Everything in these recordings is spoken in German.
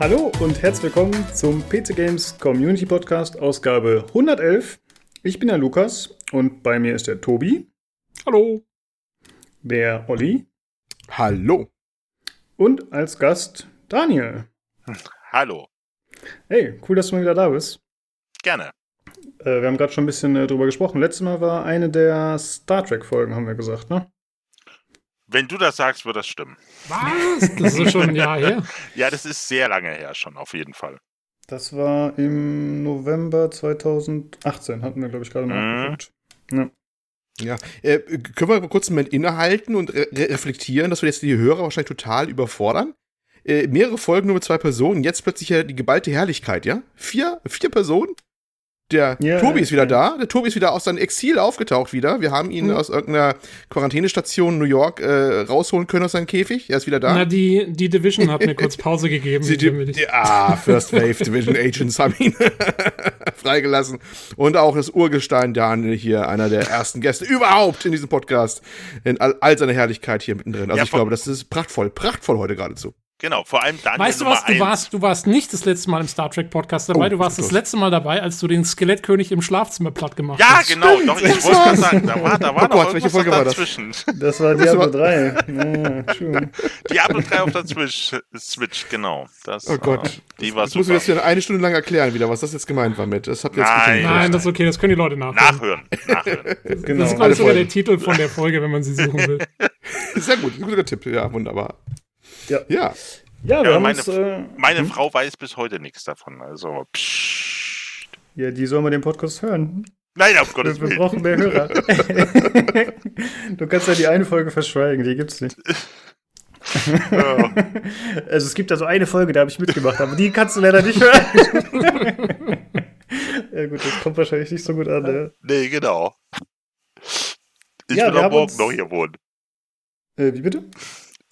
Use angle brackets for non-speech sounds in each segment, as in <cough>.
Hallo und herzlich willkommen zum PC Games Community Podcast Ausgabe 111. Ich bin der Lukas und bei mir ist der Tobi. Hallo. Der Olli. Hallo. Und als Gast Daniel. Hallo. Hey, cool, dass du mal wieder da bist. Gerne. Äh, wir haben gerade schon ein bisschen äh, drüber gesprochen. Letztes Mal war eine der Star Trek-Folgen, haben wir gesagt, ne? Wenn du das sagst, wird das stimmen. Was? Das ist schon ein Jahr her. <laughs> Ja, das ist sehr lange her schon, auf jeden Fall. Das war im November 2018, hatten wir, glaube ich, gerade Mhm. nachgeguckt. Ja. Ja, äh, können wir mal kurz einen Moment innehalten und re reflektieren, dass wir jetzt die Hörer wahrscheinlich total überfordern? Äh, mehrere Folgen nur mit zwei Personen, jetzt plötzlich ja die geballte Herrlichkeit, ja? Vier, vier Personen? Der Ja, Tobi ist wieder ja. da. Der Tobi ist wieder aus seinem Exil aufgetaucht wieder. Wir haben ihn Mhm. aus irgendeiner Quarantänestation New York äh, rausholen können aus seinem Käfig. Er ist wieder da. Na, die, die Division hat mir kurz Pause gegeben. Sie, die, ich- die, ah, First Wave Division <laughs> Agents haben ihn <laughs> freigelassen. Und auch das Urgestein Daniel hier, einer der ersten Gäste überhaupt in diesem Podcast. In all, all seiner Herrlichkeit hier mittendrin. Also Ja, ich glaube, das ist prachtvoll, prachtvoll heute geradezu. Genau, vor allem Daniel Weißt du was? Du warst, du warst nicht das letzte Mal im Star Trek Podcast dabei. Oh, du warst das das letzte Mal dabei, als du den Skelettkönig im Schlafzimmer platt gemacht Ja, hast. genau, doch, ich wollte gerade sagen, da war, da war Oh noch Gott, welche irgendwas Folge war das? dazwischen. Das war Das Diablo war- 3. Ja, <laughs> ja, true. Diablo 3 auf der Switch, Switch genau. Das, Oh Gott. äh, die war Das muss super. mir jetzt wieder eine Stunde lang erklären, wieder, was das jetzt gemeint war mit. Das habt ihr jetzt Nein. Nein, das ist okay, das können die Leute nachhören. Nachhören, nachhören. Genau. Das ist, glaube ich, sogar der Titel von der Folge, wenn man sie suchen will. <laughs> Sehr gut, guter Tipp. Ja, wunderbar. Ja. Ja. Ja, wir Ja, haben meine- uns. Äh, Meine Frau weiß bis heute nichts davon, also pssst. ja, die soll mal den Podcast hören. Nein, auf Gottes Wir, wir Willen. brauchen mehr Hörer. <laughs> du kannst ja die eine Folge verschweigen, die gibt's nicht. Ja. Also es gibt da so eine Folge, da habe ich mitgemacht, aber die kannst du leider nicht hören. <laughs> ja gut, das kommt wahrscheinlich nicht so gut an. Ja. Nee, genau. Ich Ja, will auch morgen uns- noch hier wohnen. Äh, wie bitte?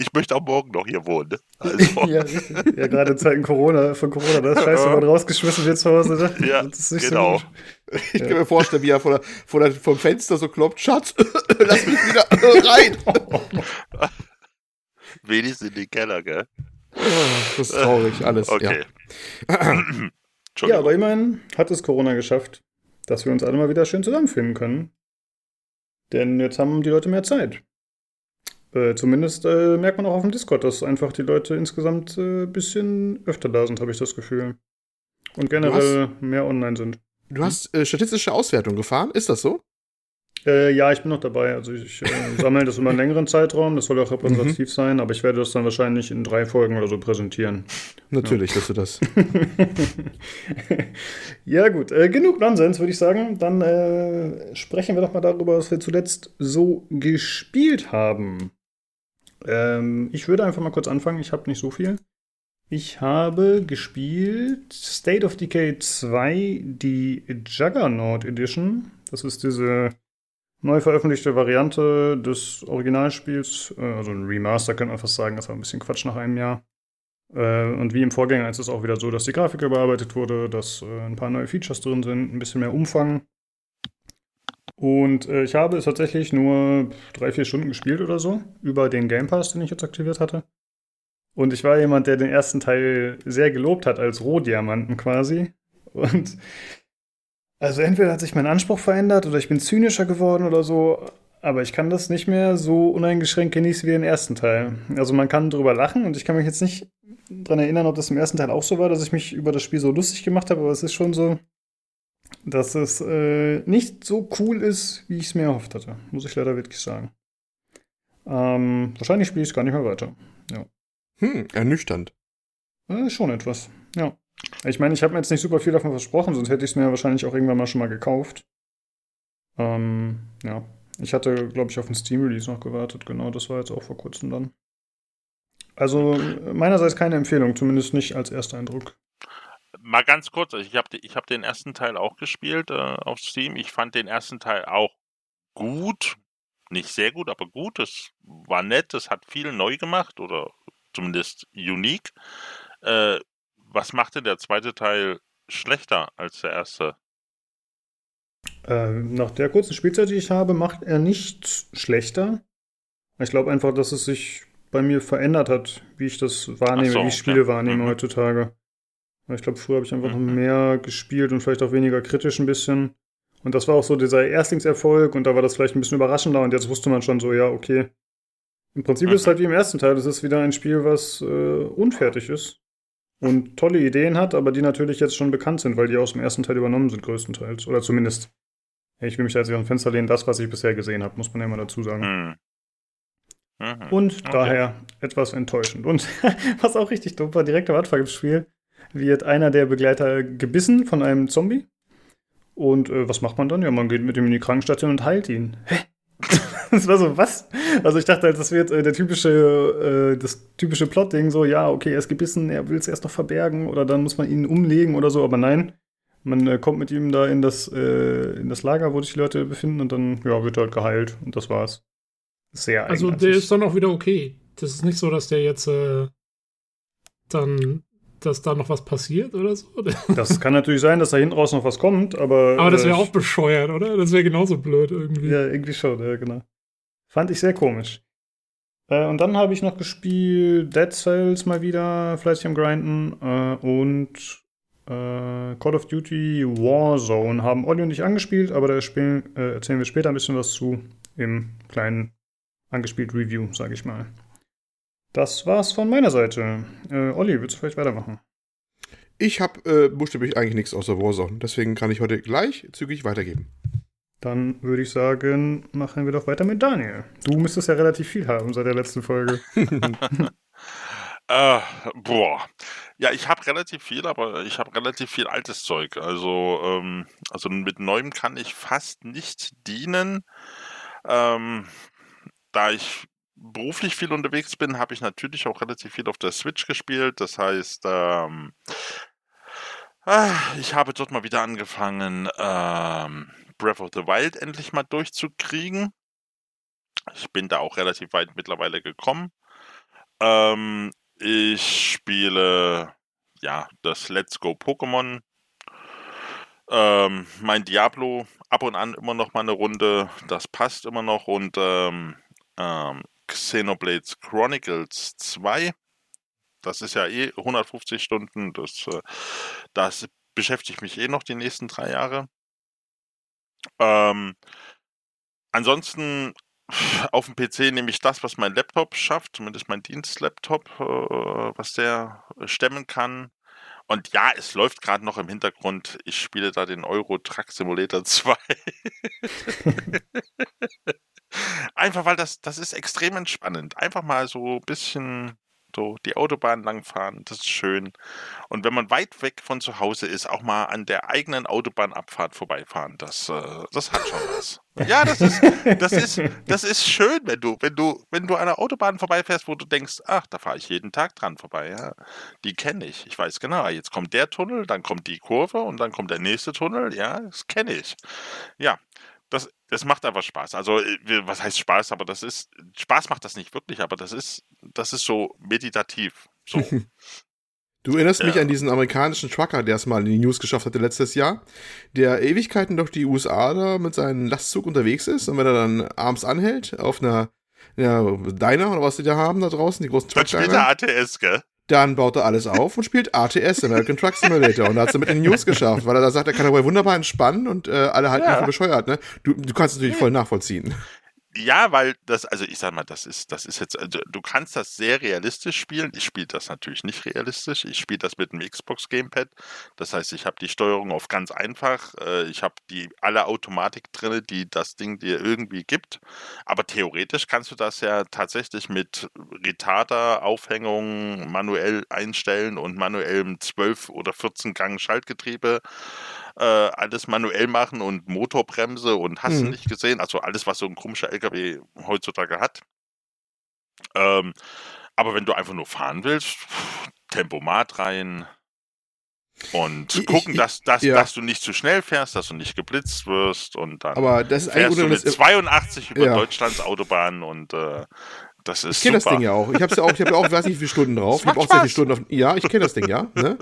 Ich möchte auch morgen noch hier wohnen. Also, <laughs> Ja, ja gerade in Zeiten Corona, von Corona, da ist scheiße, wenn man rausgeschmissen wird zu Hause. Ne? Ja, das ist nicht genau. So. Ich kann mir vorstellen, wie er vor der, vor der, vom Fenster so klopft. Schatz, <laughs> lass mich wieder rein. <laughs> wenigstens in den Keller, gell? Das ist traurig, alles. Okay. <clears throat> Ja, Entschuldigung. aber immerhin hat es Corona geschafft, dass wir uns alle mal wieder schön zusammenfinden können. Denn jetzt haben die Leute mehr Zeit. Äh, zumindest äh, merkt man auch auf dem Discord, dass einfach die Leute insgesamt ein äh, bisschen öfter da sind, habe ich das Gefühl. Und generell mehr online sind. Du hast äh, statistische Auswertung gefahren, ist das so? Äh, ja, ich bin noch dabei. Also ich <laughs> sammle das über einen längeren Zeitraum. Das soll auch repräsentativ Mhm. sein, aber ich werde das dann wahrscheinlich in drei Folgen oder so präsentieren. Natürlich, dass du das. <laughs> ja, gut. Äh, genug Nonsens, würde ich sagen. Dann äh, sprechen wir doch mal darüber, was wir zuletzt so gespielt haben. Ähm, ich würde einfach mal kurz anfangen. Ich habe nicht so viel. Ich habe gespielt State of Decay 2, die Juggernaut Edition. Das ist diese neu veröffentlichte Variante des Originalspiels. Äh, also ein Remaster, könnte man fast sagen. Das war ein bisschen Quatsch nach einem Jahr. Äh, und wie im Vorgänger ist es auch wieder so, dass die Grafik überarbeitet wurde, dass äh, ein paar neue Features drin sind, ein bisschen mehr Umfang. Und äh, ich habe es tatsächlich nur drei, vier Stunden gespielt oder so, über den Game Pass, den ich jetzt aktiviert hatte. Und ich war jemand, der den ersten Teil sehr gelobt hat, als Rohdiamanten quasi. Und also entweder hat sich mein Anspruch verändert oder ich bin zynischer geworden oder so, aber ich kann das nicht mehr so uneingeschränkt genießen wie den ersten Teil. Also man kann drüber lachen und ich kann mich jetzt nicht dran erinnern, ob das im ersten Teil auch so war, dass ich mich über das Spiel so lustig gemacht habe, aber es ist schon so, dass es äh, nicht so cool ist, wie ich es mir erhofft hatte. Muss ich leider wirklich sagen. Ähm, wahrscheinlich spiele ich es gar nicht mehr weiter. Hm, ernüchternd. Äh, schon etwas, ja. Ich meine, ich habe mir jetzt nicht super viel davon versprochen, sonst hätte ich es mir wahrscheinlich auch irgendwann mal schon mal gekauft. Ähm, ja. Ich hatte, glaube ich, auf den Steam-Release noch gewartet. Genau, das war jetzt auch vor kurzem dann. Also meinerseits keine Empfehlung, zumindest nicht als Ersteindruck. Mal ganz kurz, also ich habe ich hab den ersten Teil auch gespielt äh, auf Steam. Ich fand den ersten Teil auch gut. Nicht sehr gut, aber gut. Es war nett, es hat viel neu gemacht oder zumindest unique. Äh, was macht denn der zweite Teil schlechter als der erste? Äh, nach der kurzen Spielzeit, die ich habe, macht er nichts schlechter. Ich glaube einfach, dass es sich bei mir verändert hat, wie ich das wahrnehme, so, wie ich Spiele okay. wahrnehme Mhm. heutzutage. Ich glaube, früher habe ich einfach Mhm. mehr gespielt und vielleicht auch weniger kritisch ein bisschen. Und das war auch so dieser Erstlingserfolg und da war das vielleicht ein bisschen überraschender und jetzt wusste man schon so, ja, okay. Im Prinzip Mhm. ist es halt wie im ersten Teil, es ist wieder ein Spiel, was äh, unfertig ist und tolle Ideen hat, aber die natürlich jetzt schon bekannt sind, weil die aus dem ersten Teil übernommen sind, größtenteils. Oder zumindest, ich will mich da jetzt nicht aus dem Fenster lehnen, das, was ich bisher gesehen habe, muss man ja mal dazu sagen. Hm. Mhm. Und Okay. daher etwas enttäuschend. Und <laughs> was auch richtig dumm war, direkt am Anfang im Spiel wird einer der Begleiter gebissen von einem Zombie. Und äh, was macht man dann? Ja, man geht mit ihm in die Krankenstation und heilt ihn. Hä? <laughs> das war so, was? Also ich dachte halt, das wird äh, der typische, äh, das typische Plot-Ding, so, ja, okay, er ist gebissen, er will es erst noch verbergen oder dann muss man ihn umlegen oder so, aber nein. Man äh, kommt mit ihm da in das, äh, in das Lager, wo sich die Leute befinden und dann, ja, wird er halt geheilt und das war's. Sehr Also eigenartig. der ist dann auch wieder okay. Das ist nicht so, dass der jetzt äh, dann, dass da noch was passiert oder so. <laughs> Das kann natürlich sein, dass da hinten raus noch was kommt, aber. Aber das wäre äh, auch bescheuert, oder? Das wäre genauso blöd irgendwie. Ja, irgendwie schon, ja, genau. Fand ich sehr komisch. Äh, und dann habe ich noch gespielt Dead Cells mal wieder, fleißig am Grinden. Äh, und äh, Call of Duty Warzone haben Olli und ich angespielt, aber da spielen, äh, erzählen wir später ein bisschen was zu im kleinen angespielt Review, sage ich mal. Das war's von meiner Seite. Äh, Olli, willst du vielleicht weitermachen? Ich habe äh, buchstäblich eigentlich nichts außer Warzone. Deswegen kann ich heute gleich zügig weitergeben. Dann würde ich sagen, machen wir doch weiter mit Daniel. Du müsstest ja relativ viel haben seit der letzten Folge. <laughs> <laughs> Äh, boah. Ja, ich habe relativ viel, aber ich habe relativ viel altes Zeug. Also, ähm, also mit neuem kann ich fast nicht dienen. Ähm, da ich beruflich viel unterwegs bin, habe ich natürlich auch relativ viel auf der Switch gespielt. Das heißt, ähm, ah, ich habe dort mal wieder angefangen, ähm, Breath of the Wild endlich mal durchzukriegen. Ich bin da auch relativ weit mittlerweile gekommen. Ähm, ich spiele ja das Let's Go Pokémon. Ähm, mein Diablo ab und an immer noch mal eine Runde. Das passt immer noch. Und ähm, Xenoblades Chronicles 2. Das ist ja eh 150 Stunden. Das, äh, das beschäftigt mich eh noch die nächsten drei Jahre. Ähm, ansonsten <laughs> auf dem PC nehme ich das, was mein Laptop schafft, zumindest mein Dienstlaptop, äh, was der stemmen kann. Und ja, es läuft gerade noch im Hintergrund. Ich spiele da den Euro Truck Simulator <laughs> 2. <laughs> Einfach weil das, das ist extrem entspannend. Einfach mal so ein bisschen so die Autobahn langfahren, das ist schön. Und wenn man weit weg von zu Hause ist, auch mal an der eigenen Autobahnabfahrt vorbeifahren, das, äh, das hat schon was. Ja, das ist, das ist, das ist schön, wenn du, wenn du, wenn du an einer Autobahn vorbeifährst, wo du denkst, ach, da fahre ich jeden Tag dran vorbei. Ja, die kenne ich. Ich weiß genau, jetzt kommt der Tunnel, dann kommt die Kurve und dann kommt der nächste Tunnel. Ja, das kenne ich. Ja, das, das macht einfach Spaß. Also, äh, was heißt Spaß? Aber das ist, Spaß macht das nicht wirklich, aber das ist, das ist so meditativ. So. <laughs> Du erinnerst mich Ja. an diesen amerikanischen Trucker, der es mal in die News geschafft hatte letztes Jahr, der Ewigkeiten durch die USA da mit seinem Lastzug unterwegs ist und wenn er dann abends anhält auf einer ja, Diner oder was die da haben da draußen, die großen Dann spielt der ATS, gell? Dann baut er alles auf und spielt ATS, American Truck Simulator und hat es damit in die News geschafft, weil er da sagt, er kann dabei wunderbar entspannen und äh, alle halten Ja. ihn für bescheuert, ne? Du, du kannst es natürlich voll nachvollziehen. Ja, weil das, also ich sag mal, das ist, das ist jetzt, also du kannst das sehr realistisch spielen. Ich spiele das natürlich nicht realistisch. Ich spiele das mit einem Xbox Gamepad. Das heißt, ich habe die Steuerung auf ganz einfach. Äh, Ich habe die alle Automatik drin, die das Ding dir irgendwie gibt. Aber theoretisch kannst du das ja tatsächlich mit Retarder, Aufhängung manuell einstellen und manuellem 12 oder 14 Gang Schaltgetriebe äh, alles manuell machen und Motorbremse und hast du Mhm. nicht gesehen. Also alles, was so ein komischer LKW heutzutage hat. Ähm, aber wenn du einfach nur fahren willst, pff, Tempomat rein und Ich- gucken, ich- dass, dass, ja. dass du nicht zu schnell fährst, dass du nicht geblitzt wirst und dann Aber das ist fährst du mit das, 82 über ja. Deutschlands Autobahn und äh, Das ist Ich kenne das. Ding ja auch. Ich habe ja auch, ich habe ja auch, weiß nicht, wie viele Stunden drauf. Das Ich habe auch sehr viele. Stunden auf. Ja, ich kenne das Ding ja. Ne?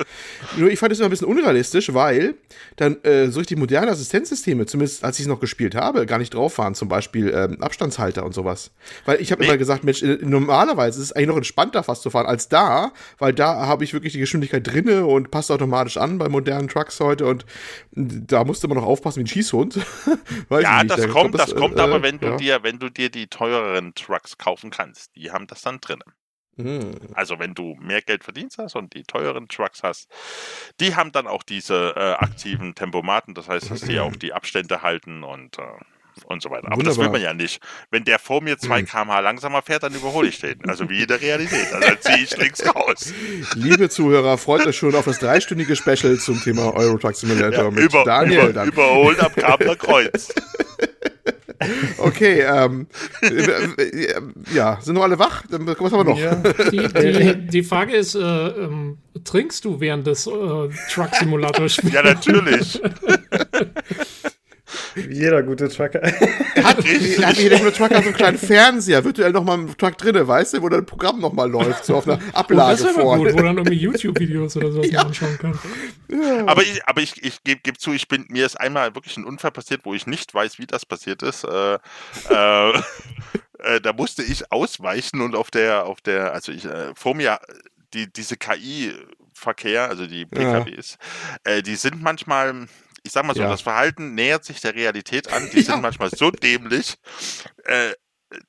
Nur ich fand es immer ein bisschen unrealistisch, weil dann äh, so richtig moderne Assistenzsysteme, zumindest als ich es noch gespielt habe, gar nicht drauf waren. Zum Beispiel ähm, Abstandshalter und sowas. Weil ich habe Nee. immer gesagt, Mensch, äh, normalerweise ist es eigentlich noch entspannter fast zu fahren als da, weil da habe ich wirklich die Geschwindigkeit drinne und passt automatisch an bei modernen Trucks heute und da musste man noch aufpassen wie ein Schießhund. <laughs> Weiß Ja, ich nicht. das Ich kommt, glaub, das kommt äh, aber, wenn du ja. dir, wenn du dir die teureren Trucks kaufen kannst. Die haben das dann drin. Hm. Also wenn du mehr Geld verdienst hast und die teuren Trucks hast, die haben dann auch diese äh, aktiven Tempomaten. Das heißt, dass die auch <clears throat> die Abstände halten und äh, und so weiter. Aber das will Wunderbar. man ja nicht. Wenn der vor mir 2 <clears throat> km/h langsamer fährt, dann überhole ich den. Also wie in der Realität. Also dann ziehe ich links raus. <laughs> Liebe Zuhörer, freut euch schon auf das dreistündige Special zum Thema Euro Truck Simulator Ja, mit über, Daniel. über, dann. überholen am Kabler Kreuz. <laughs> Okay, ähm, äh, äh, ja, sind noch alle wach? Dann- Was haben wir noch? Ja. Die, <laughs> die, die Frage ist, äh, ähm, trinkst du während des äh, Truck Simulator spiels? Ja, natürlich. <laughs> Jeder gute Trucker. Er hat, <laughs> hat jeder Truck hat so einen kleinen Fernseher, virtuell noch mal im Truck drinne, weißt du, wo dann ein Programm noch mal läuft, so auf einer Oh, Ablage das wäre vor. gut, wo dann irgendwie YouTube-Videos oder sowas <laughs> man anschauen kann. Aber ich, aber ich, ich gebe geb zu, ich bin, mir ist einmal wirklich ein Unfall passiert, wo ich nicht weiß, wie das passiert ist. Äh, <laughs> äh, äh, da musste ich ausweichen und auf der, auf der, also ich, äh, vor mir, die, diese KI-Verkehr, also die Ja. PKWs, äh, die sind manchmal, ich sag mal so, Ja. das Verhalten nähert sich der Realität an, <laughs> die sind manchmal so dämlich. Äh,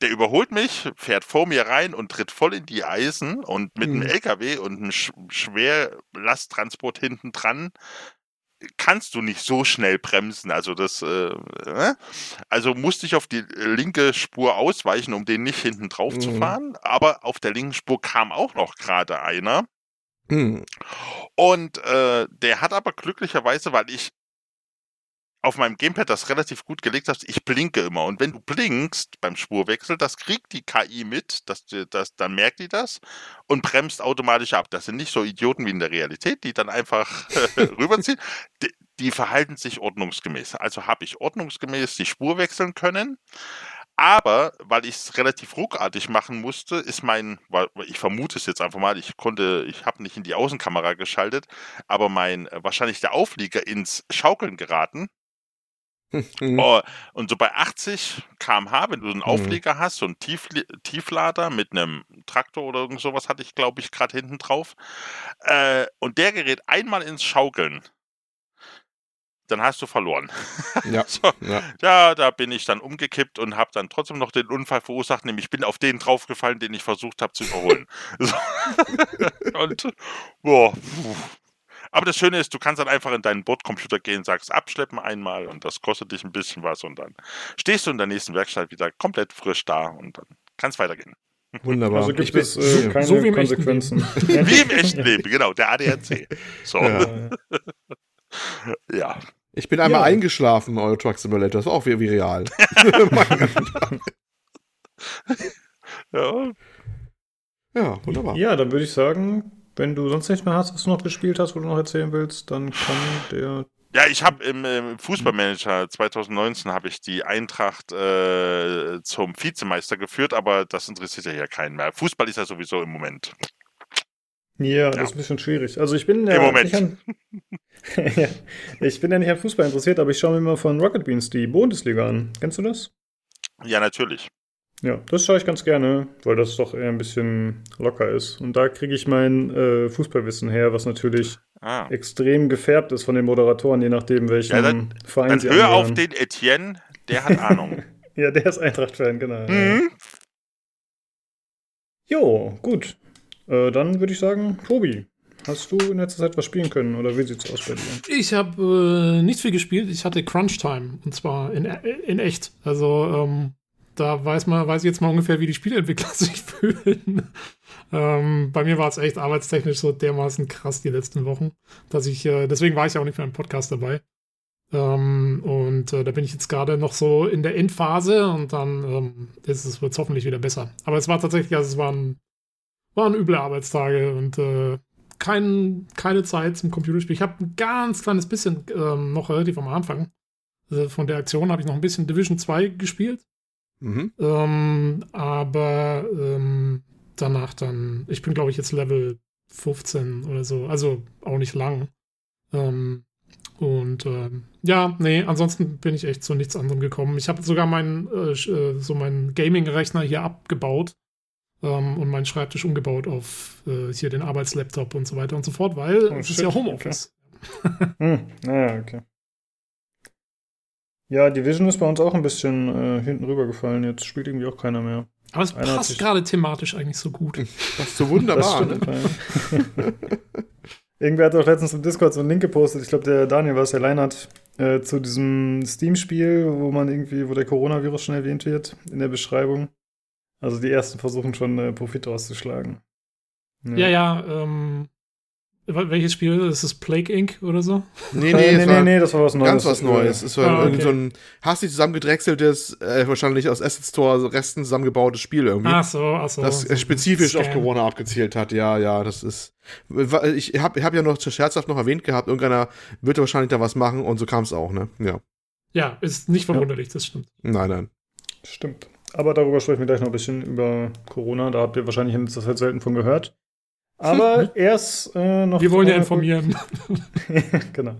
der überholt mich, fährt vor mir rein und tritt voll in die Eisen und mit einem Mhm. LKW und einem Sch Schwerlasttransport hinten dran kannst du nicht so schnell bremsen. Also das, äh, äh, also musste ich auf die linke Spur ausweichen, um den nicht hinten drauf zu Mhm. fahren. Aber auf der linken Spur kam auch noch gerade einer. Hm. Und äh, der hat aber glücklicherweise, weil ich auf meinem Gamepad das relativ gut gelegt habe, ich blinke immer. Und wenn du blinkst beim Spurwechsel, das kriegt die KI mit, das, das, dann merkt die das und bremst automatisch ab. Das sind nicht so Idioten wie in der Realität, die dann einfach <laughs> rüberziehen. Die, die verhalten sich ordnungsgemäß. Also habe ich ordnungsgemäß die Spur wechseln können. Aber weil ich es relativ ruckartig machen musste, ist mein, weil ich vermute es jetzt einfach mal, ich konnte, ich habe nicht in die Außenkamera geschaltet, aber mein äh, wahrscheinlich der Auflieger ins Schaukeln geraten. Hm. Oh, und so bei 80 km/h, wenn du einen Mhm. Auflieger hast, so einen Tiefli Tieflader mit einem Traktor oder irgend sowas hatte ich, glaube ich, gerade hinten drauf. Äh, und der gerät einmal ins Schaukeln. Dann hast du verloren. <laughs> Ja. So, ja. ja, da bin ich dann umgekippt und habe dann trotzdem noch den Unfall verursacht, nämlich ich bin auf den draufgefallen, den ich versucht habe zu überholen. <laughs> so. <laughs> und boah. Aber das Schöne ist, du kannst dann einfach in deinen Bordcomputer gehen, sagst abschleppen einmal und das kostet dich ein bisschen was und dann stehst du in der nächsten Werkstatt wieder komplett frisch da und dann kann es weitergehen. Wunderbar. Also Ich gibt bin- es äh, keine so wie Konsequenzen. Wie im echten Leben, genau, der ADAC. So, ja. Ja. Ich bin einmal Ja. eingeschlafen, Euro Truck Simulator. Das war auch wie, wie real. <laughs> <laughs> ja. ja, wunderbar. ja, dann würde ich sagen, wenn du sonst nichts mehr hast, was du noch gespielt hast, wo du noch erzählen willst, dann kann der. Ja, ich habe im, im Fußballmanager 2019 habe ich die Eintracht äh, zum Vizemeister geführt, aber das interessiert ja hier keinen mehr. Fußball ist ja sowieso im Moment. Ja, das ist ein bisschen schwierig. Also ich bin ja Im Moment. nicht an, <laughs> ja, ich bin ja nicht an Fußball interessiert, aber ich schaue mir mal von Rocket Beans die Bundesliga an. Kennst du das? Ja, natürlich. Ja, das schaue ich ganz gerne, weil das doch eher ein bisschen locker ist. Und da kriege ich mein äh, Fußballwissen her, was natürlich Ah. extrem gefärbt ist von den Moderatoren, je nachdem, welchen Ja, dann- Verein Dann sie hör auf angehören. den Etienne, der hat Ahnung. <laughs> Ja, der ist Eintracht-Fan, genau. mhm. Jo, gut. Äh, dann würde ich sagen, Tobi, hast du in letzter Zeit was spielen können oder wie sieht's aus bei dir? Ich habe äh, nicht viel gespielt. Ich hatte Crunch Time und zwar in, in echt. Also ähm, da weiß man, weiß ich jetzt mal ungefähr, wie die Spieleentwickler <laughs> sich fühlen. ähm, bei mir war es echt arbeitstechnisch so dermaßen krass die letzten Wochen, dass ich, äh, deswegen war ich ja auch nicht mehr im Podcast dabei. Ähm, und äh, da bin ich jetzt gerade noch so in der Endphase und dann ähm, ist es hoffentlich wieder besser. Aber es war tatsächlich, also es waren, waren üble Arbeitstage und äh, kein, keine Zeit zum Computerspiel. Ich habe ein ganz kleines bisschen ähm, noch relativ am Anfang. Also von der Aktion habe ich noch ein bisschen Division 2 gespielt. Mhm. Ähm, aber ähm, danach dann, ich bin glaube ich jetzt Level 15 oder so, also auch nicht lang. Ähm, und ähm, ja, nee, ansonsten bin ich echt zu nichts anderem gekommen. Ich habe sogar meinen äh, äh, so meinen Gaming-Rechner hier abgebaut ähm, und meinen Schreibtisch umgebaut auf äh, hier den Arbeitslaptop und so weiter und so fort, weil Oh, es ist shit, ja Homeoffice. Hm, naja, okay. Ja, Division ist bei uns auch ein bisschen äh, hinten rübergefallen. Jetzt spielt irgendwie auch keiner mehr. Aber es Einer passt gerade thematisch eigentlich so gut. <laughs> Das ist so wunderbar, das ne? stimmt, ja. Irgendwer hat auch letztens im Discord so einen Link gepostet. Ich glaube, der Daniel war es, der Leinert, äh, zu diesem Steam-Spiel, wo man irgendwie, wo der Coronavirus schon erwähnt wird in der Beschreibung. Also die ersten versuchen schon äh, Profit rauszuschlagen. Ja, ja, ähm, wel- welches Spiel? Ist es Plague Inc. oder so? Nee, Äh, nee, nee, nee, war nee, das war was Neues. ganz was Neues. Es war Ah, okay. so ein hastig zusammengedrechseltes, äh, wahrscheinlich aus Asset Store Resten zusammengebautes Spiel irgendwie. Ach so, ach so. das so äh, spezifisch auf. Corona abgezielt hat. Ja, ja, das ist. Ich habe hab ja noch scherzhaft noch erwähnt gehabt, irgendeiner wird wahrscheinlich da was machen und so kam es auch, ne? Ja. Ja, ist nicht verwunderlich, das stimmt. Nein, nein. Stimmt. Aber darüber sprechen wir gleich noch ein bisschen über Corona. Da habt ihr wahrscheinlich in letzter Zeit selten von gehört. Aber <laughs> erst äh, noch. Wir wollen ja informieren. <laughs> genau.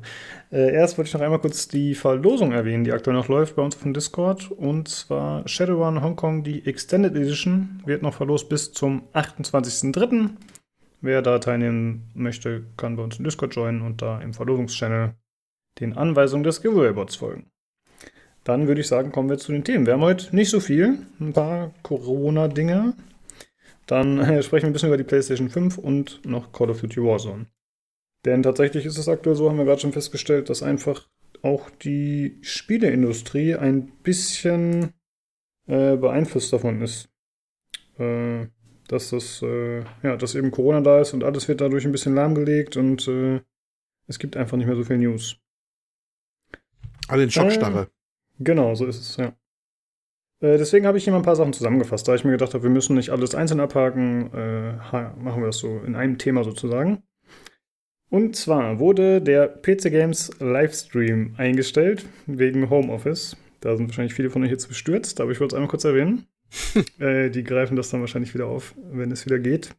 Äh, erst wollte ich noch einmal kurz die Verlosung erwähnen, die aktuell noch läuft bei uns auf dem Discord. Und zwar Shadowrun Hong Kong, die Extended Edition, wird noch verlost bis zum 28.03. Wer da teilnehmen möchte, kann bei uns im Discord joinen und da im Verlosungschannel den Anweisungen des Giveaway-Bots folgen. Dann würde ich sagen, kommen wir zu den Themen. Wir haben heute nicht so viel, ein paar Corona-Dinge. Dann <laughs> äh, sprechen wir ein bisschen über die PlayStation 5 und noch Call of Duty Warzone. Denn tatsächlich ist es aktuell so, haben wir gerade schon festgestellt, dass einfach auch die Spieleindustrie ein bisschen äh, beeinflusst davon ist. Äh, dass das, äh, ja, dass eben Corona da ist und alles wird dadurch ein bisschen lahmgelegt und äh, es gibt einfach nicht mehr so viel News. Alle in Schockstarre. Genau, so ist es, ja. Äh, deswegen habe ich hier mal ein paar Sachen zusammengefasst, da ich mir gedacht habe, wir müssen nicht alles einzeln abhaken, äh, machen wir das so in einem Thema sozusagen. Und zwar wurde der PC Games Livestream eingestellt wegen Homeoffice. Da sind wahrscheinlich viele von euch jetzt bestürzt, aber ich wollte es einmal kurz erwähnen. <laughs> äh, die greifen das dann wahrscheinlich wieder auf, wenn es wieder geht.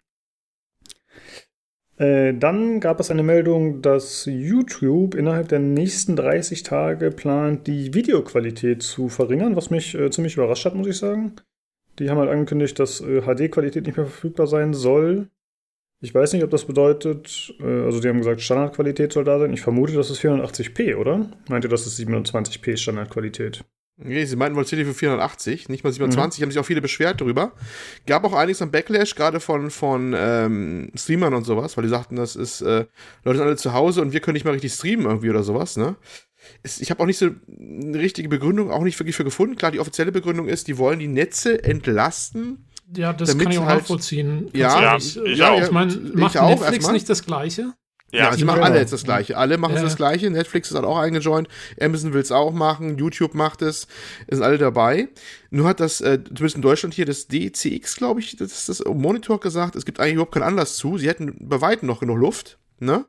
Äh, dann gab es eine Meldung, dass YouTube innerhalb der nächsten 30 Tage plant, die Videoqualität zu verringern, was mich äh, ziemlich überrascht hat, muss ich sagen. Die haben halt angekündigt, dass äh, HD-Qualität nicht mehr verfügbar sein soll. Ich weiß nicht, ob das bedeutet, äh, also die haben gesagt, Standardqualität soll da sein. Ich vermute, das ist 480p, oder? Meint ihr, das ist 27p Standardqualität? Nee, sie meinten wohl für 480, nicht mal 27, haben sich auch viele beschwert darüber. Gab auch einiges an Backlash, gerade von, von ähm, Streamern und sowas, weil die sagten, das ist, äh, Leute sind alle zu Hause und wir können nicht mal richtig streamen irgendwie oder sowas, ne? Es, ich habe auch nicht so eine richtige Begründung, auch nicht wirklich für gefunden. Klar, die offizielle Begründung ist, die wollen die Netze entlasten. Ja, das kann ich auch halt- nachvollziehen. Ja, ja, ich ja, auch. ich meine, Ich macht auch Netflix nicht das Gleiche? Ja, sie machen alle jetzt das Gleiche. Alle machen Ja. das Gleiche. Netflix ist halt auch eingejoint. Amazon will es auch machen. YouTube macht es. Es sind alle dabei. Nur hat das, äh, zumindest in Deutschland hier, das DCX, glaube ich, das ist das Monitor gesagt, es gibt eigentlich überhaupt keinen Anlass zu. Sie hätten bei Weitem noch genug Luft, ne?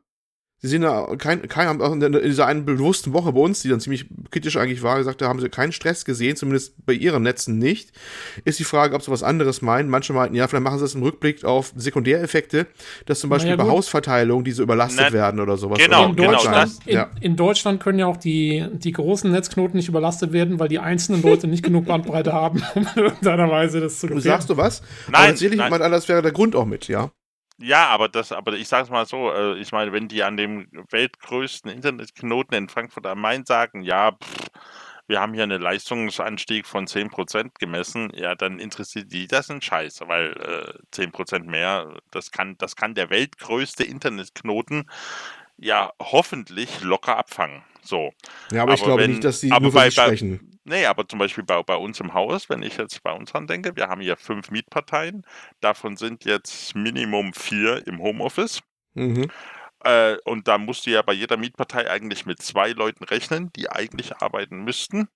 Sie sehen da kein, kein, haben auch in dieser einen bewussten Woche bei uns, die dann ziemlich kritisch eigentlich war, gesagt, da haben sie keinen Stress gesehen, zumindest bei ihren Netzen nicht. Ist die Frage, ob sie was anderes meinen. Manche meinten, ja, vielleicht machen sie das im Rückblick auf Sekundäreffekte, dass zum Beispiel Naja, bei gut. Hausverteilung diese überlastet Na, werden oder sowas. genau, Oder in, genau, Deutschland, das- in, ja. in Deutschland können ja auch die, die großen Netzknoten nicht überlastet werden, weil die einzelnen Leute nicht genug Bandbreite haben, um in irgendeiner Weise das zu Du sagst du was? Nein, Aber tatsächlich nein. jemand anders wäre der Grund auch mit, ja. Ja, aber das, aber ich sag's mal so, äh, ich meine, wenn die an dem weltgrößten Internetknoten in Frankfurt am Main sagen, ja, pff, wir haben hier einen Leistungsanstieg von 10% gemessen, ja, dann interessiert die das ein Scheiß, weil äh, 10% mehr, das kann, das kann der weltgrößte Internetknoten ja hoffentlich locker abfangen. So. Ja, aber, ich Aber glaube wenn- nicht, dass die aber bei- sprechen. Nee, aber zum Beispiel bei, bei uns im Haus, wenn ich jetzt bei uns dran denke, wir haben hier fünf Mietparteien, davon sind jetzt Minimum vier im Homeoffice. Mhm. Äh, und da musst du ja bei jeder Mietpartei eigentlich mit zwei Leuten rechnen, die eigentlich arbeiten müssten.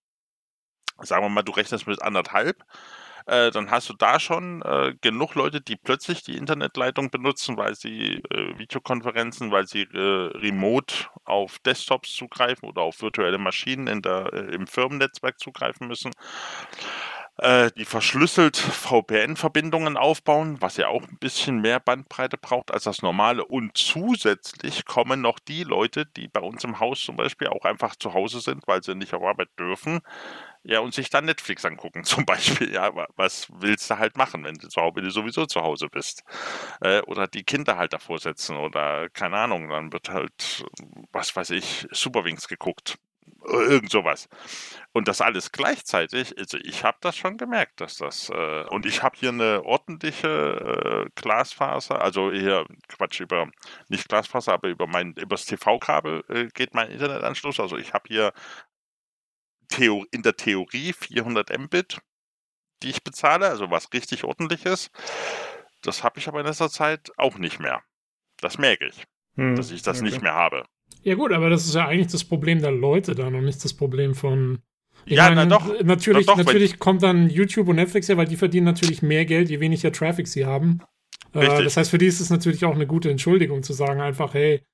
Sagen wir mal, du rechnest mit anderthalb. Äh, dann hast du da schon äh, genug Leute, die plötzlich die Internetleitung benutzen, weil sie äh, Videokonferenzen, weil sie äh, remote auf Desktops zugreifen oder auf virtuelle Maschinen in der, äh, im Firmennetzwerk zugreifen müssen. die verschlüsselt VPN-Verbindungen aufbauen, was ja auch ein bisschen mehr Bandbreite braucht als das normale. Und zusätzlich kommen noch die Leute, die bei uns im Haus zum Beispiel auch einfach zu Hause sind, weil sie nicht auf Arbeit dürfen, ja, und sich dann Netflix angucken, <laughs> zum Beispiel. Ja, was willst du halt machen, wenn du, wenn du sowieso zu Hause bist? Äh, oder die Kinder halt davor setzen oder keine Ahnung, dann wird halt, was weiß ich, Superwings geguckt irgend sowas. Und das alles gleichzeitig, also ich habe das schon gemerkt, dass das, äh, und ich habe hier eine ordentliche äh, Glasfaser, also hier, Quatsch, über, nicht Glasfaser, aber über mein, übers TV-Kabel äh, geht mein Internetanschluss, also ich habe hier Theo in der Theorie 400 Mbit, die ich bezahle, also was richtig ordentliches. Das habe ich aber in letzter Zeit auch nicht mehr. Das merke ich, hm, dass ich das okay. nicht mehr habe. Ja gut, aber das ist ja eigentlich das Problem der Leute dann und nicht das Problem von. Ich ja, meine, na doch. Natürlich, doch, natürlich kommt dann YouTube und Netflix ja, weil die verdienen natürlich mehr Geld, je weniger Traffic sie haben. Äh, das heißt, für die ist es natürlich auch eine gute Entschuldigung zu sagen, einfach, hey,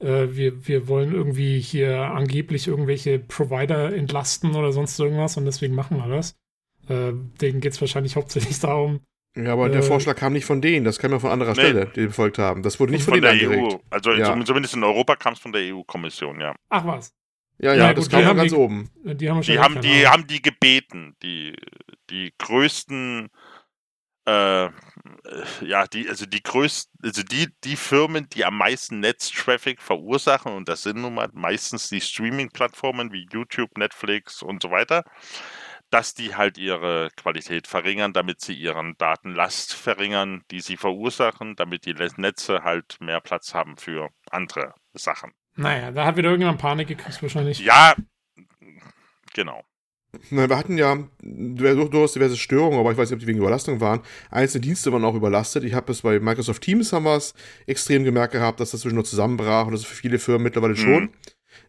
äh, wir, wir wollen irgendwie hier angeblich irgendwelche Provider entlasten oder sonst irgendwas und deswegen machen wir das. Äh, denen geht es wahrscheinlich hauptsächlich <laughs> darum, ja, aber äh, der Vorschlag kam nicht von denen, das kam ja von anderer nee. Stelle, die befolgt haben. Das wurde nicht von, von denen der angeregt. EU. Also ja. zumindest in Europa kam es von der EU-Kommission, ja. Ach was. Ja, ja, ja das gut, kam von ganz die, oben. Die haben, die, haben, die, haben die gebeten, die, die größten äh, ja, die, also die größten, also die, die Firmen, die am meisten Netztraffic verursachen, und das sind nun mal meistens die Streaming-Plattformen wie YouTube, Netflix und so weiter, dass die halt ihre Qualität verringern, damit sie ihren Datenlast verringern, die sie verursachen, damit die Netze halt mehr Platz haben für andere Sachen. Naja, da hat wieder irgendjemand Panik gekriegt wahrscheinlich. Ja, genau. Na, wir hatten ja durchaus diverse Störungen, aber ich weiß nicht, ob die wegen Überlastung waren. Einzelne Dienste waren auch überlastet. Ich habe es bei Microsoft Teams haben wir es extrem gemerkt gehabt, dass das zwischendurch zusammenbrach und das ist für viele Firmen mittlerweile mhm. schon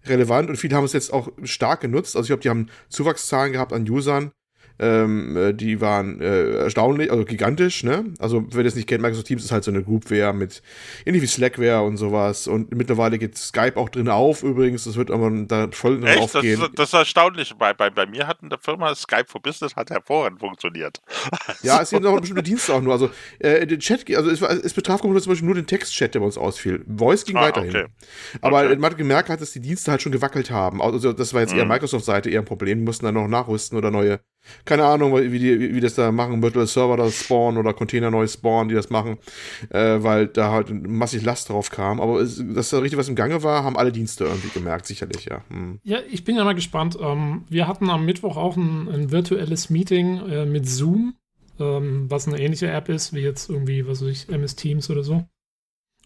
relevant und viele haben es jetzt auch stark genutzt. Also ich glaube, die haben Zuwachszahlen gehabt an Usern, ähm, äh, die waren äh, erstaunlich, also gigantisch, ne? Also, wer das nicht kennt, Microsoft Teams ist halt so eine Groupware mit ähnlich wie Slackware und sowas. Und mittlerweile geht Skype auch drin auf übrigens. Das wird aber da voll drin Echt? aufgehen. Das ist, das ist erstaunlich. Bei, bei, bei mir hat in der Firma Skype for Business hat hervorragend funktioniert. <laughs> Ja, es sind auch bestimmte Dienste auch nur. Also, äh, den Chat, also es, es betraf zum Beispiel nur den Textchat, der bei uns ausfiel. Voice ging ah, weiterhin. Okay. Aber okay. man hat gemerkt, dass die Dienste halt schon gewackelt haben. Also, das war jetzt eher mhm. Microsoft-Seite eher ein Problem. Die mussten dann noch nachrüsten oder neue keine Ahnung, wie, die, wie das da machen, Virtual Server da spawnen oder Container neu spawnen, die das machen, äh, weil da halt massig Last drauf kam. Aber es, dass da richtig was im Gange war, haben alle Dienste irgendwie gemerkt, sicherlich, ja. Hm. Ja, ich bin ja mal gespannt. Ähm, wir hatten am Mittwoch auch ein, ein virtuelles Meeting äh, mit Zoom, ähm, was eine ähnliche App ist, wie jetzt irgendwie, was weiß ich, MS Teams oder so.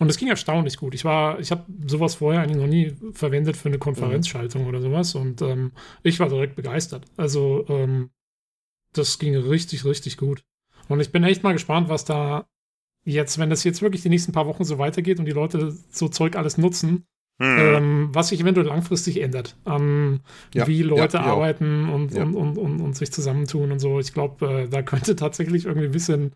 Und es ging erstaunlich gut. Ich war, ich habe sowas vorher eigentlich noch nie verwendet für eine Konferenzschaltung mhm. oder sowas und ähm, ich war direkt begeistert. Also ähm, das ging richtig, richtig gut. Und ich bin echt mal gespannt, was da jetzt, wenn das jetzt wirklich die nächsten paar Wochen so weitergeht und die Leute so Zeug alles nutzen, hm. ähm, was sich eventuell langfristig ändert an ja, wie Leute ja, arbeiten und, ja. und, und, und, und, sich zusammentun und so. Ich glaube, äh, da könnte tatsächlich irgendwie ein bisschen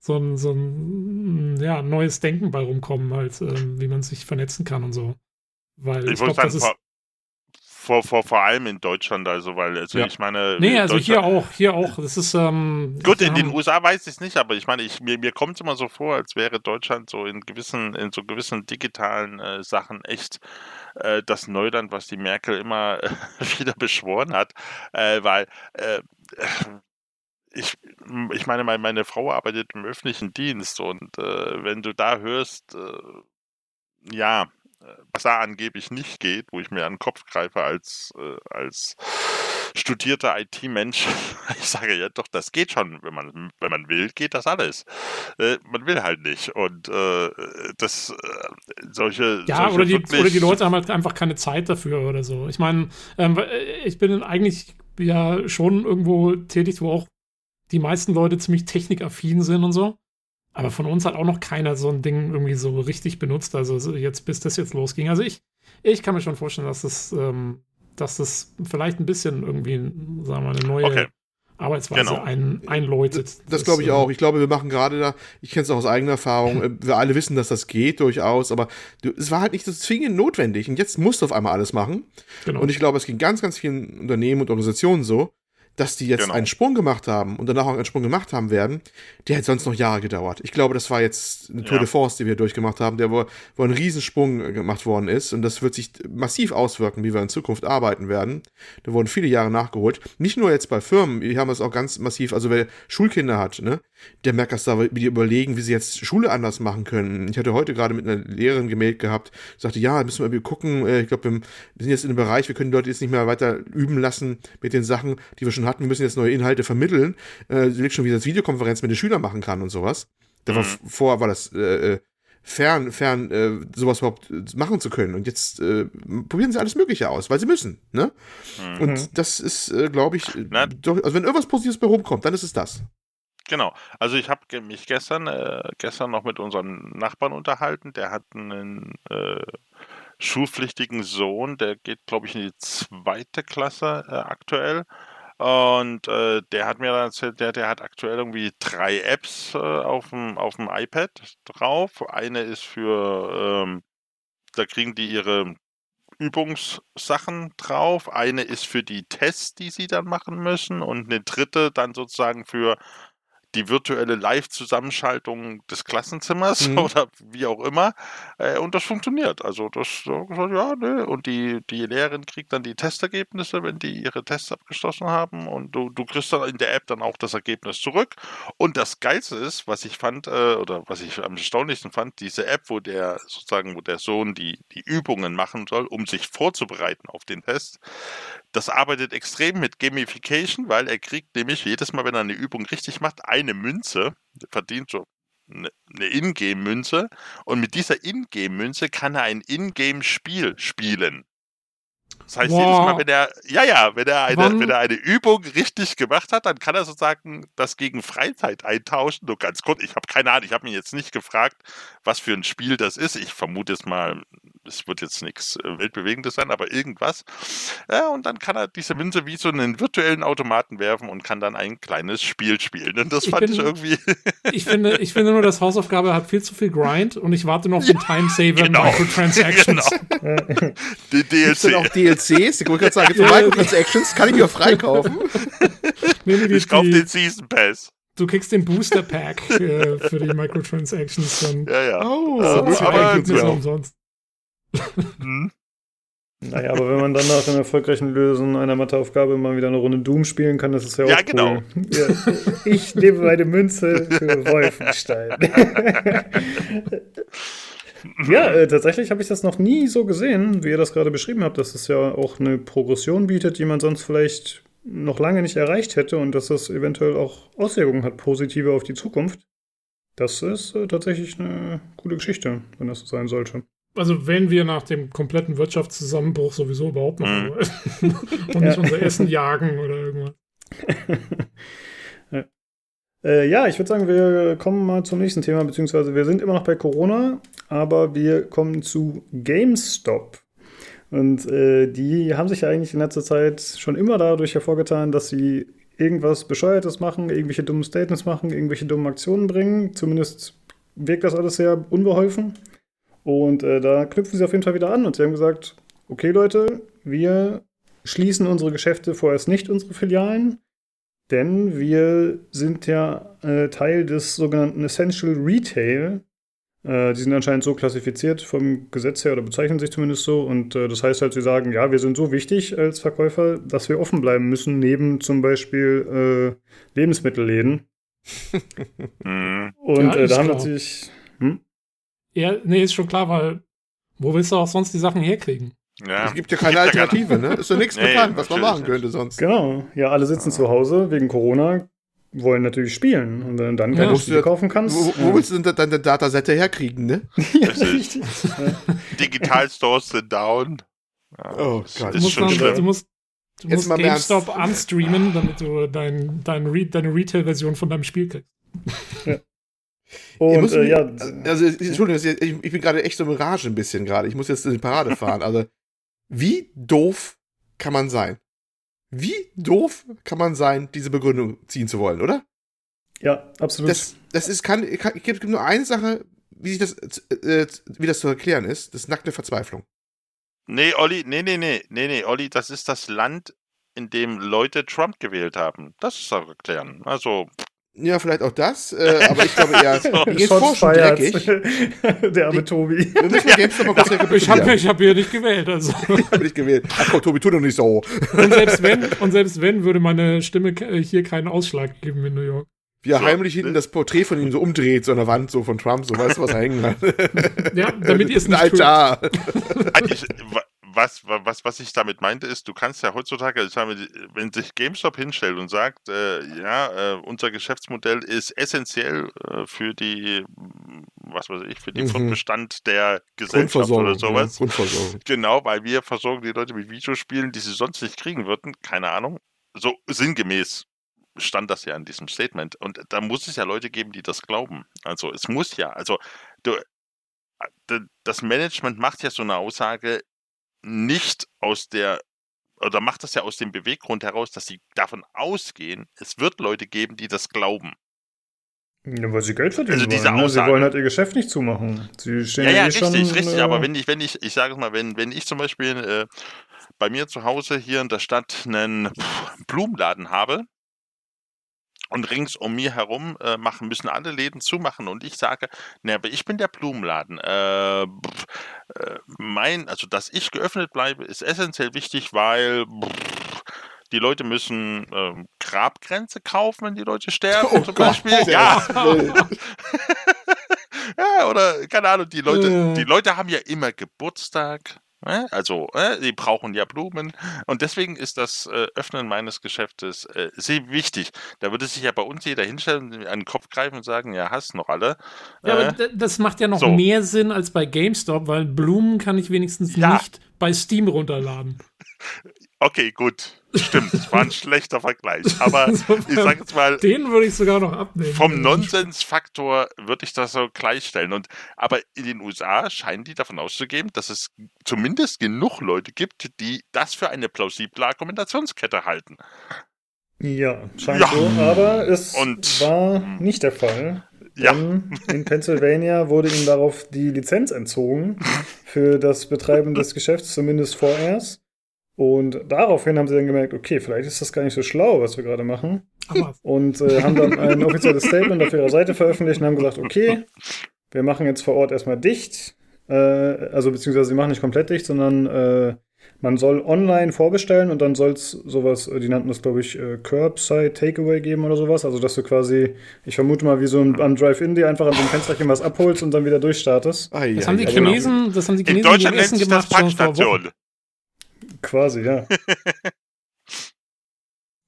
so ein, so ein ja, neues Denken bei rumkommen, halt, äh, wie man sich vernetzen kann und so. Weil ich, ich glaube, das ist vor, vor, vor allem in Deutschland, also weil, also ja. ich meine. Nee, also hier auch, hier auch. Das ist. Ähm, Gut, in den USA weiß ich es nicht, aber ich meine, ich, mir, mir kommt es immer so vor, als wäre Deutschland so in gewissen, in so gewissen digitalen äh, Sachen echt äh, das Neuland, was die Merkel immer äh, <laughs> wieder beschworen hat. Äh, weil äh, ich, ich meine, meine, meine Frau arbeitet im öffentlichen Dienst und äh, wenn du da hörst, ja, was da angeblich nicht geht, wo ich mir an den Kopf greife als, äh, als studierter IT-Mensch. <laughs> Ich sage ja doch, das geht schon. Wenn man, wenn man will, geht das alles. Äh, man will halt nicht. Und äh, das äh, solche. Ja, solche oder, die, oder die Leute haben halt einfach keine Zeit dafür oder so. Ich meine, ähm, äh, ich bin eigentlich ja schon irgendwo tätig, wo auch die meisten Leute ziemlich technikaffin sind und so. Aber von uns hat auch noch keiner so ein Ding irgendwie so richtig benutzt. Also jetzt, bis das jetzt losging. Also ich, ich kann mir schon vorstellen, dass das, ähm, dass das vielleicht ein bisschen irgendwie, sagen wir mal, eine neue okay. Arbeitsweise genau. ein, einläutet. Das, das glaube ich äh, auch. Ich glaube, wir machen gerade da, ich kenne es auch aus eigener Erfahrung, <laughs> äh, wir alle wissen, dass das geht durchaus, aber du, es war halt nicht so zwingend notwendig. Und jetzt musst du auf einmal alles machen. Genau. Und ich glaube, es ging ganz, ganz vielen Unternehmen und Organisationen so dass die jetzt Genau. einen Sprung gemacht haben und danach auch einen Sprung gemacht haben werden, der hätte sonst noch Jahre gedauert. Ich glaube, das war jetzt eine Tour Ja. de Force, die wir durchgemacht haben, der wo, wo ein Riesensprung äh, gemacht worden ist und das wird sich massiv auswirken, wie wir in Zukunft arbeiten werden. Da wurden viele Jahre nachgeholt. Nicht nur jetzt bei Firmen, wir haben es auch ganz massiv, also wer Schulkinder hat, ne, der merkt das da, wie die überlegen, wie sie jetzt Schule anders machen können. Ich hatte heute gerade mit einer Lehrerin gemailt gehabt, sagte, ja, müssen wir irgendwie gucken, äh, ich glaube, wir sind jetzt in einem Bereich, wir können die Leute jetzt nicht mehr weiter üben lassen mit den Sachen, die wir schon hatten. Wir müssen jetzt neue Inhalte vermitteln. Äh, sie legt schon, wie das Videokonferenz mit den Schülern machen kann und sowas. Da war Mhm. vorher war das äh, äh, fern, fern, äh, sowas überhaupt äh, machen zu können. Und jetzt äh, probieren sie alles Mögliche aus, weil sie müssen. Ne? Mhm. Und das ist, äh, glaube ich, äh, Na- doch, also wenn irgendwas Positives bei rumkommt, dann ist es das. Genau. Also ich habe mich gestern, äh, gestern noch mit unserem Nachbarn unterhalten. Der hat einen äh, schulpflichtigen Sohn, der geht, glaube ich, in die zweite Klasse äh, aktuell. Und äh, der hat mir dann erzählt, der, der hat aktuell irgendwie drei Apps äh, auf dem iPad drauf. Eine ist für, ähm, da kriegen die ihre Übungssachen drauf. Eine ist für die Tests, die sie dann machen müssen. Und eine dritte dann sozusagen für die virtuelle Live-Zusammenschaltung des Klassenzimmers Mhm. oder wie auch immer. Äh, und das funktioniert. Also das ja, ne. Und die, die Lehrerin kriegt dann die Testergebnisse, wenn die ihre Tests abgeschlossen haben. Und du, du kriegst dann in der App dann auch das Ergebnis zurück. Und das Geilste ist, was ich fand, äh, oder was ich am erstaunlichsten fand, diese App, wo der sozusagen, wo der Sohn die, die Übungen machen soll, um sich vorzubereiten auf den Test. Das arbeitet extrem mit Gamification, weil er kriegt nämlich jedes Mal, wenn er eine Übung richtig macht, eine Münze, verdient so eine eine Ingame-Münze und mit dieser Ingame-Münze kann er ein Ingame-Spiel spielen. Das heißt, jedes Wow. Mal, wenn er, ja, ja, wenn er, eine, Wann- wenn er eine Übung richtig gemacht hat, dann kann er sozusagen das gegen Freizeit eintauschen. Nur ganz kurz, ich habe keine Ahnung, ich habe mich jetzt nicht gefragt, was für ein Spiel das ist. Ich vermute jetzt mal, es wird jetzt nichts äh, Weltbewegendes sein, aber irgendwas. Ja, und dann kann er diese Münze wie so einen virtuellen Automaten werfen und kann dann ein kleines Spiel spielen. Und das Ich fand bin- ich irgendwie. <laughs> Ich finde, ich finde nur, das Hausaufgabe hat viel zu viel Grind und ich warte noch auf den Timesaver genau. Microtransactions. <laughs> genau. Die DLC. auch DLCs? Ich wollte gerade sagen, für Ja, ja. Microtransactions kann ich mir auch freikaufen. <laughs> Nee, nee, die, Ich kaufe den Season Pass. du kriegst den Booster Pack äh, für die Microtransactions. Dann Ja, ja. Oh, Ja, sind die aber- ja. umsonst. Hm? Naja, aber wenn man dann nach dem erfolgreichen Lösen einer Matheaufgabe mal wieder eine Runde Doom spielen kann, das ist ja auch Ja, cool. genau. Ja, ich nehme meine Münze für Wolfenstein. <laughs> ja, äh, tatsächlich habe ich das noch nie so gesehen, wie ihr das gerade beschrieben habt, dass es ja auch eine Progression bietet, die man sonst vielleicht noch lange nicht erreicht hätte und dass das eventuell auch Auswirkungen hat, positive auf die Zukunft. Das ist äh, tatsächlich eine coole Geschichte, wenn das so sein sollte. Also wenn wir nach dem kompletten Wirtschaftszusammenbruch sowieso überhaupt noch Mhm. <laughs> und nicht unser Essen jagen oder irgendwas. <laughs> ja. Äh, ja, ich würde sagen, wir kommen mal zum nächsten Thema, beziehungsweise wir sind immer noch bei Corona, aber wir kommen zu GameStop. Und äh, die haben sich ja eigentlich in letzter Zeit schon immer dadurch hervorgetan, dass sie irgendwas Bescheuertes machen, irgendwelche dummen Statements machen, irgendwelche dummen Aktionen bringen. Zumindest wirkt das alles sehr unbeholfen. Und äh, da knüpfen sie auf jeden Fall wieder an und sie haben gesagt, okay Leute, wir schließen unsere Geschäfte vorerst nicht, unsere Filialen, denn wir sind ja äh, Teil des sogenannten Essential Retail. Äh, die sind anscheinend so klassifiziert vom Gesetz her oder bezeichnen sich zumindest so. Und äh, das heißt halt, sie sagen, ja, wir sind so wichtig als Verkäufer, dass wir offen bleiben müssen, neben zum Beispiel äh, Lebensmittelläden. <laughs> Hm. Und Ja, äh, da haben natürlich. Hm? Ja, nee, ist schon klar, weil wo willst du auch sonst die Sachen herkriegen? Ja. Es gibt ja keine Alternative, ne? Ist doch nichts Nee, bekannt, was man machen könnte sonst. Genau. Ja, alle sitzen zu Hause wegen Corona, wollen natürlich spielen. Und wenn du dann keine Ja. Spiele kaufen kannst. Wo, wo willst du denn deine Datasette herkriegen, ne? <laughs> ja, Richtig. Ja. Digital-Stores sind down. Ja, Oh Gott. Du Ist musst, schon dann, schlimm. du musst, du Jetzt musst mal. GameStop unstreamen, damit du dein, dein Re deine Retail-Version von deinem Spiel kriegst. Ich Und äh, mich- ja, Also, Entschuldigung, ich, ich bin gerade echt so im Rage ein bisschen gerade. Ich muss jetzt in die Parade fahren. Also, wie doof kann man sein? Wie doof kann man sein, diese Begründung ziehen zu wollen, oder? ja, absolut. Das, das ist, kann, kann, es gibt nur eine Sache, wie sich das, äh, wie das zu erklären ist. Das ist nackte Verzweiflung. Nee, Olli, nee, nee, nee, nee, nee, Olli, das ist das Land, in dem Leute Trump gewählt haben. Das ist auch erklären. Also. Ja, vielleicht auch das, äh, aber ich glaube eher, <laughs> so. mir geht's vor schon dreckig. <laughs> Der arme Tobi. Wir müssen GameStop mal kurz Ich habe ich hab hier nicht gewählt. Also. <laughs> ich habe nicht gewählt. Ach komm, Tobi, tu doch nicht so. Und selbst wenn, und selbst wenn, würde meine Stimme hier keinen Ausschlag geben in New York. Wie er heimlich hinten das Porträt von ihm so umdreht, so an der Wand, so von Trump, so weißt du, was er hängen hat. Ja, damit ihr es Ein nicht Altar. Eigentlich, wa- was, wa- was, was ich damit meinte, ist, du kannst ja heutzutage, ich sage, wenn sich GameStop hinstellt und sagt, äh, ja, äh, unser Geschäftsmodell ist essentiell äh, für die, was weiß ich, für den Mhm. Fortbestand der Gesellschaft oder sowas. Ja, Grundversorgung. <laughs> Genau, weil wir versorgen die Leute mit Videospielen, die sie sonst nicht kriegen würden. Keine Ahnung. So sinngemäß stand das ja in diesem Statement. Und da muss es ja Leute geben, die das glauben. Also es muss ja, also du, d- das Management macht ja so eine Aussage nicht aus der oder macht das ja aus dem Beweggrund heraus, dass sie davon ausgehen, es wird Leute geben, die das glauben. Ja, weil sie Geld verdienen Also diese wollen. Ne? Sie Aussage- wollen halt ihr Geschäft nicht zumachen. Sie stehen Ja, ja, eh richtig, schon, richtig. äh, Aber wenn ich, wenn ich, ich sage es mal, wenn, wenn ich zum Beispiel äh, bei mir zu Hause hier in der Stadt einen Blumenladen habe und rings um mir herum äh, machen, müssen alle Läden zumachen und ich sage, ne, aber ich bin der Blumenladen. Äh, pff, äh, mein, also dass ich geöffnet bleibe, ist essentiell wichtig, weil pff, die Leute müssen ähm, Grabgrenze kaufen, wenn die Leute sterben, Oh zum Gott, Beispiel. der Ja. <laughs> <laughs> ja, oder keine Ahnung, die Leute, die Leute haben ja immer Geburtstag. Ne? Also, äh, die brauchen ja Blumen. Und deswegen ist das äh, Öffnen meines Geschäftes äh, sehr wichtig. Da würde sich ja bei uns jeder hinstellen, an den Kopf greifen und sagen, ja, hast noch alle. Ja, aber Äh, das macht ja noch so. mehr Sinn als bei GameStop, weil Blumen kann ich wenigstens Ja. nicht bei Steam runterladen. <laughs> okay, gut. Stimmt, das war ein schlechter Vergleich. <laughs> Aber ich sage jetzt mal, Den würde ich sogar noch abnehmen. vom Nonsensfaktor würde ich das so gleichstellen. Und aber in den USA scheinen die davon auszugeben, dass es zumindest genug Leute gibt, die das für eine plausible Argumentationskette halten. Ja, scheint Ja. so, aber es Und- war nicht der Fall. Ja. In Pennsylvania wurde ihm darauf die Lizenz entzogen für das Betreiben des Geschäfts, zumindest vorerst. Und daraufhin haben sie dann gemerkt, okay, vielleicht ist das gar nicht so schlau, was wir gerade machen. Aber Und äh, haben dann ein offizielles Statement auf ihrer Seite veröffentlicht und haben gesagt, okay, wir machen jetzt vor Ort erstmal dicht. Äh, also beziehungsweise sie machen nicht komplett dicht, sondern äh, man soll online vorbestellen und dann soll es sowas, die nannten das, glaube ich, äh, Curbside Takeaway geben oder sowas. Also dass du quasi, ich vermute mal, wie so ein, am Drive-In dir einfach an so einem Fensterchen was abholst und dann wieder durchstartest. Das haben die ai. Chinesen, das haben die In Chinesen Deutschland gegen nennt Essen sich das. Packstation. Quasi, ja. <laughs>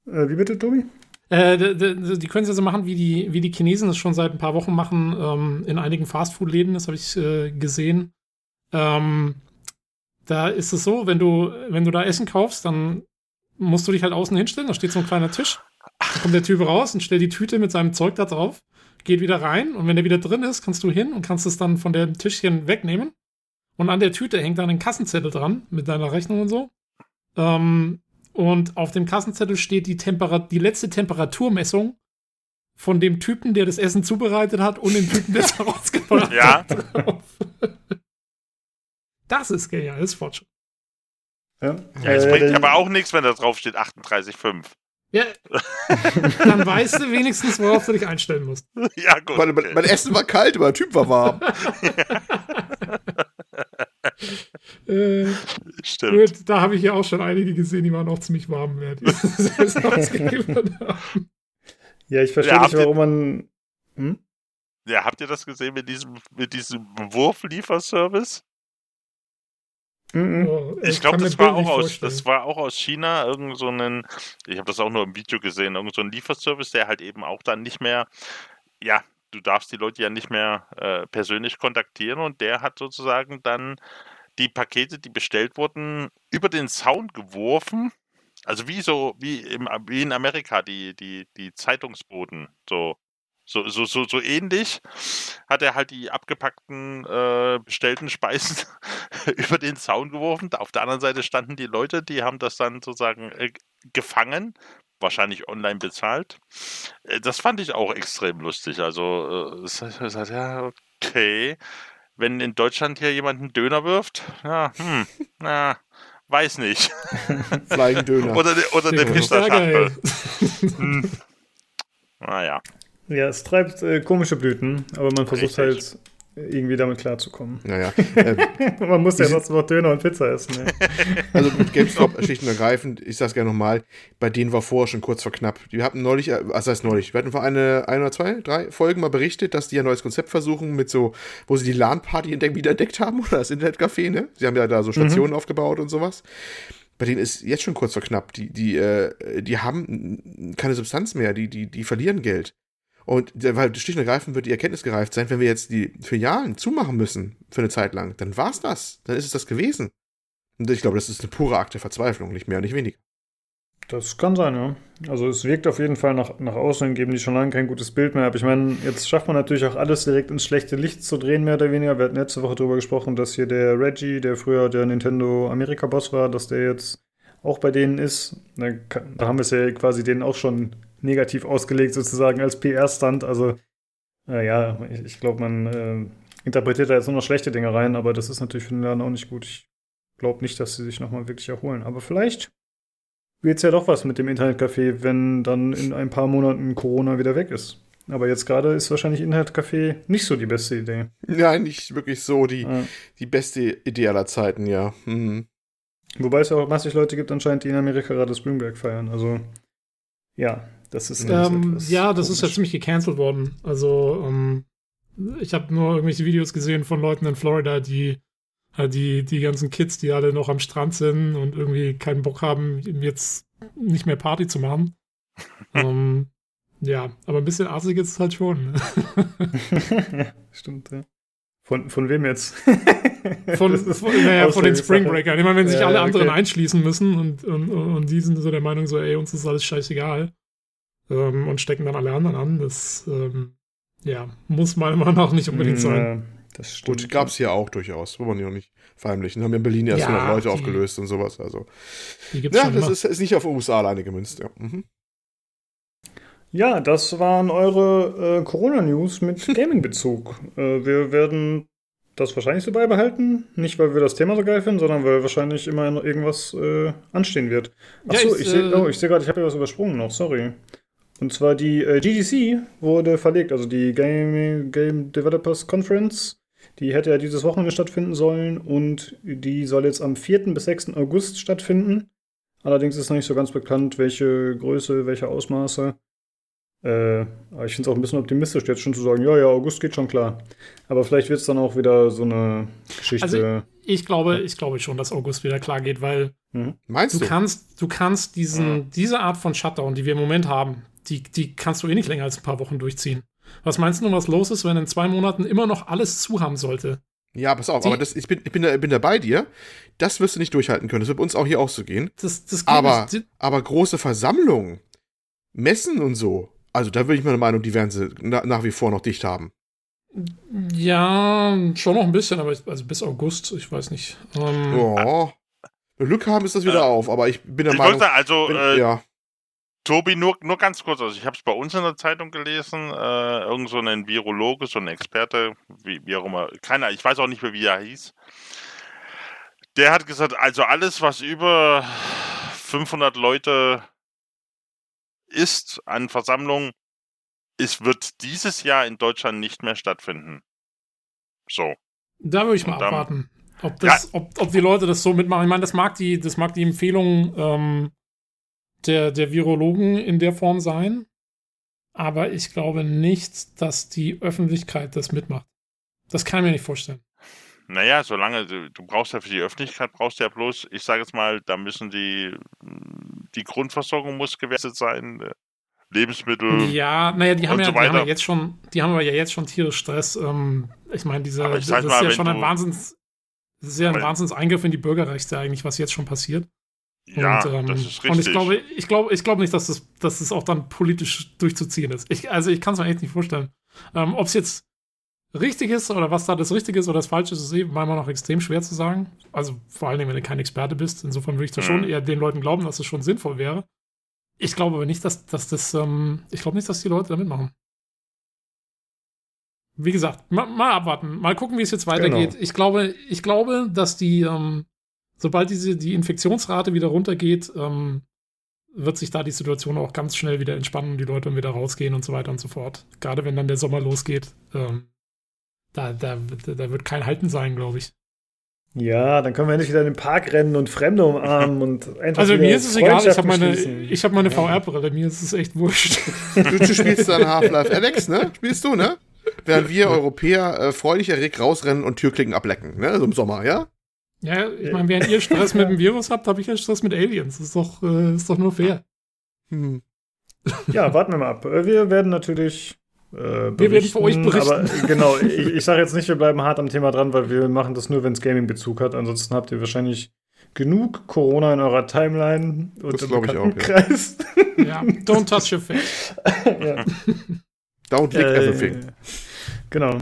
äh, wie bitte, Tobi? Äh, die können es ja so machen, wie die, wie die Chinesen es schon seit ein paar Wochen machen, ähm, in einigen Fastfood-Läden, das habe ich äh, gesehen. Ähm, da ist es so, wenn du, wenn du da Essen kaufst, dann musst du dich halt außen hinstellen, da steht so ein kleiner Tisch. Da kommt der Typ raus und stellt die Tüte mit seinem Zeug da drauf, geht wieder rein und wenn der wieder drin ist, kannst du hin und kannst es dann von dem Tischchen wegnehmen. Und an der Tüte hängt dann ein Kassenzettel dran mit deiner Rechnung und so. Ähm, und auf dem Kassenzettel steht die, Temperat die letzte Temperaturmessung von dem Typen, der das Essen zubereitet hat und dem Typen, der es <laughs> rausgebracht Ja. hat. Das ist genial, das ist Fortschritt. Ja, Ja, es Äh, bringt aber auch nichts, wenn da drauf steht 38,5. Ja, <laughs> dann weißt du wenigstens, worauf du dich einstellen musst. ja, gut. Mein, mein, mein Essen war kalt, aber der Typ war warm. <laughs> Äh, Stimmt. gut, da habe ich ja auch schon einige gesehen, die waren auch ziemlich warm, wer die <laughs> ausgeliefert haben. Ja, ich verstehe Ja, nicht, warum man. Hm? Ja, habt ihr das gesehen mit diesem, mit diesem Wurflieferservice? Oh, Ich kann glaube, das war auch aus, vorstellen. das war auch aus China, irgend so ein, ich habe das auch nur im Video gesehen, irgend so ein Lieferservice, der halt eben auch dann nicht mehr, ja, du darfst die Leute ja nicht mehr äh, persönlich kontaktieren und der hat sozusagen dann die Pakete, die bestellt wurden, über den Zaun geworfen. Also wie so, wie, im, wie in Amerika, die, die, die Zeitungsboden, so. So, so, so, so ähnlich hat er halt die abgepackten, äh, bestellten Speisen <laughs> über den Zaun geworfen. Auf der anderen Seite standen die Leute, die haben das dann sozusagen äh, gefangen, wahrscheinlich online bezahlt. Äh, das fand ich auch extrem lustig. Also, äh, ja, okay. Wenn in Deutschland hier jemand einen Döner wirft, ja, hm, na, weiß nicht. <laughs> Flying Döner. oder oder eine. Stärker, Hm. Naja. Ja, es treibt äh, komische Blüten, aber man versucht Richtig. halt irgendwie damit klarzukommen. Naja. <laughs> Äh, man muss ja trotzdem noch Döner und Pizza essen. Ne? <laughs> Also mit GameStop schlicht und ergreifend, ich sag's gerne nochmal, bei denen war vorher schon kurz vor knapp. Die hatten neulich, äh, was heißt neulich, wir hatten vor eine, ein oder zwei, drei Folgen mal berichtet, dass die ein neues Konzept versuchen mit so, wo sie die LAN-Party wieder entdeckt haben oder das Internetcafé, ne? Sie haben ja da so Stationen aufgebaut und sowas. Bei denen ist jetzt schon kurz vor knapp. Die, die, äh, die haben keine Substanz mehr, die, die, die verlieren Geld. Und weil schlicht und ergreifend wird die Erkenntnis gereift sein, wenn wir jetzt die Filialen zumachen müssen für eine Zeit lang, dann war's das. Dann ist es das gewesen. Und ich glaube, das ist eine pure Akt der Verzweiflung, nicht mehr und nicht weniger. Das kann sein, ja. Also es wirkt auf jeden Fall nach, nach außen, geben die schon lange kein gutes Bild mehr ab. Ich meine, jetzt schafft man natürlich auch alles direkt ins schlechte Licht zu drehen, mehr oder weniger. Wir hatten letzte Woche darüber gesprochen, dass hier der Reggie, der früher der Nintendo Amerika-Boss war, dass der jetzt auch bei denen ist. Da haben wir es ja quasi denen auch schon negativ ausgelegt, sozusagen als PR-Stand. Also, äh, ja, ich, ich glaube, man äh, interpretiert da jetzt nur noch schlechte Dinge rein, aber das ist natürlich für den Laden auch nicht gut. Ich glaube nicht, dass sie sich nochmal wirklich erholen. Aber vielleicht wird's ja doch was mit dem Internetcafé, wenn dann in ein paar Monaten Corona wieder weg ist. Aber jetzt gerade ist wahrscheinlich Internetcafé nicht so die beste Idee. Ja, nicht wirklich so die, Ja. die beste Idee aller Zeiten, ja. Hm. Wobei es ja auch massig Leute gibt anscheinend, die in Amerika gerade Spring Break feiern. Also ja, das ist Ähm, ja, das ist ja komisch. ziemlich gecancelt worden. Also, ähm, ich habe nur irgendwelche Videos gesehen von Leuten in Florida, die halt die, die ganzen Kids, die alle noch am Strand sind und irgendwie keinen Bock haben, jetzt nicht mehr Party zu machen. <laughs> ähm, ja, aber ein bisschen assig ist es halt schon. <laughs> stimmt, ja. Von, von wem jetzt? <laughs> Von, von, naja, von den. Spring Breakern. Ich meine, wenn sich Ja, alle anderen okay. einschließen müssen und, und, und die sind so der Meinung, so, ey, uns ist alles scheißegal. Ähm, und stecken dann alle anderen an, das, ähm, ja, muss meiner Meinung nach nicht unbedingt sein. Ja, das stimmt. Gut, gab's hier auch durchaus. Wollen wir die noch nicht verheimlichen. Haben ja in Berlin erst Ja, 100 Leute die- aufgelöst und sowas. Also, Die gibt's ja, schon das immer. ist, ist nicht auf USA alleine gemünzt. Ja. Mhm. Ja, das waren eure äh, Corona-News mit <laughs> Gaming-Bezug. äh, wir werden das wahrscheinlich so beibehalten. Nicht, weil wir das Thema so geil finden, sondern weil wahrscheinlich immer noch irgendwas äh, anstehen wird. Ja, Achso, ich, ich, sehe äh, oh, ich seh gerade, ich habe ja was übersprungen noch, sorry. Und zwar die äh, GDC wurde verlegt, also die Game, Game Developers Conference. Die hätte ja dieses Wochenende stattfinden sollen und die soll jetzt am 4. bis 6. August stattfinden. Allerdings ist noch nicht so ganz bekannt, welche Größe, welche Ausmaße. Äh, aber ich finde es auch ein bisschen optimistisch, jetzt schon zu sagen, ja, ja, August geht schon klar. Aber vielleicht wird es dann auch wieder so eine Geschichte. Also, Ich glaube, ich glaube schon, dass August wieder klar geht, weil mhm. Meinst du du? kannst, du kannst diesen, Mhm. diese Art von Shutdown, die wir im Moment haben, die, die kannst du eh nicht länger als ein paar Wochen durchziehen. Was meinst du, was los ist, wenn in zwei Monaten immer noch alles zu haben sollte? Ja, pass auf, Die- aber das, ich, bin, ich bin, da, bin da bei dir. Das wirst du nicht durchhalten können. Das wird bei uns auch hier auch so gehen. Das, das geht Aber, nicht. aber große Versammlungen, Messen und so, also da bin ich meiner Meinung, die werden sie na, nach wie vor noch dicht haben. Ja, schon noch ein bisschen, aber ich, also bis August, ich weiß nicht. Ähm, Oh. Wenn wir Glück haben, ist das wieder Äh, auf, aber ich bin der Ich Meinung. sagen, also, Wenn, äh, ja. Tobi, nur, nur ganz kurz, also ich habe es bei uns in der Zeitung gelesen, äh, irgend so ein Virologe, so ein Experte, wie, wie auch immer, keiner, ich weiß auch nicht mehr, wie er hieß. Der hat gesagt, also alles, was über 500 Leute ist an Versammlungen, es wird dieses Jahr in Deutschland nicht mehr stattfinden. So. Da würde ich mal dann- abwarten. Ob, das, ob, ob die Leute das so mitmachen. Ich meine, das mag die, das mag die Empfehlung ähm, der, der Virologen in der Form sein. Aber ich glaube nicht, dass die Öffentlichkeit das mitmacht. Das kann ich mir nicht vorstellen. Naja, solange du, du brauchst ja für die Öffentlichkeit, brauchst du ja bloß, ich sage jetzt mal, da müssen die, die Grundversorgung muss gewährleistet sein, äh, Lebensmittel. Ja, naja, die haben ja, so die haben ja jetzt schon, die haben aber ja jetzt schon tierisch Stress. Ähm, ich meine, dieser, Aber das ich sag ist mal, ja schon ein Wahnsinns, das ist ja ein Wahnsinnseingriff in die Bürgerrechte eigentlich, was jetzt schon passiert. Ja, und, ähm, das ist richtig. Und ich glaube, ich glaube, ich glaube nicht, dass das, dass das auch dann politisch durchzuziehen ist. Ich, also ich kann es mir echt nicht vorstellen. Ähm, Ob es jetzt richtig ist oder was da das Richtige ist oder das Falsche ist, ist eh manchmal noch extrem schwer zu sagen. Also vor allen Dingen, wenn du kein Experte bist. Insofern würde ich da Mhm. schon eher den Leuten glauben, dass es schon sinnvoll wäre. Ich glaube aber nicht, dass, dass das, ähm, ich glaube nicht, dass die Leute da mitmachen. Wie gesagt, mal, mal abwarten, mal gucken, wie es jetzt weitergeht. Genau. Ich glaube, ich glaube, dass die, ähm, sobald diese, die Infektionsrate wieder runtergeht, ähm, wird sich da die Situation auch ganz schnell wieder entspannen und die Leute wieder rausgehen und so weiter und so fort. Gerade wenn dann der Sommer losgeht, ähm, da, da, da wird kein Halten sein, glaube ich. Ja, dann können wir nicht wieder in den Park rennen und Fremde umarmen und <laughs> einfach Also mir ist es egal, ich habe meine, ich hab meine VR-Brille, mir ist es echt wurscht. <laughs> Du, du spielst dann Half-Life Alex, ne? Spielst du, ne? Während wir Europäer äh, freudig erregt rausrennen und Türklicken ablecken, ne? So im Sommer, ja? Ja, ich meine, während ihr Stress <laughs> mit dem Virus habt, habe ich ja Stress mit Aliens. Das ist doch, äh, ist doch nur fair. Hm. <laughs> Ja, warten wir mal ab. Wir werden natürlich äh, wir werden für euch berichten. Aber genau, <laughs> ich, ich sage jetzt nicht, wir bleiben hart am Thema dran, weil wir machen das nur, wenn es Gaming-Bezug hat. Ansonsten habt ihr wahrscheinlich genug Corona in eurer Timeline und das im Bekanntenkreis. Ja. ja, don't touch your face. ja. Don't lick äh, everything. Genau.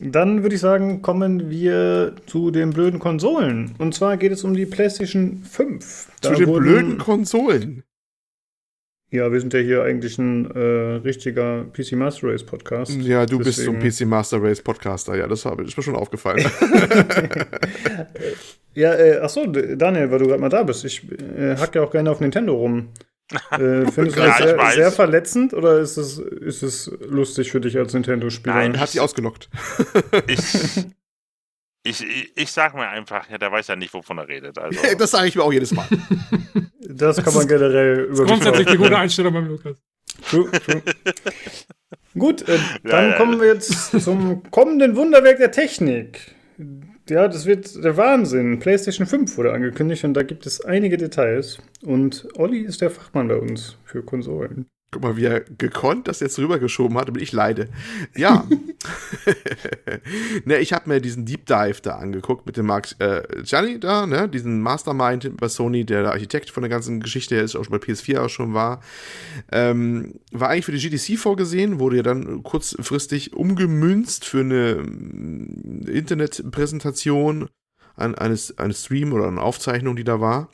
Dann würde ich sagen, kommen wir zu den blöden Konsolen. Und zwar geht es um die PlayStation 5. Da zu den blöden Konsolen? Ja, wir sind ja hier eigentlich ein äh, richtiger PC Master Race Podcast. Ja, du Deswegen. bist so ein PC Master Race Podcaster, ja, das, ist mir schon aufgefallen. <laughs> <laughs> ja, äh, achso, Daniel, weil du gerade mal da bist. Ich äh, hack ja auch gerne auf Nintendo rum. Äh, findest du <laughs> das sehr, sehr, verletzend oder ist es, ist es lustig für dich als Nintendo-Spieler? Nein, hat sie ausgelockt. <laughs> ich, <laughs> ich, ich sag mir einfach, ja, der weiß ja nicht, wovon er redet. Also. das sage ich mir auch jedes Mal. das kann man generell über Grundsätzlich die gute Einstellung beim Lukas. True, true. Gut, äh, dann ja, kommen wir jetzt zum kommenden Wunderwerk der Technik. Ja, das wird der Wahnsinn. PlayStation 5 wurde angekündigt und da gibt es einige Details. Und Olli ist der Fachmann bei uns für Konsolen. Guck mal, wie er gekonnt das jetzt rübergeschoben hat, damit ich leide. Ja. <laughs> ne, ich habe mir diesen Deep Dive da angeguckt mit dem Mark äh, Gianni da, ne, diesen Mastermind bei Sony, der der Architekt von der ganzen Geschichte ist, auch schon bei PS4 auch schon war. Ähm, war eigentlich für die GDC vorgesehen, wurde ja dann kurzfristig umgemünzt für eine mm, Internetpräsentation an eines, eines Stream oder eine Aufzeichnung, die da war.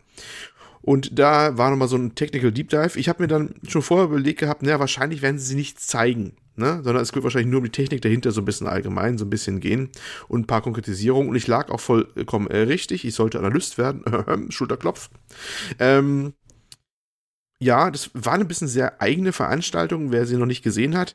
Und da war nochmal so ein Technical Deep Dive. Ich habe mir dann schon vorher überlegt gehabt, naja, wahrscheinlich werden sie nichts zeigen, ne? sondern es wird wahrscheinlich nur um die Technik dahinter so ein bisschen allgemein, so ein bisschen gehen und ein paar Konkretisierungen. Und ich lag auch vollkommen äh, richtig. Ich sollte Analyst werden. <laughs> Schulterklopf. Ähm, ja, das war eine bisschen sehr eigene Veranstaltung, wer sie noch nicht gesehen hat.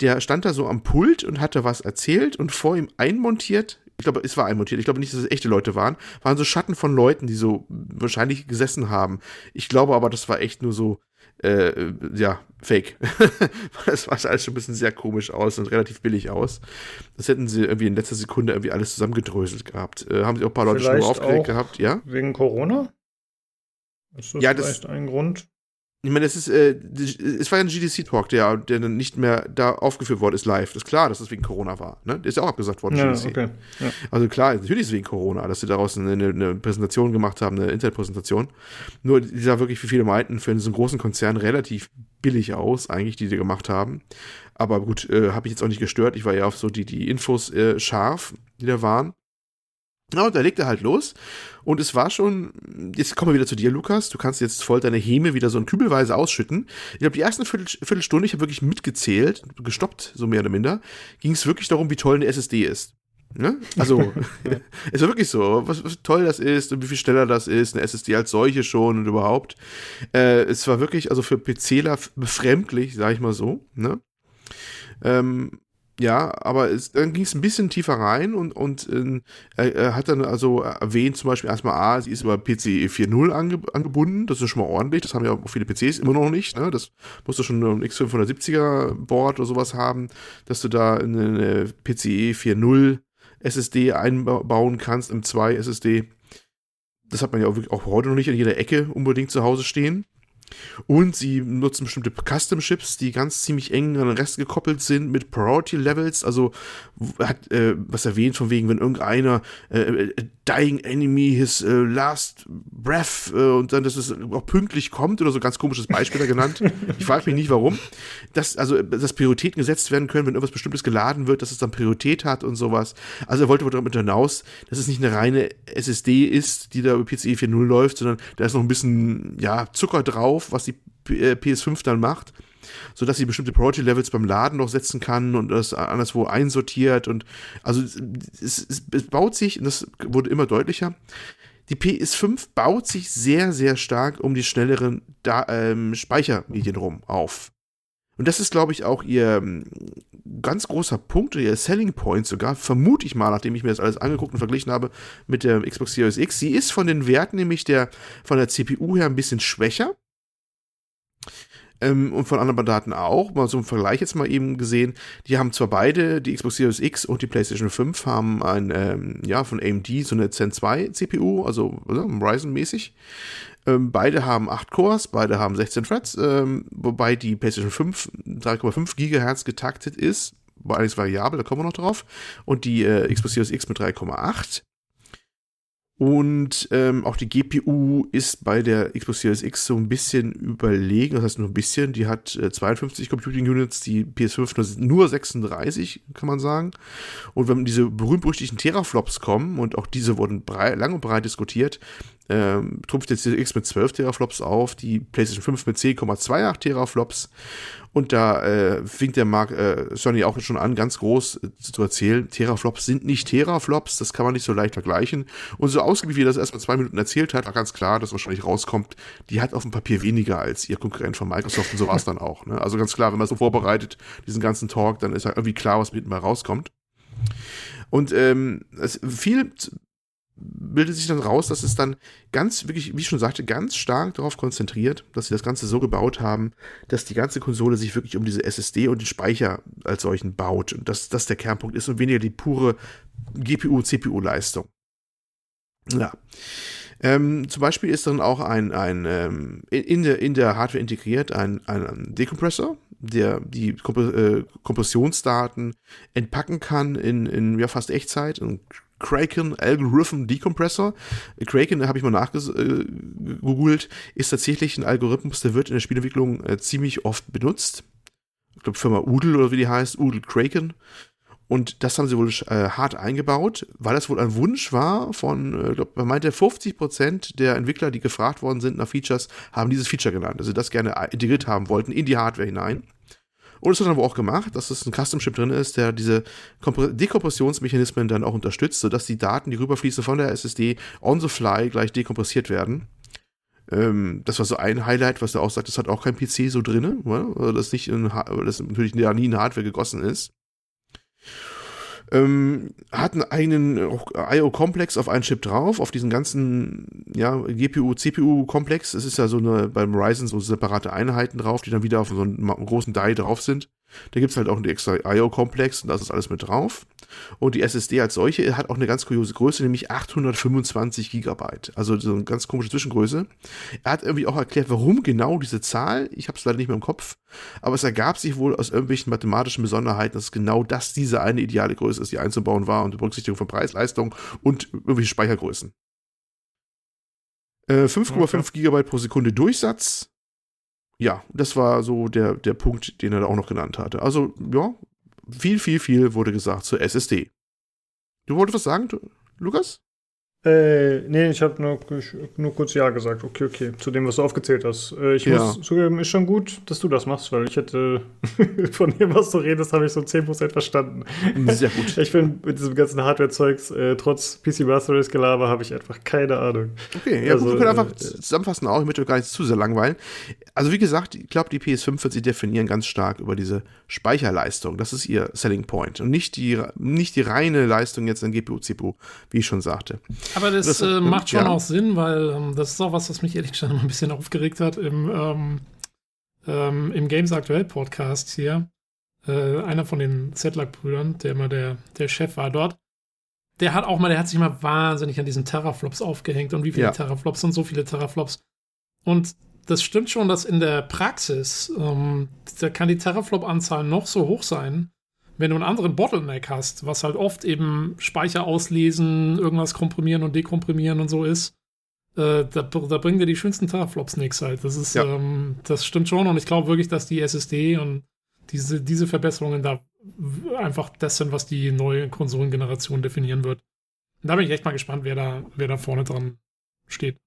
Der stand da so am Pult und hatte was erzählt und vor ihm einmontiert ich glaube, es war einmontiert, ich glaube nicht, dass es echte Leute waren, waren so Schatten von Leuten, die so wahrscheinlich gesessen haben. Ich glaube aber, das war echt nur so, äh, ja, fake. <laughs> das sah alles schon ein bisschen sehr komisch aus und relativ billig aus. Das hätten sie irgendwie in letzter Sekunde irgendwie alles zusammengedröselt gehabt. Äh, haben sie auch ein paar Leute vielleicht schon aufgeregt gehabt, ja? Wegen Corona? Ist das ja, vielleicht das, ein Grund? Ich meine, es ist, äh, es war ja ein GDC-Talk, der, der dann nicht mehr da aufgeführt worden ist live. Das ist klar, dass das wegen Corona war. Ne? Der ist ja auch abgesagt worden, ja, GDC. Okay. Ja. Also klar, natürlich ist es wegen Corona, dass sie daraus eine, eine Präsentation gemacht haben, eine Internetpräsentation. Nur, die sah wirklich, wie viele meinten, für einen großen Konzern relativ billig aus, eigentlich, die die gemacht haben. Aber gut, äh, habe ich jetzt auch nicht gestört. Ich war ja auf so die, die Infos äh, scharf, die da waren. Ja, und da legt er halt los. Und es war schon, jetzt kommen wir wieder zu dir, Lukas. Du kannst jetzt voll deine Häme wieder so in kübelweise ausschütten. Ich glaube, die ersten Viertel, Viertelstunde, ich habe wirklich mitgezählt, gestoppt, so mehr oder minder, ging es wirklich darum, wie toll eine SSD ist. Ne? Also, <laughs> es war wirklich so, was, was, toll das ist und wie viel schneller das ist, eine SSD als solche schon und überhaupt. Äh, es war wirklich, also für PCler befremdlich, sag ich mal so. Ne? Ähm, ja, aber es, dann ging es ein bisschen tiefer rein und, und äh, er, hat dann also erwähnt, zum Beispiel erstmal, A, sie ist über PCE 4.0 ange, angebunden, das ist schon mal ordentlich, das haben ja auch viele PCs immer noch nicht, ne? das musst du schon ein X570er Board oder sowas haben, dass du da eine PCE 4.0 SSD einbauen kannst, im 2 SSD. Das hat man ja auch, auch heute noch nicht in jeder Ecke unbedingt zu Hause stehen. Und sie nutzen bestimmte Custom-Chips, die ganz ziemlich eng an den Rest gekoppelt sind mit Priority-Levels. Also hat äh, was erwähnt von wegen, wenn irgendeiner äh, äh, Dying Enemy his äh, last breath äh, und dann, dass es auch pünktlich kommt oder so ganz komisches Beispiel da genannt. <laughs> Ich frage mich nicht, warum. Dass, also, dass Prioritäten gesetzt werden können, wenn irgendwas Bestimmtes geladen wird, dass es dann Priorität hat und sowas. Also er wollte damit hinaus, dass es nicht eine reine SSD ist, die da über PCE 4.0 läuft, sondern da ist noch ein bisschen, ja, Zucker drauf, was die PS5 äh, dann macht so dass sie bestimmte Priority Levels beim Laden noch setzen kann und das anderswo einsortiert und also es, es, es baut sich, und das wurde immer deutlicher, die PS5 baut sich sehr, sehr stark um die schnelleren da ähm, Speichermedien rum auf. Und das ist, glaube ich, auch ihr ähm, ganz großer Punkt, ihr Selling Point sogar, vermute ich mal, nachdem ich mir das alles angeguckt und verglichen habe mit der Xbox Series X. Sie ist von den Werten nämlich der, von der CPU her ein bisschen schwächer. Ähm, und von anderen Daten auch. Mal so im Vergleich jetzt mal eben gesehen. Die haben zwar beide, die Xbox Series X und die PlayStation 5, haben ein, ähm, ja, von AMD so eine Zen 2 CPU, also Ryzen-mäßig. Ähm, beide haben 8 Cores, beide haben 16 Threads, ähm, wobei die PlayStation 5 3,5 GHz getaktet ist. War alles variabel, da kommen wir noch drauf. Und die äh, Xbox Series X mit 3,8. Und ähm, auch die GPU ist bei der Xbox Series X so ein bisschen überlegen, das heißt nur ein bisschen. Die hat äh, 52 Computing Units, die PS5 nur 36, kann man sagen. Und wenn diese berühmt-berüchtigten Teraflops kommen, und auch diese wurden brei lang und breit diskutiert, ähm, trumpft jetzt die X mit 12 Teraflops auf, die PlayStation 5 mit 10,28 Teraflops. Und da äh, fing der Mark äh, Sony auch schon an, ganz groß äh, zu erzählen, Teraflops sind nicht Teraflops, das kann man nicht so leicht vergleichen. Und so ausgiebig, wie er das erstmal zwei Minuten erzählt hat, war ganz klar, dass wahrscheinlich rauskommt, die hat auf dem Papier weniger als ihr Konkurrent von Microsoft und so war es dann auch. Ne? Also ganz klar, wenn man so vorbereitet, diesen ganzen Talk, dann ist ja irgendwie klar, was mit mal rauskommt. Und ähm, es, viel bildet sich dann raus, dass es dann ganz, wirklich, wie ich schon sagte, ganz stark darauf konzentriert, dass sie das Ganze so gebaut haben, dass die ganze Konsole sich wirklich um diese SSD und den Speicher als solchen baut. Und dass das der Kernpunkt ist und weniger die pure GPU- CPU-Leistung. Ja. Ähm, zum Beispiel ist dann auch ein, ein ähm, in, der, in der Hardware integriert ein, ein Dekompressor, der die Komp äh, Kompressionsdaten entpacken kann in, in ja, fast Echtzeit und Kraken Algorithm Decompressor. Kraken, habe ich mal nachgegoogelt, ist tatsächlich ein Algorithmus, der wird in der Spielentwicklung äh, ziemlich oft benutzt. Ich glaube, Firma Udel oder wie die heißt, Udel Kraken. Und das haben sie wohl äh, hart eingebaut, weil das wohl ein Wunsch war von, äh, ich glaube, man meinte 50% der Entwickler, die gefragt worden sind nach Features, haben dieses Feature genannt, also das gerne integriert haben wollten in die Hardware hinein. Und es wird dann aber auch gemacht, dass es ein Custom-Chip drin ist, der diese Dekompressionsmechanismen dann auch unterstützt, sodass die Daten, die rüberfließen von der SSD, on the fly gleich dekompressiert werden. Ähm, das war so ein Highlight, was er auch sagt, das hat auch kein PC so drin, weil das nicht in, das natürlich nie in Hardware gegossen ist. Ähm, hat einen eigenen IO-Komplex auf einen Chip drauf, auf diesen ganzen ja, GPU-CPU-Komplex. Es ist ja so eine beim Ryzen so separate Einheiten drauf, die dann wieder auf so einem großen Die drauf sind. Da gibt es halt auch einen extra IO-Komplex und da ist alles mit drauf. Und die SSD als solche hat auch eine ganz kuriose Größe, nämlich 825 Gigabyte. Also so eine ganz komische Zwischengröße. Er hat irgendwie auch erklärt, warum genau diese Zahl. Ich habe es leider nicht mehr im Kopf. Aber es ergab sich wohl aus irgendwelchen mathematischen Besonderheiten, dass genau das diese eine ideale Größe ist, die einzubauen war und Berücksichtigung von Preis, Leistung und irgendwelche Speichergrößen. Äh, 5,5 okay. Gigabyte pro Sekunde Durchsatz ja, das war so der, der Punkt, den er da auch noch genannt hatte. Also, ja, viel, viel, viel wurde gesagt zur SSD. Du wolltest was sagen, Lukas? Äh, nee, ich habe nur, nur kurz Ja gesagt. Okay, okay. Zu dem, was du aufgezählt hast. Äh, ich ja. muss zugeben, ist schon gut, dass du das machst, weil ich hätte <laughs> von dem, was du redest, habe ich so 10% verstanden. Sehr gut. <laughs> Ich bin mit diesem ganzen Hardware-Zeugs, äh, trotz PC Master Race Gelaber, habe ich einfach keine Ahnung. Okay, ja, also, gut, wir können einfach äh, zusammenfassen auch, ich möchte gar nicht zu sehr langweilen. Also, wie gesagt, ich glaube, die PS5 wird sich definieren ganz stark über diese Speicherleistung. Das ist ihr Selling Point. Und nicht die, nicht die reine Leistung jetzt in GPU, CPU, wie ich schon sagte. Aber das, das äh, macht schon ja. auch Sinn, weil ähm, das ist auch was, was mich ehrlich gesagt immer ein bisschen aufgeregt hat im, ähm, ähm, im Games Aktuell Podcast hier. Äh, einer von den Zetlack-Brüdern, der immer der, der Chef war dort, der hat auch mal, der hat sich mal wahnsinnig an diesen Terraflops aufgehängt und wie viele ja. Terraflops und so viele Terraflops. Und das stimmt schon, dass in der Praxis, ähm, da kann die Terraflop-Anzahl noch so hoch sein wenn du einen anderen Bottleneck hast, was halt oft eben Speicher auslesen, irgendwas komprimieren und dekomprimieren und so ist, äh, da, da, bringen dir die schönsten Teraflops nichts halt. Das ist, ja. ähm, das stimmt schon und ich glaube wirklich, dass die SSD und diese, diese Verbesserungen da einfach das sind, was die neue Konsolengeneration definieren wird. Und da bin ich echt mal gespannt, wer da, wer da vorne dran steht.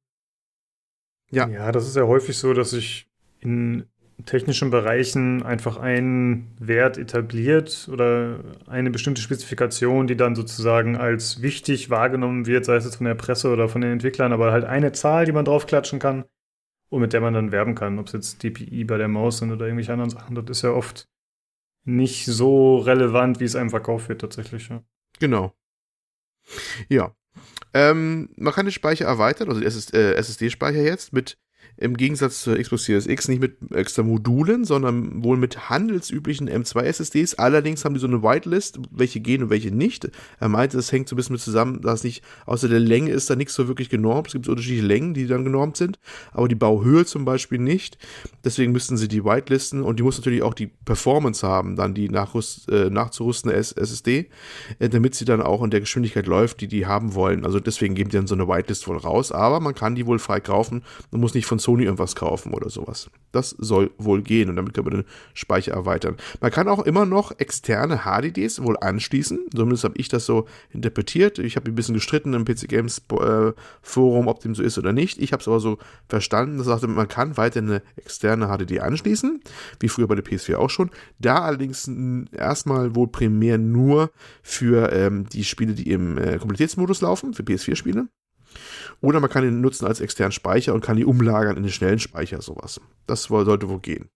Ja. Ja, das ist ja häufig so, dass ich in technischen Bereichen einfach einen Wert etabliert oder eine bestimmte Spezifikation, die dann sozusagen als wichtig wahrgenommen wird, sei es jetzt von der Presse oder von den Entwicklern, aber halt eine Zahl, die man draufklatschen kann und mit der man dann werben kann, ob es jetzt DPI bei der Maus sind oder irgendwelche anderen Sachen. Das ist ja oft nicht so relevant, wie es einem verkauft wird tatsächlich. Ja. Genau. Ja. Ähm, man kann den Speicher erweitern, also den SSD-Speicher äh, jetzt mit im Gegensatz zur Xbox Series X nicht mit extra Modulen, sondern wohl mit handelsüblichen M2 SSDs. Allerdings haben die so eine Whitelist, welche gehen und welche nicht. Er meinte, das hängt so ein bisschen mit zusammen, dass nicht außer der Länge ist da nichts so wirklich genormt. Es gibt unterschiedliche Längen, die dann genormt sind, aber die Bauhöhe zum Beispiel nicht. Deswegen müssten sie die Whitelisten und die muss natürlich auch die Performance haben, dann die äh, nachzurüstende SSD, äh, damit sie dann auch in der Geschwindigkeit läuft, die die haben wollen. Also deswegen geben die dann so eine Whitelist wohl raus, aber man kann die wohl frei kaufen und muss nicht von Sony irgendwas kaufen oder sowas. Das soll wohl gehen und damit kann man den Speicher erweitern. Man kann auch immer noch externe HDDs wohl anschließen. Zumindest habe ich das so interpretiert. Ich habe ein bisschen gestritten im PC Games äh, Forum, ob dem so ist oder nicht. Ich habe es aber so verstanden, dass man kann weiter eine externe HDD anschließen, wie früher bei der PS4 auch schon. Da allerdings erstmal wohl primär nur für ähm, die Spiele, die im äh, Komplexitätsmodus laufen, für PS4-Spiele. Oder man kann ihn nutzen als externen Speicher und kann die umlagern in den schnellen Speicher, sowas. Das sollte wohl gehen.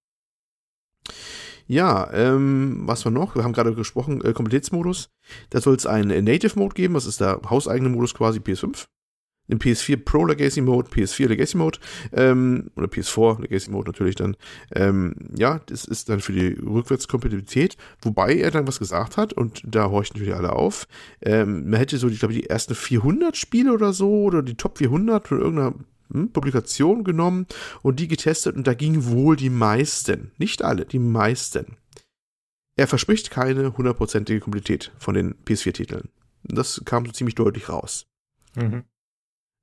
Ja, ähm, was war noch? Wir haben gerade gesprochen, äh, Komplexitätsmodus. Da soll es einen Native Mode geben, das ist der hauseigene Modus quasi PS5 im PS4 Pro Legacy Mode, PS4 Legacy Mode ähm, oder PS4 Legacy Mode natürlich dann. Ähm, ja, das ist dann für die Rückwärtskompatibilität, wobei er dann was gesagt hat und da horchen natürlich alle auf. Ähm, man hätte so, ich glaube, die ersten 400 Spiele oder so oder die Top 400 von irgendeiner hm, Publikation genommen und die getestet und da gingen wohl die meisten, nicht alle, die meisten. Er verspricht keine hundertprozentige Komplexität von den PS4-Titeln. Das kam so ziemlich deutlich raus. Mhm.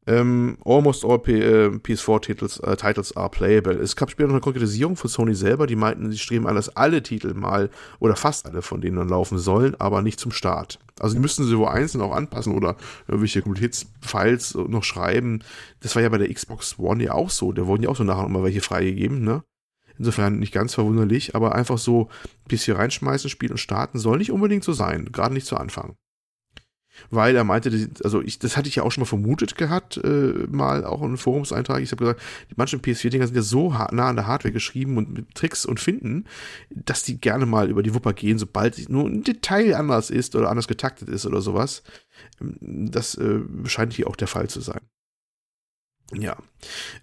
Ähm, almost all P äh, PS4-Titles äh, Titles are playable. Es gab später noch eine Konkretisierung von Sony selber, die meinten, sie streben alles, alle Titel mal oder fast alle von denen dann laufen sollen, aber nicht zum Start. Also die müssten sie wohl einzeln auch anpassen oder irgendwelche Komplexitätsfiles noch schreiben. Das war ja bei der Xbox One ja auch so. Da wurden ja auch so nachher immer welche freigegeben, ne? Insofern nicht ganz verwunderlich, aber einfach so PC reinschmeißen, spielen und starten soll nicht unbedingt so sein, gerade nicht zu Anfang weil er meinte, also ich, das hatte ich ja auch schon mal vermutet gehabt, äh, mal auch in einem Forumseintrag. Ich habe gesagt, die manchen PS4-Dinger sind ja so nah an der Hardware geschrieben und mit Tricks und Finden, dass die gerne mal über die Wupper gehen, sobald nur ein Detail anders ist oder anders getaktet ist oder sowas. Ähm, das äh, scheint hier auch der Fall zu sein. Ja.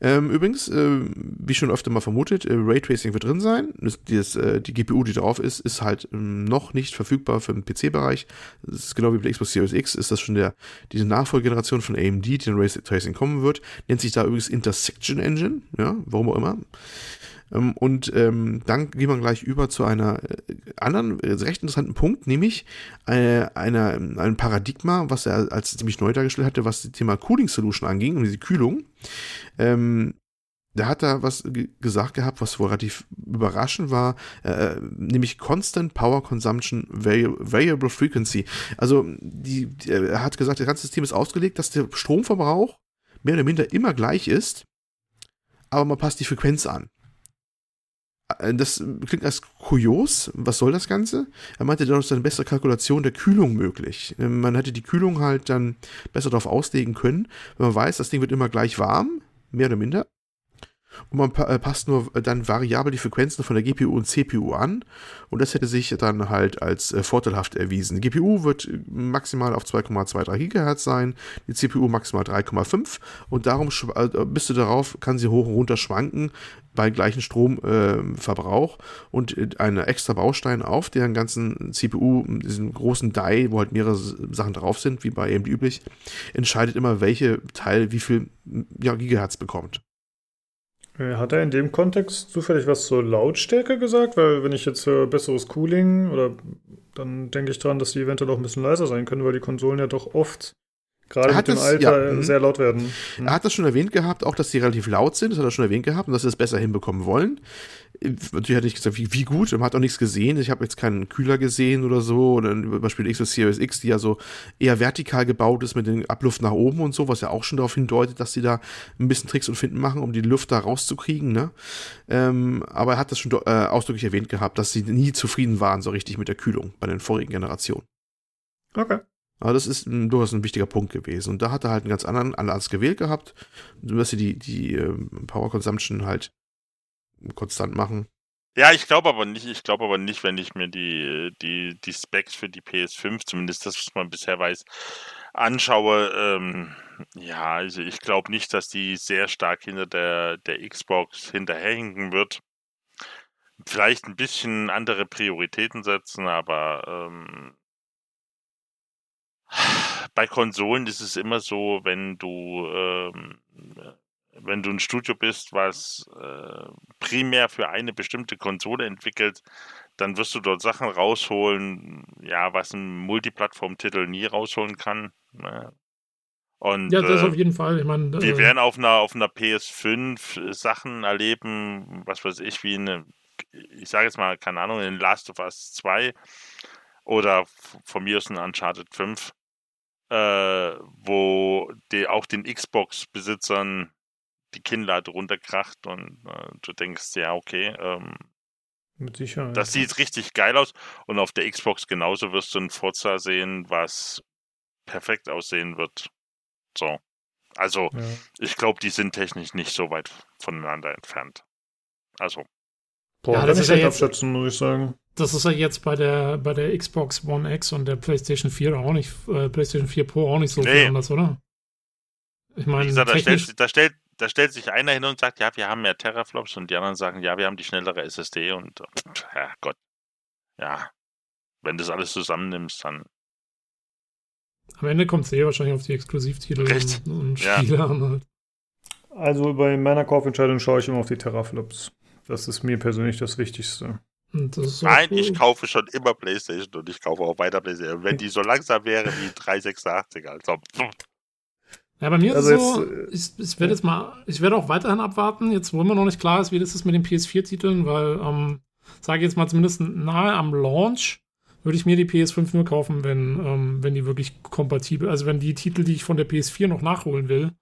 Ähm, übrigens, äh, wie schon öfter mal vermutet, äh, Raytracing wird drin sein. Das, das, äh, die GPU, die drauf ist, ist halt ähm, noch nicht verfügbar für den PC-Bereich. Das ist genau wie bei der Xbox Series X, ist das schon der, diese Nachfolgegeneration von AMD, die in Raytracing kommen wird. Nennt sich da übrigens Intersection Engine, ja, warum auch immer. Ähm, und ähm, dann gehen wir gleich über zu einer äh, anderen, äh, recht interessanten Punkt, nämlich äh, einer, ein Paradigma, was er als ziemlich neu dargestellt hatte, was das Thema Cooling Solution anging, um diese Kühlung. Ähm, da hat er was gesagt gehabt, was wohl relativ überraschend war, äh, nämlich Constant Power Consumption Variable Frequency. Also die, die, er hat gesagt, das ganze System ist ausgelegt, dass der Stromverbrauch mehr oder minder immer gleich ist, aber man passt die Frequenz an. Äh, das klingt als kurios. Was soll das Ganze? Er meinte, dadurch ist eine bessere Kalkulation der Kühlung möglich. Ähm, man hätte die Kühlung halt dann besser darauf auslegen können, wenn man weiß, das Ding wird immer gleich warm, mehr oder minder und man äh, passt nur dann variabel die Frequenzen von der GPU und CPU an und das hätte sich dann halt als äh, vorteilhaft erwiesen. Die GPU wird maximal auf 2,23 GHz sein, die CPU maximal 3,5 und darum äh, bist du darauf, kann sie hoch und runter schwanken bei gleichem Stromverbrauch äh, und ein extra Baustein auf deren ganzen CPU, diesen großen Die, wo halt mehrere Sachen drauf sind, wie bei AMD üblich, entscheidet immer, welche Teil wie viel ja, Gigahertz bekommt. Äh, hat er in dem Kontext zufällig was zur Lautstärke gesagt? Weil wenn ich jetzt höre besseres Cooling oder dann denke ich dran, dass die eventuell auch ein bisschen leiser sein können, weil die Konsolen ja doch oft Gerade Er mit dem das- Alter ja, mhm. sehr laut werden. Er hat das schon erwähnt gehabt, auch dass die relativ laut sind, das hat er schon erwähnt gehabt und dass sie es besser hinbekommen wollen. Natürlich hat er nicht gesagt, wie, wie gut, man hat auch nichts gesehen. Ich habe jetzt keinen Kühler gesehen oder so. Oder zum Beispiel Xbox Series X, die ja so eher vertikal gebaut ist mit dem Abluft nach oben und so, was ja auch schon darauf hindeutet, dass sie da ein bisschen Tricks und Finden machen, um die Luft da rauszukriegen. Ne? Ähm, aber er hat das schon äh, ausdrücklich erwähnt gehabt, dass sie nie zufrieden waren so richtig mit der Kühlung bei den vorigen Generationen. Okay. Aber das ist durchaus ein wichtiger Punkt gewesen. Und da hat er halt einen ganz anderen Ansatz gewählt gehabt, dass sie die, die ähm, Power Consumption halt konstant machen. Ja, ich glaube aber nicht, ich glaube aber nicht, wenn ich mir die, die, die Specs für die PS5, zumindest das, was man bisher weiß, anschaue, ähm, ja, also ich glaube nicht, dass die sehr stark hinter der, der Xbox hinterherhinken wird. Vielleicht ein bisschen andere Prioritäten setzen, aber ähm, bei Konsolen ist es immer so, wenn du ähm, wenn du ein Studio bist, was äh, primär für eine bestimmte Konsole entwickelt, dann wirst du dort Sachen rausholen, ja, was ein Multiplattform-Titel nie rausholen kann. Ne? Und Ja, das äh, auf jeden Fall. Ich meine, wir äh, werden auf einer, auf einer PS5 Sachen erleben, was weiß ich, wie eine, ich sage jetzt mal, keine Ahnung, in Last of Us 2 oder von mir aus ein Uncharted 5, äh, wo die, auch den Xbox-Besitzern die Kinnlade runterkracht und äh, du denkst, ja, okay, ähm, Mit Sicherheit. das sieht richtig geil aus. Und auf der Xbox genauso wirst du ein Forza sehen, was perfekt aussehen wird. So. Also, ja. ich glaube, die sind technisch nicht so weit voneinander entfernt. Also, Boah, Ja, das ist ja jetzt- abschätzen, muss ich sagen. das ist ja jetzt bei der, bei der Xbox One X und der PlayStation 4 auch nicht, äh, PlayStation 4 Pro auch nicht so Nee. viel anders, oder? Ich meine, da stellt, da, stellt, da stellt sich einer hin und sagt, ja, wir haben mehr Teraflops und die anderen sagen, ja, wir haben die schnellere SSD und, ja, Gott. Ja. Wenn du das alles zusammennimmst, dann am Ende kommt es eh wahrscheinlich auf die Exklusivtitel Richtig. und, und Ja. Spiele an. Halt. Also bei meiner Kaufentscheidung schaue ich immer auf die Teraflops. Das ist mir persönlich das Wichtigste. Das Nein, cool. ich kaufe schon immer Playstation und ich kaufe auch weiter Playstation. Wenn die so langsam wäre wie 386, also. Ja, bei mir Also ist es so, jetzt, ich, ich werde jetzt mal, ich werde auch weiterhin abwarten, jetzt wo immer noch nicht klar ist, wie das ist mit den PS4-Titeln, weil, ähm, sage ich jetzt mal zumindest nahe am Launch, würde ich mir die PS5 nur kaufen, wenn, ähm, wenn die wirklich kompatibel, also wenn die Titel, die ich von der PS4 noch nachholen will,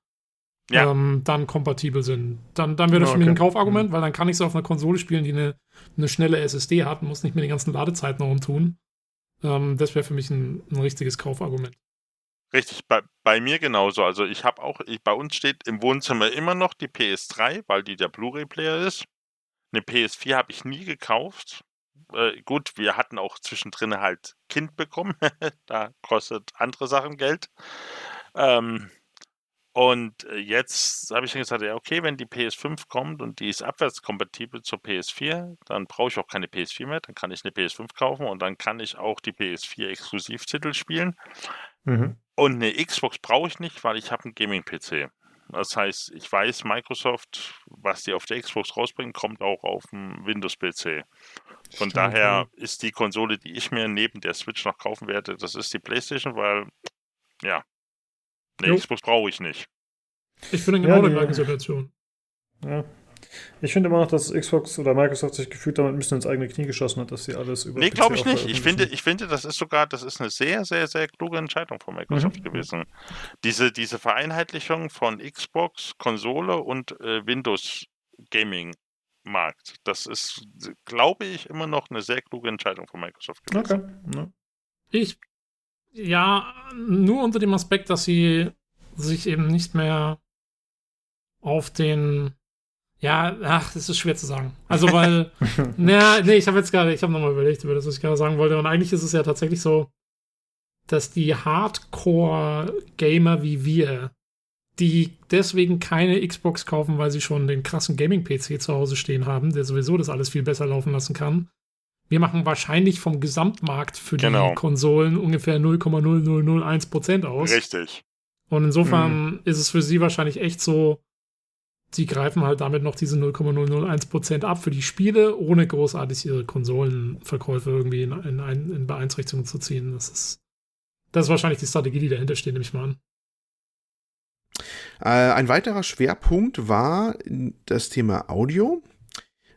Ja. ähm, dann kompatibel sind. Dann, dann wäre das für mich ein. Kaufargument, weil dann kann ich es auf einer Konsole spielen, die eine, eine schnelle SSD hat und muss nicht mit den ganzen Ladezeiten rumtun. Ähm, das wäre für mich ein, ein richtiges Kaufargument. Richtig, bei, bei mir genauso. Also ich habe auch, ich, bei uns steht im Wohnzimmer immer noch die PS3, weil die der Blu-ray-Player ist. Eine PS4 habe ich nie gekauft. Äh, gut, wir hatten auch zwischendrin halt Kind bekommen. <laughs> da kostet andere Sachen Geld. Ähm, und äh, jetzt habe ich dann gesagt, ja, okay, wenn die PS5 kommt und die ist abwärtskompatibel zur PS4, dann brauche ich auch keine PS4 mehr, dann kann ich eine PS5 kaufen und dann kann ich auch die PS4 Exklusivtitel spielen. Mhm. Und eine Xbox brauche ich nicht, weil ich habe einen Gaming-PC. Das heißt, ich weiß, Microsoft, was die auf der Xbox rausbringen, kommt auch auf dem Windows-PC. Von Stimmt, daher ist die Konsole, die ich mir neben der Switch noch kaufen werde, das ist die PlayStation, weil, ja, Jo. Xbox brauche ich nicht. Ich bin in Ja, genau der die- gleichen Situation. Ja. Ich finde immer noch, dass Xbox oder Microsoft sich gefühlt damit ein bisschen ins eigene Knie geschossen hat, dass sie alles über Nee, glaube ich nicht. Ich finde, ich finde, das ist sogar, das ist eine sehr, sehr, sehr kluge Entscheidung von Microsoft Mhm. gewesen. Diese, diese Vereinheitlichung von Xbox, Konsole und äh, Windows Gaming Markt, das ist, glaube ich, immer noch eine sehr kluge Entscheidung von Microsoft gewesen. Okay. Ja. Ich, ja, nur unter dem Aspekt, dass sie sich eben nicht mehr auf den, ja, ach, das ist schwer zu sagen. Also, weil, <laughs> naja, nee, ich habe jetzt gerade, ich habe nochmal überlegt über das, was ich gerade sagen wollte. Und eigentlich ist es ja tatsächlich so, dass die Hardcore-Gamer wie wir, die deswegen keine Xbox kaufen, weil sie schon den krassen Gaming-PC zu Hause stehen haben, der sowieso das alles viel besser laufen lassen kann. Wir machen wahrscheinlich vom Gesamtmarkt für die Genau. Konsolen ungefähr 0,0001% aus. Richtig. Und insofern ist es für sie wahrscheinlich echt so, sie greifen halt damit noch diese 0,001% ab für die Spiele, ohne großartig ihre Konsolenverkäufe irgendwie in, in, in Beeinträchtigung zu ziehen. Das ist, das ist wahrscheinlich die Strategie, die dahinter steht, nehme ich mal an. Äh, ein weiterer Schwerpunkt war das Thema Audio.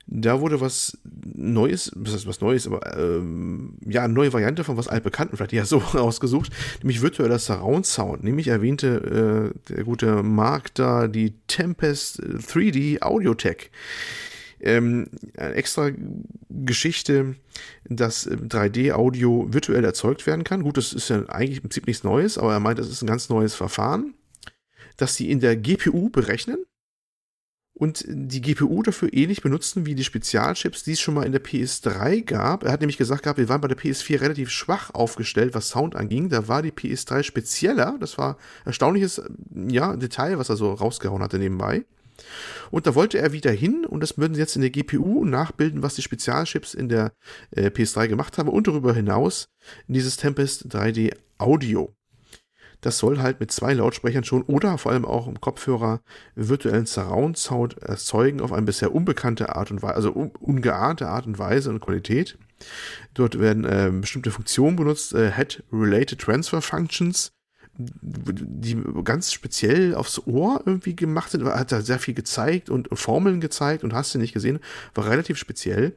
Da wurde was Neues, was heißt was Neues, aber ähm, ja, eine neue Variante von was altbekannten vielleicht ja <laughs> so ausgesucht, nämlich virtueller Surround Sound. Nämlich erwähnte äh, der gute Mark da die Tempest 3D Audiotech. Ähm, eine extra Geschichte, dass 3D-Audio virtuell erzeugt werden kann. Gut, das ist ja eigentlich im Prinzip nichts Neues, aber er meint, das ist ein ganz neues Verfahren, dass sie in der GPU berechnen und die GPU dafür ähnlich benutzen wie die Spezialchips, die es schon mal in der PS3 gab. Er hat nämlich gesagt gehabt, wir waren bei der PS4 relativ schwach aufgestellt, was Sound anging. Da war die PS3 spezieller. Das war erstaunliches ja, Detail, was er so rausgehauen hatte nebenbei. Und da wollte er wieder hin und das würden sie jetzt in der GPU nachbilden, was die Spezialchips in der äh, PS3 gemacht haben und darüber hinaus in dieses Tempest 3D Audio. Das soll halt mit zwei Lautsprechern schon oder vor allem auch im Kopfhörer virtuellen Surround Sound erzeugen auf eine bisher unbekannte Art und Weise, also un ungeahnte Art und Weise und Qualität. Dort werden äh, bestimmte Funktionen benutzt, äh, Head-Related Transfer Functions, die ganz speziell aufs Ohr irgendwie gemacht sind, hat da sehr viel gezeigt und Formeln gezeigt und hast du nicht gesehen, war relativ speziell.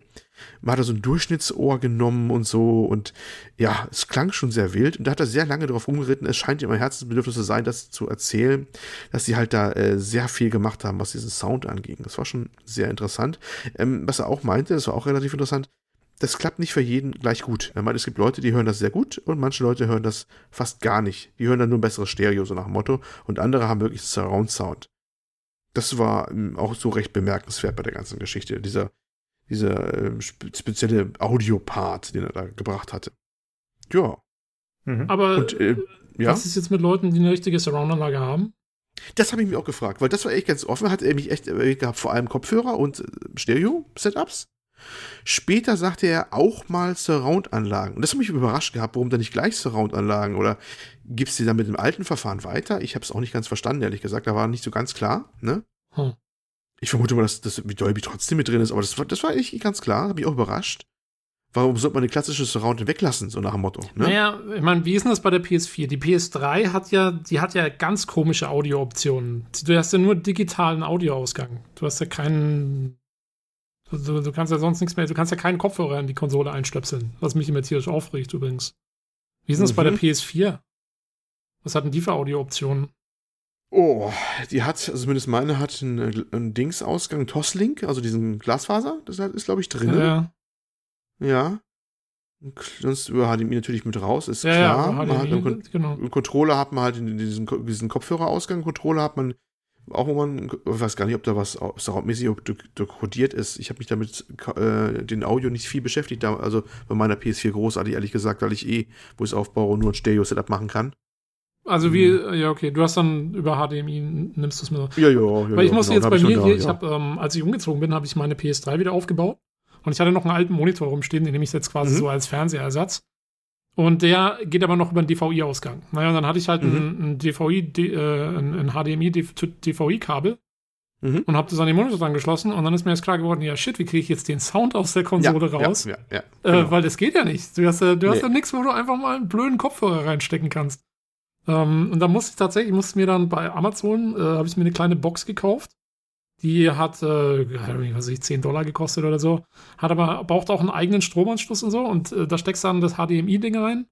Man hat da so ein Durchschnittsohr genommen und so und ja, es klang schon sehr wild und da hat er sehr lange darauf rumgeritten. Es scheint ihm ein Herzensbedürfnis zu sein, das zu erzählen, dass sie halt da äh, sehr viel gemacht haben, was diesen Sound anging. Das war schon sehr interessant. Ähm, was er auch meinte, das war auch relativ interessant, das klappt nicht für jeden gleich gut. Er meint, es gibt Leute, die hören das sehr gut und manche Leute hören das fast gar nicht. Die hören dann nur ein besseres Stereo, so nach dem Motto, und andere haben wirklich Surround Sound. Das war ähm, auch so recht bemerkenswert bei der ganzen Geschichte, dieser, dieser äh, spezielle Audio-Part, den er da gebracht hatte. Ja. Mhm. Aber und, äh, ja? was ist jetzt mit Leuten, die eine richtige Surround-Anlage haben? Das habe ich mir auch gefragt, weil das war echt ganz offen. Hat er mich echt gehabt, vor allem Kopfhörer und äh, Stereo-Setups. Später sagte er auch mal Surround-Anlagen. Und das hat mich überrascht gehabt, warum da nicht gleich Surround-Anlagen oder gibt es die dann mit dem alten Verfahren weiter? Ich habe es auch nicht ganz verstanden, ehrlich gesagt. Da war nicht so ganz klar, ne? Hm. Ich vermute mal, dass, dass Dolby trotzdem mit drin ist, aber das war, das war echt ganz klar, hat mich auch überrascht. Warum sollte man eine klassische Surround weglassen, so nach dem Motto? Ne? Naja, ich meine, wie ist denn das bei der PS4? Die PS3 hat ja, die hat ja ganz komische Audio-Optionen. Du hast ja nur digitalen Audioausgang. Du hast ja keinen Du, du, kannst ja sonst nichts mehr, du kannst ja keinen Kopfhörer in die Konsole einstöpseln, was mich immer tierisch aufregt übrigens. Wie ist denn das mhm. bei der mhm. PS4? Was hatten die für Audio-Optionen? Oh, die hat, also zumindest meine hat einen, einen Dingsausgang, Toslink, also diesen Glasfaser, das ist, glaube ich, drin. Ja. Ja. Sonst über HDMI natürlich mit raus, ist ja, klar. Ja, HDMI, man hat genau. Controller hat man halt diesen, diesen Kopfhörerausgang, Controller hat man auch wo man, ich weiß gar nicht, ob da was soundmäßig dekodiert ist. Ich habe mich damit äh, den Audio nicht viel beschäftigt, also bei meiner PS4 großartig, ehrlich gesagt, weil ich eh, wo ich es aufbaue, nur ein Stereo-Setup machen kann. Also wie, mhm. ja, okay, du hast dann über HDMI, nimmst du es mir. Ja, ja, ja. Weil ich musste genau, jetzt bei mir da, hier, ja. ich habe, ähm, als ich umgezogen bin, habe ich meine PS3 wieder aufgebaut. Und ich hatte noch einen alten Monitor rumstehen, den nehme ich jetzt quasi mhm. so als Fernsehersatz. Und der geht aber noch über einen DVI-Ausgang. Naja, und dann hatte ich halt mhm. ein, DVI, äh, ein, HDMI-DVI-Kabel mhm. und habe das an den Monitor angeschlossen. Und dann ist mir jetzt klar geworden, ja shit, wie kriege ich jetzt den Sound aus der Konsole ja, raus? Ja, ja, ja, genau. äh, weil das geht ja nicht. Du hast, äh, du nee. hast ja nichts, wo du einfach mal einen blöden Kopfhörer reinstecken kannst. Ähm, und da musste ich tatsächlich, ich musste mir dann bei Amazon, äh, habe ich mir eine kleine Box gekauft die hat, äh, was weiß ich, 10 Dollar gekostet oder so. Hat aber, braucht auch einen eigenen Stromanschluss und so. Und äh, da steckst du dann das HDMI-Ding rein.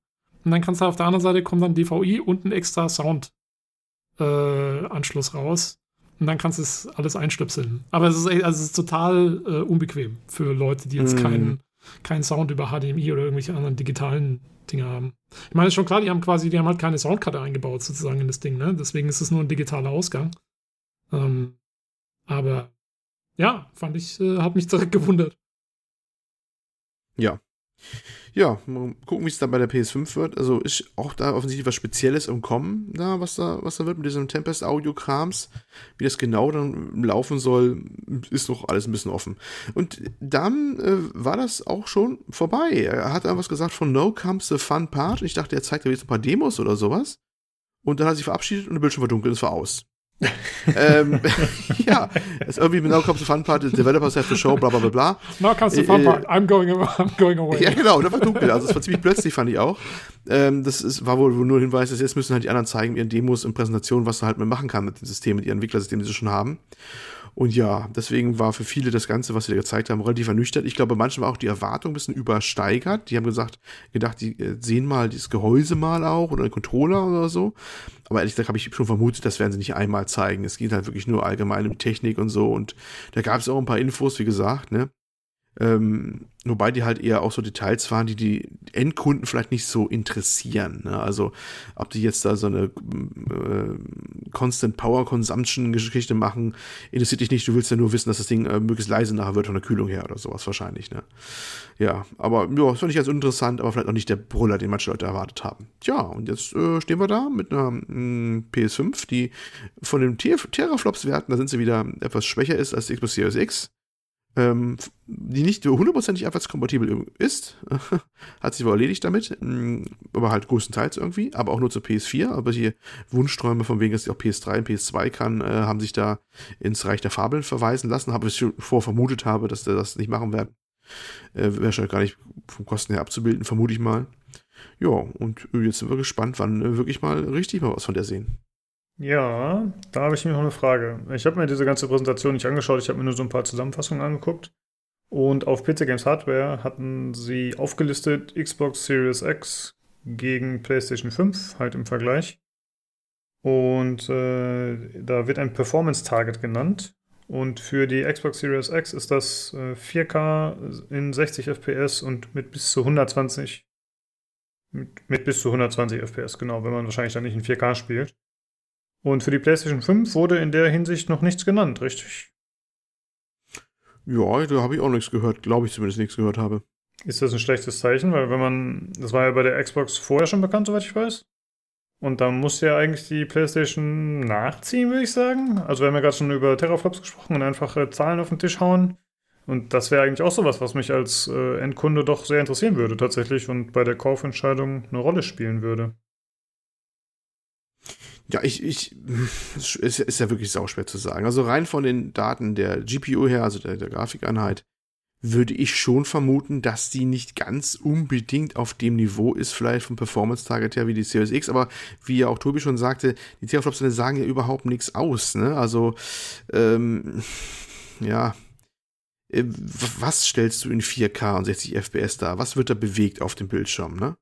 Und dann kannst du auf der anderen Seite kommt dann DVI und ein extra Sound-Anschluss äh, raus. Und dann kannst du es alles einstöpseln. Aber es ist, also es ist total äh, unbequem für Leute, die jetzt mm. keinen kein Sound über HDMI oder irgendwelche anderen digitalen Dinge haben. Ich meine, ist schon klar, die haben quasi, die haben halt keine Soundkarte eingebaut sozusagen in das Ding, ne? Deswegen ist es nur ein digitaler Ausgang. Ähm, aber ja, fand ich, äh, hat mich <laughs> direkt gewundert. Ja. Ja, mal gucken, wie es dann bei der PS5 wird. Also ist auch da offensichtlich was Spezielles im Kommen, da, was da, was da wird mit diesem Tempest Audio-Krams. Wie das genau dann laufen soll, ist noch alles ein bisschen offen. Und dann äh, war das auch schon vorbei. Er hat dann was gesagt von No Comes the Fun Part. Ich dachte, er zeigt ja jetzt ein paar Demos oder sowas. Und dann hat er sich verabschiedet und der Bildschirm war dunkel und es war aus. <laughs> ähm, <laughs> ja, ist irgendwie now comes the fun part, the developers have to show, bla bla bla bla. Now comes the fun part, I'm going, I'm going away. Ja, genau, da war dunkel. Also es war ziemlich plötzlich, fand ich auch. Ähm, das ist, war wohl nur ein Hinweis, dass jetzt müssen halt die anderen zeigen, ihren Demos und Präsentationen, was du halt mehr machen kann mit dem System, mit ihren Entwicklersystemen, die sie schon haben. Und ja, deswegen war für viele das Ganze, was sie da gezeigt haben, relativ ernüchtert. Ich glaube, manchen war auch die Erwartung ein bisschen übersteigert. Die haben gesagt, gedacht, die äh, sehen mal dieses Gehäuse mal auch oder einen Controller oder so. Aber ehrlich gesagt habe ich schon vermutet, das werden sie nicht einmal zeigen. Es geht halt wirklich nur allgemein um Technik und so. Und da gab es auch ein paar Infos, wie gesagt, ne? Ähm, wobei die halt eher auch so Details waren, die die Endkunden vielleicht nicht so interessieren. Ne? Also ob die jetzt da so eine äh, Constant Power Consumption Geschichte machen, interessiert dich nicht. Du willst ja nur wissen, dass das Ding äh, möglichst leise nachher wird von der Kühlung her oder sowas wahrscheinlich. Ne? Ja, aber ja, das fand ich ganz interessant, aber vielleicht auch nicht der Brüller, den manche Leute erwartet haben. Tja, und jetzt äh, stehen wir da mit einer mh, mm, PS5, die von den Teraflops-Werten, da sind sie wieder etwas schwächer ist als die Xbox Series X ähm, die nicht hundertprozentig abwärtskompatibel ist. <laughs> Hat sich wohl erledigt damit, mm, aber halt größtenteils irgendwie, aber auch nur zur PS4. Aber die Wunschträume von wegen, dass sie auch PS3 und PS2 kann, äh, haben sich da ins Reich der Fabeln verweisen lassen. Habe ich vor vermutet habe, dass der das nicht machen werden. Äh, Wäre schon gar nicht vom Kosten her abzubilden, vermute ich mal. Ja, und jetzt sind wir gespannt, wann äh, wirklich mal richtig mal was von der sehen. Ja, da habe ich mir noch eine Frage. Ich habe mir diese ganze Präsentation nicht angeschaut, ich habe mir nur so ein paar Zusammenfassungen angeguckt. Und auf PC Games Hardware hatten sie aufgelistet Xbox Series X gegen PlayStation 5, halt im Vergleich. Und äh, da wird ein Performance Target genannt. Und für die Xbox Series X ist das äh, 4K in 60 FPS und mit bis zu 120 mit, mit bis zu 120 FPS, genau, wenn man wahrscheinlich dann nicht in 4K spielt. Und für die PlayStation 5 wurde in der Hinsicht noch nichts genannt, richtig? Ja, da habe ich auch nichts gehört, glaube ich zumindest nichts gehört habe. Ist das ein schlechtes Zeichen? Weil wenn man, das war ja bei der Xbox vorher schon bekannt, soweit ich weiß. Und da muss ja eigentlich die PlayStation nachziehen, würde ich sagen. Also wir haben ja gerade schon über Terraflops gesprochen und einfach äh, Zahlen auf den Tisch hauen. Und das wäre eigentlich auch sowas, was mich als äh, Endkunde doch sehr interessieren würde tatsächlich und bei der Kaufentscheidung eine Rolle spielen würde. Ja, ich, ich, <laughs> es ist, ist ja wirklich sauschwer zu sagen. Also rein von den Daten der GPU her, also der, der Grafikeinheit, würde ich schon vermuten, dass die nicht ganz unbedingt auf dem Niveau ist, vielleicht vom Performance-Target her wie die Series X, aber wie ja auch Tobi schon sagte, die Teraflops sagen ja überhaupt nichts aus, ne? Also, ähm, ja, äh, was stellst du in 4K und 60 FPS dar? Was wird da bewegt auf dem Bildschirm, ne?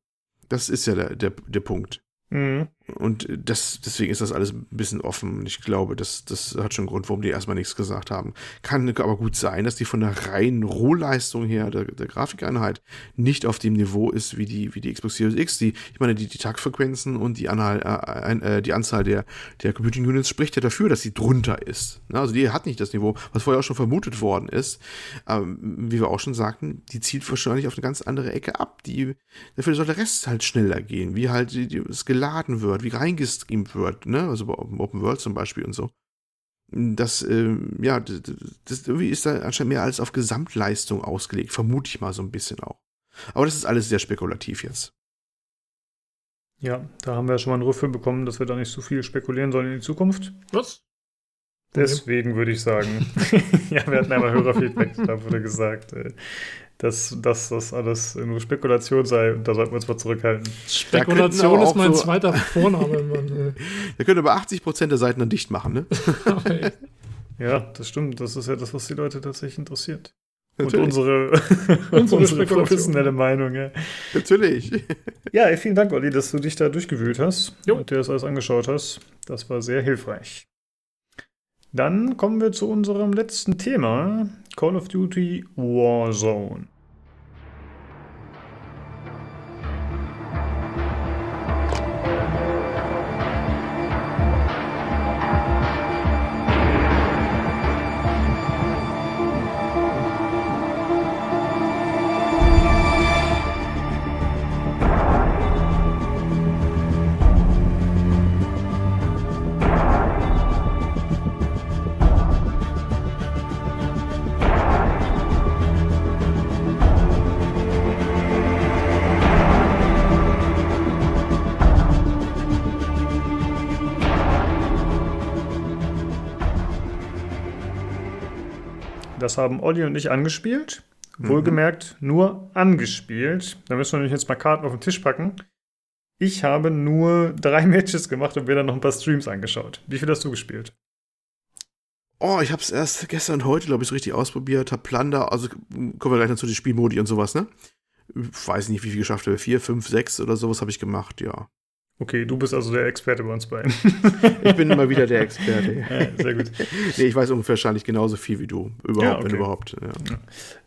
Das ist ja der, der, der Punkt. Mhm. Und das, deswegen ist das alles ein bisschen offen. Ich glaube, das, das hat schon einen Grund, warum die erstmal nichts gesagt haben. Kann aber gut sein, dass die von der reinen Rohleistung her, der, der Grafikeinheit, nicht auf dem Niveau ist wie die, wie die Xbox Series X. Die, ich meine, die, die Taktfrequenzen und die, Anhal, äh, äh, die Anzahl der, der Computing Units spricht ja dafür, dass sie drunter ist. Also die hat nicht das Niveau, was vorher auch schon vermutet worden ist. Ähm, wie wir auch schon sagten, die zielt wahrscheinlich auf eine ganz andere Ecke ab. Die, dafür soll der Rest halt schneller gehen, wie halt die, die, es geladen wird wird, wie reingestreamt wird, ne? Also bei Open World zum Beispiel und so. Das, äh, ja, das, das irgendwie ist da anscheinend mehr als auf Gesamtleistung ausgelegt, vermute ich mal so ein bisschen auch. Aber das ist alles sehr spekulativ jetzt. Ja, da haben wir ja schon mal einen Rüffel bekommen, dass wir da nicht so viel spekulieren sollen in die Zukunft. Was? Deswegen würde ich sagen, <laughs> <laughs> ja, wir hatten einmal Hörerfeedback, da wurde gesagt, äh, dass, dass das alles nur Spekulation sei und da sollten wir uns mal zurückhalten. Spekulation ist mein so zweiter Vorname. Mann. Wir können über 80% der Seiten dann dicht machen, ne? <laughs> ja, das stimmt. Das ist ja das, was die Leute tatsächlich interessiert. Natürlich. Und <laughs> unsere, unsere, unsere professionelle Meinung, ja. Natürlich. Ja, vielen Dank, Olli, dass du dich da durchgewühlt hast jo. und dir das alles angeschaut hast. Das war sehr hilfreich. Dann kommen wir zu unserem letzten Thema, Call of Duty Warzone. Haben Olli und ich angespielt. Mhm. Wohlgemerkt nur angespielt. Da müssen wir nämlich jetzt mal Karten auf den Tisch packen. Ich habe nur <laughs> drei Matches gemacht und mir dann noch ein paar Streams angeschaut. Wie viel hast du gespielt? Oh, ich hab's erst gestern und heute, glaube ich, so richtig ausprobiert. Hab Plunder, also kommen wir gleich noch zu den Spielmodi und sowas, ne? Ich weiß nicht, wie viel geschafft habe. Vier, fünf, sechs oder sowas habe ich gemacht, ja. Okay, du bist also der Experte bei uns beiden. <laughs> Ich bin immer wieder der Experte. <laughs> Ja, sehr gut. Nee, ich weiß ungefähr wahrscheinlich genauso viel wie du. Überhaupt, Ja, okay. wenn überhaupt.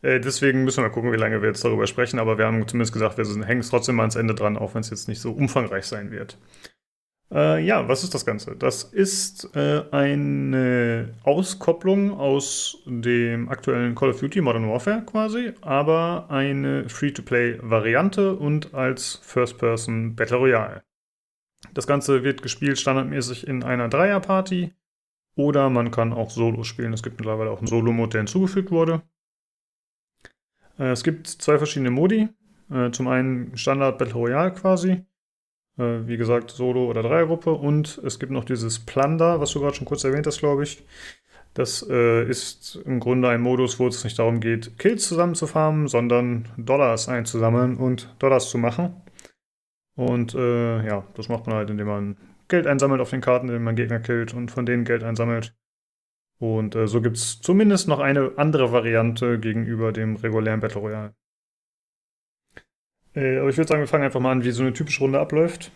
Ja. Äh, deswegen müssen wir mal gucken, wie lange wir jetzt darüber sprechen. Aber wir haben zumindest gesagt, wir sind- hängen es trotzdem mal ans Ende dran, auch wenn es jetzt nicht so umfangreich sein wird. Äh, ja, was ist das Ganze? Das ist äh, eine Auskopplung aus dem aktuellen Call of Duty Modern Warfare quasi, aber eine Free-to-Play-Variante und als First-Person Battle Royale. Das Ganze wird gespielt standardmäßig in einer Dreier-Party oder man kann auch Solo spielen. Es gibt mittlerweile auch einen Solo-Mode, der hinzugefügt wurde. Äh, Es gibt zwei verschiedene Modi. Äh, Zum einen Standard Battle Royale quasi. Äh, Wie gesagt, Solo- oder Dreiergruppe. Und es gibt noch dieses Plunder, was du gerade schon kurz erwähnt hast, glaube ich. Das ist im Grunde ein Modus, wo es nicht darum geht, Kills zusammen zu farmen, sondern Dollars einzusammeln und Dollars zu machen. Und äh, ja, das macht man halt, indem man Geld einsammelt auf den Karten, indem man Gegner killt und von denen Geld einsammelt. Und äh, so gibt es zumindest noch eine andere Variante gegenüber dem regulären Battle Royale. Äh, aber ich würde sagen, wir fangen einfach mal an, wie so eine typische Runde abläuft.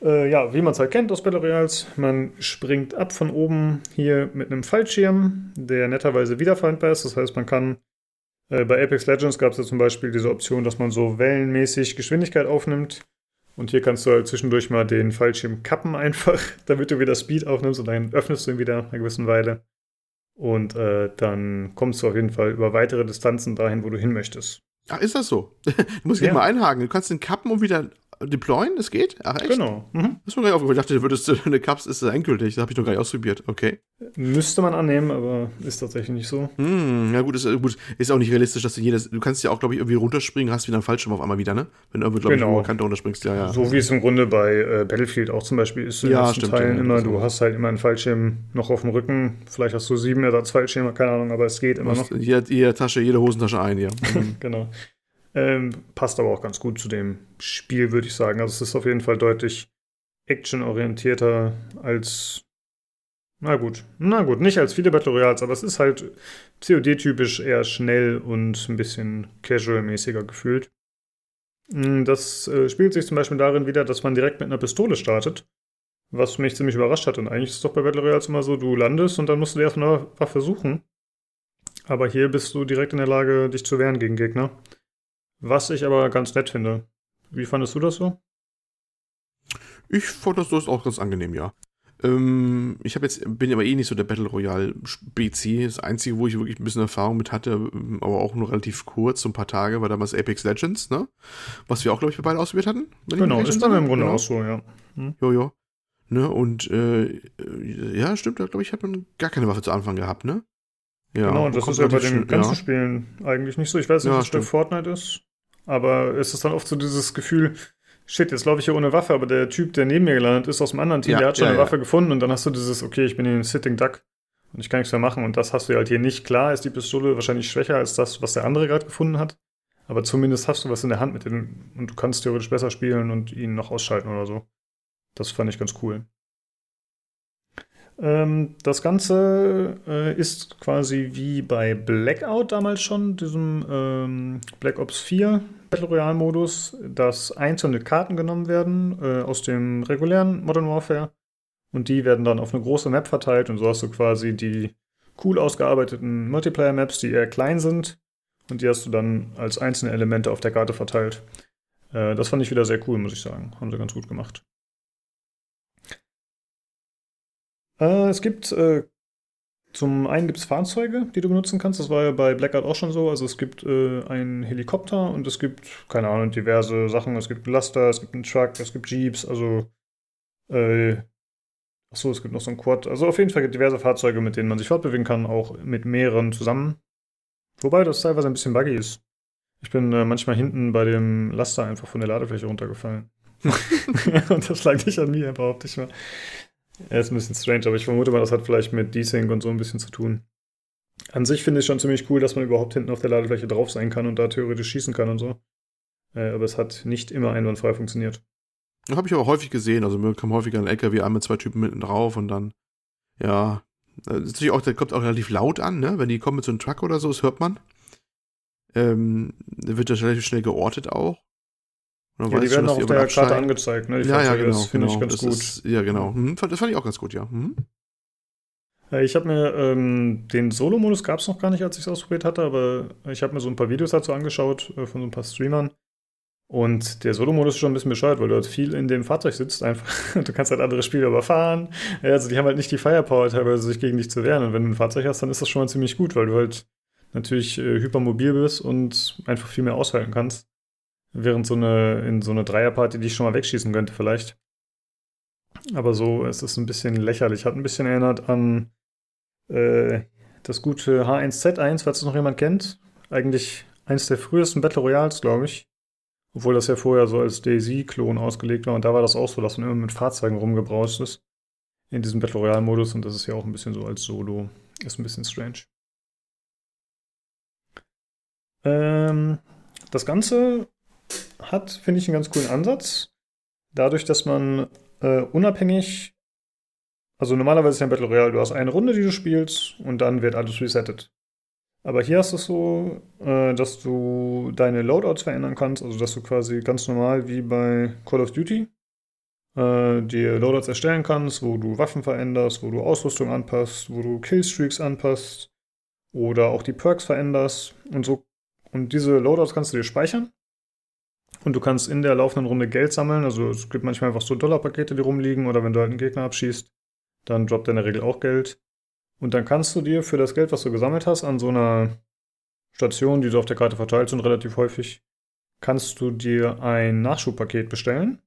Äh, ja, wie man es halt kennt aus Battle Royals, man springt ab von oben hier mit einem Fallschirm, der netterweise wiederverwendbar ist. Das heißt, man kann äh, bei Apex Legends gab es ja zum Beispiel diese Option, dass man so wellenmäßig Geschwindigkeit aufnimmt. Und hier kannst du halt zwischendurch mal den Fallschirm kappen einfach, <laughs> damit du wieder Speed aufnimmst und dann öffnest du ihn wieder nach einer gewissen Weile. Und äh, dann kommst du auf jeden Fall über weitere Distanzen dahin, wo du hin möchtest. Ach, ist das so? <laughs> du musst Ja. mal einhaken. Du kannst den kappen und wieder deployen, das geht? Ach, echt? Genau. Mhm. Das ist mir gar nicht aufgefallen. Ich dachte, du würdest eine Cups ist endgültig. Das habe ich noch gar nicht ausprobiert. Okay. Müsste man annehmen, aber ist tatsächlich nicht so. Hm, ja gut ist, äh, gut, ist auch nicht realistisch, dass du jedes, du kannst ja auch, glaube ich, irgendwie runterspringen, hast wieder einen Fallschirm auf einmal wieder, ne? Wenn du irgendwie, glaube Genau. ich, hohe Kante runterspringst, ja, ja. So wie es im Grunde bei äh, Battlefield auch zum Beispiel ist in Ja, den stimmt, Teilen ja, immer. so. Du hast halt immer einen Fallschirm noch auf dem Rücken. Vielleicht hast du sieben Ersatzfallschirme, keine Ahnung, aber es geht immer noch. jede, jede Tasche, jede Hosentasche ein, ja. <laughs> Mhm. Genau. Ähm, passt aber auch ganz gut zu dem Spiel, würde ich sagen. Also es ist auf jeden Fall deutlich actionorientierter als. Na gut, na gut, nicht als viele Battle Royals, aber es ist halt COD-typisch eher schnell und ein bisschen casual-mäßiger gefühlt. Mm, Das äh, spielt sich zum Beispiel darin wieder, dass man direkt mit einer Pistole startet, was mich ziemlich überrascht hat. Und eigentlich ist es doch bei Battle Royals immer so, du landest und dann musst du dir erstmal eine Waffe suchen. Aber hier bist du direkt in der Lage, dich zu wehren gegen Gegner. Was ich aber ganz nett finde. Wie fandest du das so? Ich fand das durchaus auch ganz angenehm, ja. Ähm, ich habe jetzt, bin aber eh nicht so der Battle Royale Spezi. Das Einzige, wo ich wirklich ein bisschen Erfahrung mit hatte, ähm, aber auch nur relativ kurz, so ein paar Tage, war damals Apex Legends, ne? Was wir auch, glaube ich, wir beide ausprobiert hatten. Genau, ist dann im. Grunde Genau. auch so, ja. Jojo. Ne, und äh, ja, stimmt, da glaube ich, hat man gar keine Waffe zu Anfang gehabt, ne? Ja, genau, und das ist ja bei den ganzen. Spielen eigentlich nicht so. Ich weiß nicht, Ja, bei stimmt. Fortnite ist, aber es ist dann oft so dieses Gefühl, shit, jetzt laufe ich hier ohne Waffe, aber der Typ, der neben mir gelandet ist aus dem anderen Team, Ja, der hat schon ja, eine. Waffe gefunden und dann hast du dieses, okay, ich bin hier ein Sitting Duck und ich kann nichts mehr machen und das hast du halt hier nicht. Klar ist die Pistole wahrscheinlich schwächer als das, was der andere gerade gefunden hat, aber zumindest hast du was in der Hand mit dem und du kannst theoretisch besser spielen und ihn noch ausschalten oder so. Das fand ich ganz cool. Ähm, das Ganze äh, ist quasi wie bei Blackout damals schon, diesem ähm, Black Ops 4 Battle Royale Modus, dass einzelne Karten genommen werden äh, aus dem regulären Modern Warfare und die werden dann auf eine große Map verteilt und so hast du quasi die cool ausgearbeiteten Multiplayer-Maps, die eher klein sind und die hast du dann als einzelne Elemente auf der Karte verteilt. Äh, das fand ich wieder sehr cool, muss ich sagen. Haben sie ganz gut gemacht. Äh, es gibt äh, zum einen gibt es Fahrzeuge, die du benutzen kannst. Das war ja bei Blackout auch schon so. Also es gibt äh, einen Helikopter und es gibt, keine Ahnung, diverse Sachen. Es gibt Laster, es gibt einen Truck, es gibt Jeeps, also äh, achso, es gibt noch so ein Quad. Also auf jeden Fall gibt es diverse Fahrzeuge, mit denen man sich fortbewegen kann, auch mit mehreren zusammen. Wobei das teilweise ein bisschen buggy ist. Ich bin äh, manchmal hinten bei dem Laster einfach von der Ladefläche runtergefallen. <laughs> <laughs> und das lag nicht an mir, behaupte ich mal. Ja, ist ein bisschen strange, aber ich vermute mal, das hat vielleicht mit Desync und so ein bisschen zu tun. An sich finde ich schon ziemlich cool, dass man überhaupt hinten auf der Ladefläche drauf sein kann und da theoretisch schießen kann und so. Äh, aber es hat nicht immer einwandfrei funktioniert. Habe ich aber häufig gesehen. Also mir kam häufiger ein LKW mit zwei Typen mitten drauf und dann, ja, das ist natürlich auch, der kommt auch relativ laut an, ne? Wenn die kommen mit so einem Truck oder so, das hört man. Ähm, wird das relativ schnell geortet auch. Ja, die werden schon, auch auf der Karte angezeigt, ne? Die ja, ja, genau. Das finde genau. ich ganz gut. Ist, ja, genau. Hm, das fand ich auch ganz gut, ja. Hm. Ich habe mir ähm, den Solo-Modus gab es noch gar nicht, als ich es ausprobiert hatte, aber ich habe mir so ein paar Videos dazu angeschaut äh, von so ein paar Streamern. Und der Solo-Modus ist schon ein bisschen bescheuert, weil du halt viel in dem Fahrzeug sitzt einfach. <laughs> du kannst halt andere Spieler überfahren. Also die haben halt nicht die Firepower teilweise, sich gegen dich zu wehren. Und wenn du ein Fahrzeug hast, dann ist das schon mal ziemlich gut, weil du halt natürlich äh, hypermobil bist und einfach viel mehr aushalten kannst. Während so eine, in so eine Dreierparty dich schon mal wegschießen könnte vielleicht. Aber so ist es ein bisschen lächerlich. Hat ein bisschen erinnert an äh, das gute H1Z1, falls es noch jemand kennt. Eigentlich eins der frühesten Battle Royals, glaube ich. Obwohl das ja vorher so als Daisy-Klon ausgelegt war. Und da war das auch so, dass man immer mit Fahrzeugen rumgebraust ist. In diesem Battle Royale-Modus. Und das ist ja auch ein bisschen so als Solo. Ist ein bisschen strange. Ähm, das Ganze hat, finde ich, einen ganz coolen Ansatz. Dadurch, dass man äh, unabhängig, also normalerweise ist ja ein Battle Royale, du hast eine Runde, die du spielst und dann wird alles resettet. Aber hier hast du es so, äh, dass du deine Loadouts verändern kannst, also dass du quasi ganz normal wie bei Call of Duty äh, dir Loadouts erstellen kannst, wo du Waffen veränderst, wo du Ausrüstung anpasst, wo du Killstreaks anpasst oder auch die Perks veränderst und so. Und diese Loadouts kannst du dir speichern und du kannst in der laufenden Runde Geld sammeln. Also es gibt manchmal einfach so Dollarpakete, die rumliegen. Oder wenn du halt einen Gegner abschießt, dann droppt er in der Regel auch Geld. Und dann kannst du dir für das Geld, was du gesammelt hast, an so einer Station, die du auf der Karte verteilt sind, relativ häufig, kannst du dir ein Nachschubpaket bestellen.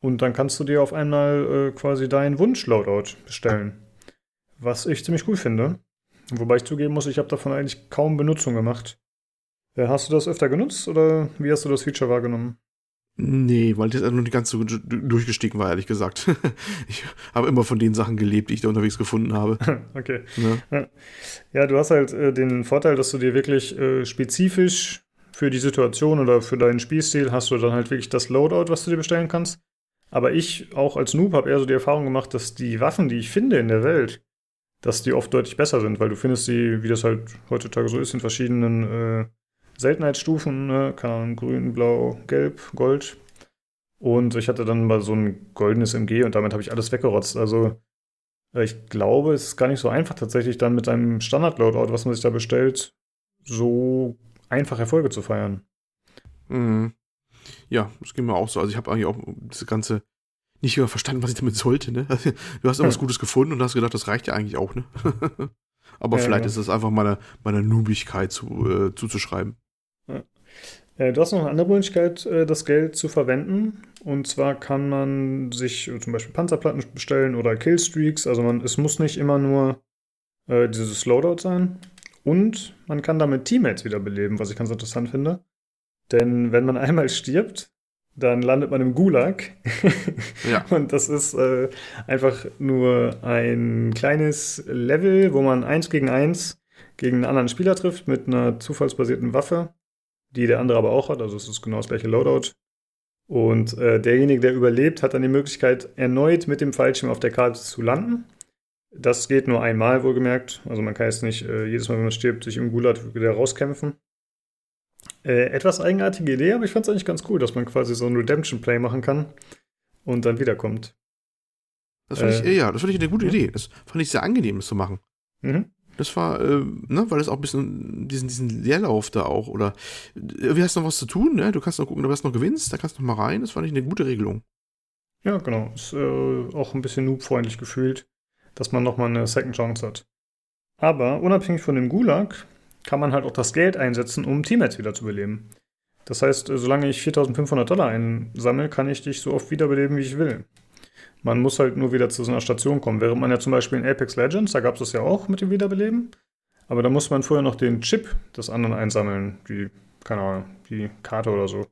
Und dann kannst du dir auf einmal äh, quasi deinen Wunsch-Loadout bestellen. Was ich ziemlich cool finde. Wobei ich zugeben muss, ich habe davon eigentlich kaum Benutzung gemacht. Äh, hast du das öfter genutzt oder wie hast du das Feature wahrgenommen? Nee, weil das noch nicht ganz so durchgestiegen war, ehrlich gesagt. <laughs> ich habe immer von den Sachen gelebt, die ich da unterwegs gefunden habe. <laughs> okay. Ja. ja, du hast halt äh, den Vorteil, dass du dir wirklich äh, spezifisch für die Situation oder für deinen Spielstil hast du dann halt wirklich das Loadout, was du dir bestellen kannst. Aber ich, auch als Noob, habe eher so die Erfahrung gemacht, dass die Waffen, die ich finde in der Welt, dass die oft deutlich besser sind, weil du findest sie, wie das halt heutzutage so ist, in verschiedenen äh, Seltenheitsstufen, ne? keine Ahnung, grün, blau, gelb, gold. Und ich hatte dann mal so ein goldenes MG und damit habe ich alles weggerotzt. Also äh, ich glaube, es ist gar nicht so einfach tatsächlich dann mit einem Standard-Loadout, was man sich da bestellt, so einfach Erfolge zu feiern. Mhm. Ja, das ging mir auch so. Also ich habe eigentlich auch das ganze nicht mehr verstanden, was ich damit sollte. Ne? <laughs> Du hast irgendwas Gutes gefunden und hast gedacht, das reicht ja eigentlich auch. Ne? <laughs> Aber ja, vielleicht ja. ist es einfach meiner, meiner Noobigkeit zu, äh, zuzuschreiben. Äh, du hast noch eine andere Möglichkeit, äh, das Geld zu verwenden. Und zwar kann man sich zum Beispiel Panzerplatten bestellen oder Killstreaks. Also man, es muss nicht immer nur äh, dieses Loadout sein. Und man kann damit Teammates wiederbeleben, was ich ganz interessant finde. Denn wenn man <laughs> einmal stirbt, dann landet man im Gulag. <laughs> ja. Und das ist äh, einfach nur ein kleines Level, wo man eins gegen eins gegen einen anderen Spieler trifft mit einer zufallsbasierten Waffe die der andere aber auch hat. Also es ist genau das gleiche Loadout. Und äh, derjenige, der überlebt, hat dann die Möglichkeit, erneut mit dem Fallschirm auf der Karte zu landen. Das geht nur einmal, wohlgemerkt. Also man kann jetzt nicht äh, jedes Mal, wenn man stirbt, sich im Gulag wieder rauskämpfen. Äh, etwas eigenartige Idee, aber ich fand es eigentlich ganz cool, dass man quasi so ein Redemption-Play machen kann und dann wiederkommt. Das fand ich, äh, ja, das fand ich eine gute Idee. Das fand ich sehr angenehm, das zu machen. Mhm. Das war, äh, ne, weil es auch ein bisschen diesen, diesen Leerlauf da auch, oder äh, wie hast du noch was zu tun, ne? Du kannst noch gucken, ob du noch gewinnst, da kannst du noch mal rein. Das fand ich eine gute Regelung. Ja, genau. Ist äh, auch ein bisschen noobfreundlich gefühlt, dass man noch mal eine Second Chance hat. Aber unabhängig von dem Gulag kann man halt auch das Geld einsetzen, um Teammates wiederzubeleben. Das heißt, äh, solange ich 4500 Dollar einsammle, kann ich dich so oft wiederbeleben, wie ich will. Man muss halt nur wieder zu so einer Station kommen. Während man ja zum Beispiel in Apex Legends, da gab es das ja auch mit dem Wiederbeleben. Aber da muss man vorher noch den Chip des anderen einsammeln, die, keine Ahnung, die Karte oder so.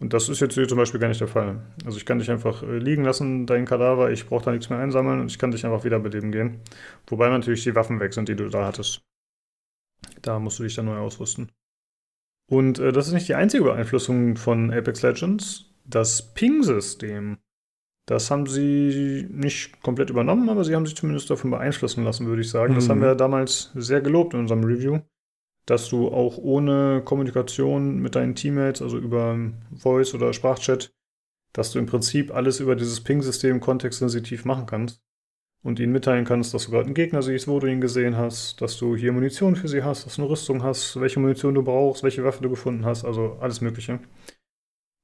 Und das ist jetzt hier zum Beispiel gar nicht der Fall. Also ich kann dich einfach äh, liegen lassen, dein Kadaver, ich brauche da nichts mehr einsammeln und ich kann dich einfach wiederbeleben gehen. Wobei natürlich die Waffen weg sind, die du da hattest. Da musst du dich dann neu ausrüsten. Und äh, das ist nicht die einzige Beeinflussung von Apex Legends. Das Ping-System. Das haben sie nicht komplett übernommen, aber sie haben sich zumindest davon beeinflussen lassen, würde ich sagen. Mhm. Das haben wir damals sehr gelobt in unserem Review, dass du auch ohne Kommunikation mit deinen Teammates, also über Voice oder Sprachchat, dass du im Prinzip alles über dieses Ping-System kontextsensitiv machen kannst und ihnen mitteilen kannst, dass du gerade einen Gegner siehst, wo du ihn gesehen hast, dass du hier Munition für sie hast, dass du eine Rüstung hast, welche Munition du brauchst, welche Waffe du gefunden hast, also alles Mögliche.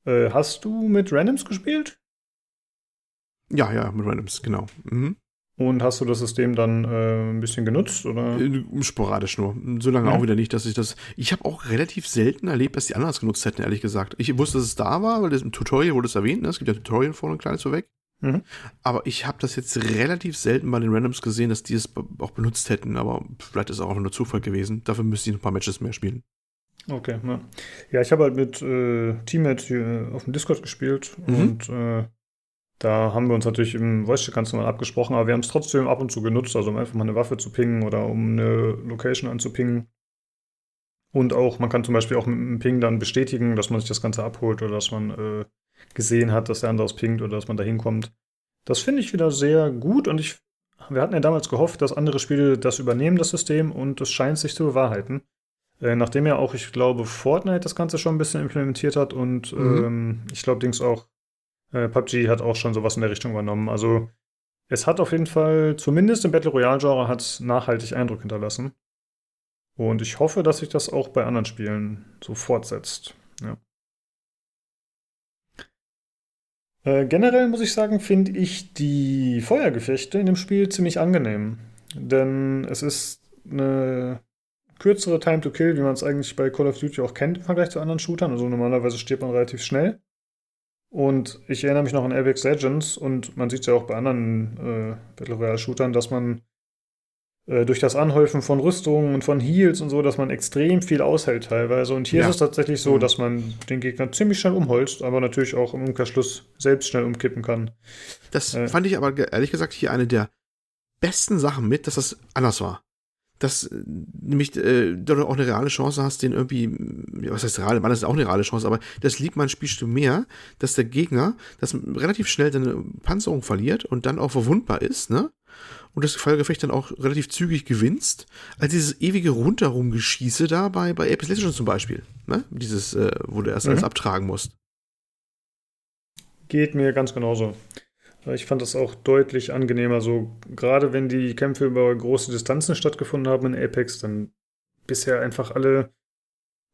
Äh, hast du mit Randoms gespielt? Ja, ja, mit Randoms, genau. Mhm. Und hast du das System dann äh, ein bisschen genutzt oder? Äh, sporadisch nur. So lange mhm. auch wieder nicht, dass ich das. Ich habe auch relativ selten erlebt, dass die anderen es genutzt hätten, ehrlich gesagt. Ich wusste, dass es da war, weil das im Tutorial wurde es erwähnt. Ne? Es gibt ja Tutorial vorne ein kleines vorweg. Mhm. Aber ich habe das jetzt relativ selten bei den Randoms gesehen, dass die es auch benutzt hätten. Aber vielleicht ist es auch nur Zufall gewesen. Dafür müsste ich ein paar Matches mehr spielen. Okay, ja. Ja, ich habe halt mit äh, Teammates hier auf dem Discord gespielt mhm. und äh, da haben wir uns natürlich im Voice-Chat ganz normal abgesprochen, aber wir haben es trotzdem ab und zu genutzt, also um einfach mal eine Waffe zu pingen oder um eine Location anzupingen. Und auch, man kann zum Beispiel auch mit einem Ping dann bestätigen, dass man sich das Ganze abholt oder dass man äh, gesehen hat, dass der andere es pingt oder dass man da hinkommt. Das finde ich wieder sehr gut und ich, wir hatten ja damals gehofft, dass andere Spiele das übernehmen, das System, und es scheint sich zu bewahrheiten. Äh, nachdem ja auch, ich glaube, Fortnite das Ganze schon ein bisschen implementiert hat und mhm. ähm, ich glaube, Dings auch äh, PUBG hat auch schon sowas in der Richtung übernommen. Also es hat auf jeden Fall, zumindest im Battle Royale-Genre, hat nachhaltig Eindruck hinterlassen. Und ich hoffe, dass sich das auch bei anderen Spielen so fortsetzt. Ja. Äh, generell muss ich sagen, finde ich die Feuergefechte in dem Spiel ziemlich angenehm. Denn es ist eine kürzere Time to Kill, wie man es eigentlich bei Call of Duty auch kennt im Vergleich zu anderen Shootern. Also normalerweise stirbt man relativ schnell. Und ich erinnere mich noch an Apex Legends und man sieht es ja auch bei anderen äh, Battle Royale-Shootern, dass man äh, durch das Anhäufen von Rüstungen und von Heals und so, dass man extrem viel aushält teilweise. Und hier ja. ist es tatsächlich so, mhm. dass man den Gegner ziemlich schnell umholzt, aber natürlich auch im Umkehrschluss selbst schnell umkippen kann. Das äh, fand ich aber ehrlich gesagt hier eine der besten Sachen mit, dass das anders war dass äh, nämlich äh, du auch eine reale Chance hast, den irgendwie, was heißt reale, man ist auch eine reale Chance, aber das liebt man spielst du mehr, dass der Gegner das relativ schnell seine Panzerung verliert und dann auch verwundbar ist, ne? Und das Fallgefecht dann auch relativ zügig gewinnst, als dieses ewige Rundherumgeschieße da bei, bei Apex Legends zum Beispiel, ne? Dieses, äh, wo du erst mhm. alles abtragen musst. Geht mir ganz genauso. Ich fand das auch deutlich angenehmer. So, gerade wenn die Kämpfe über große Distanzen stattgefunden haben in Apex, dann bisher einfach alle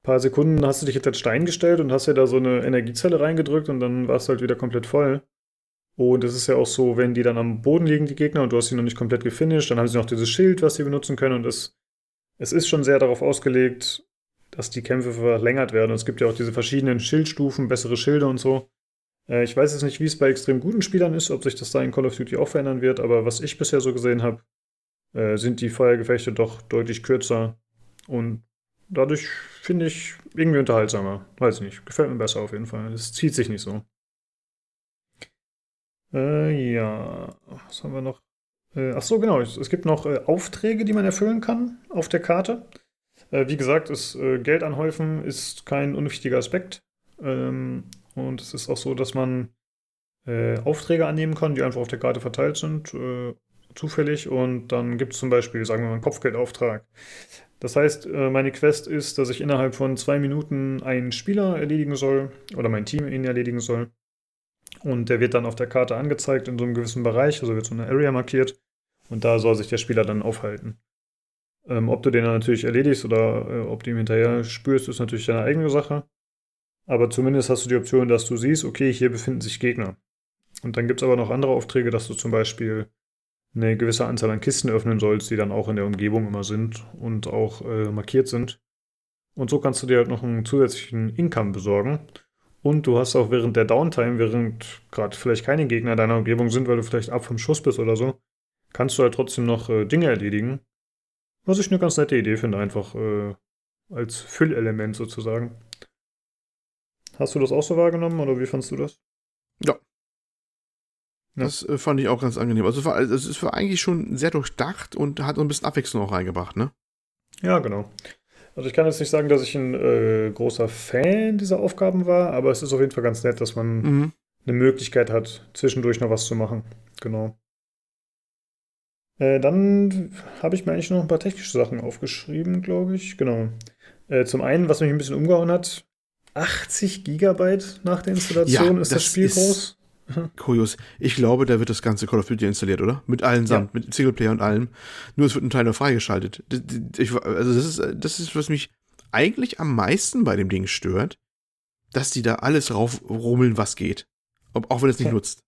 paar Sekunden hast du dich jetzt als Stein gestellt und hast ja da so eine Energiezelle reingedrückt und dann war es halt wieder komplett voll. Und es ist ja auch so, wenn die dann am Boden liegen, die Gegner, und du hast sie noch nicht komplett gefinisht, dann haben sie noch dieses Schild, was sie benutzen können. Und es, es ist schon sehr darauf ausgelegt, dass die Kämpfe verlängert werden. Und es gibt ja auch diese verschiedenen Schildstufen, bessere Schilde und so. Äh, ich weiß jetzt nicht, wie es bei extrem guten Spielern ist, ob sich das da in Call of Duty auch verändern wird, aber was ich bisher so gesehen habe, äh, sind die Feuergefechte doch deutlich kürzer und dadurch finde ich irgendwie unterhaltsamer. Weiß ich nicht, gefällt mir besser auf jeden Fall. Es zieht sich nicht so. Äh, ja, was haben wir noch? Äh, ach so, genau. Es, es gibt noch äh, Aufträge, die man erfüllen kann auf der Karte. Äh, wie gesagt, ist, äh, Geld anhäufen ist kein unwichtiger Aspekt. Ähm, und es ist auch so, dass man äh, Aufträge annehmen kann, die einfach auf der Karte verteilt sind, äh, zufällig. Und dann gibt es zum Beispiel, sagen wir mal, einen Kopfgeldauftrag. Das heißt, äh, meine Quest ist, dass ich innerhalb von zwei Minuten einen Spieler erledigen soll oder mein Team ihn erledigen soll. Und der wird dann auf der Karte angezeigt in so einem gewissen Bereich, also wird so eine Area markiert. Und da soll sich der Spieler dann aufhalten. Ähm, ob du den dann natürlich erledigst oder äh, ob du ihm hinterher spürst, ist natürlich deine eigene Sache. Aber zumindest hast du die Option, dass du siehst, okay, hier befinden sich Gegner. Und dann gibt es aber noch andere Aufträge, dass du zum Beispiel eine gewisse Anzahl an Kisten öffnen sollst, die dann auch in der Umgebung immer sind und auch äh, markiert sind. Und so kannst du dir halt noch einen zusätzlichen Income besorgen. Und du hast auch während der Downtime, während gerade vielleicht keine Gegner in deiner Umgebung sind, weil du vielleicht ab vom Schuss bist oder so, kannst du halt trotzdem noch äh, Dinge erledigen. Was ich eine ganz nette Idee finde, einfach äh, als Füllelement sozusagen. Hast du das auch so wahrgenommen oder wie fandest du das? Ja. ja. Das äh, fand ich auch ganz angenehm. Also, war, also es war eigentlich schon sehr durchdacht und hat so ein bisschen Abwechslung auch reingebracht, ne? Ja, genau. Also ich kann jetzt nicht sagen, dass ich ein äh, großer Fan dieser Aufgaben war, aber es ist auf jeden Fall ganz nett, dass man Mhm. eine Möglichkeit hat, zwischendurch noch was zu machen. Genau. Äh, dann habe ich mir eigentlich noch ein paar technische Sachen aufgeschrieben, glaube ich. Genau. Äh, zum einen, was mich ein bisschen umgehauen hat, 80 Gigabyte nach der Installation Ja, ist das, das Spiel ist- groß. Kurios. Ich glaube, da wird das ganze Call of Duty installiert, oder? Mit allen samt, mit Singleplayer und allem. Nur es wird ein Teil noch freigeschaltet. Ich, also das ist, das ist, was mich eigentlich am meisten bei dem Ding stört, dass die da alles raufrummeln, was geht. Ob, auch wenn es nicht Ja. nutzt.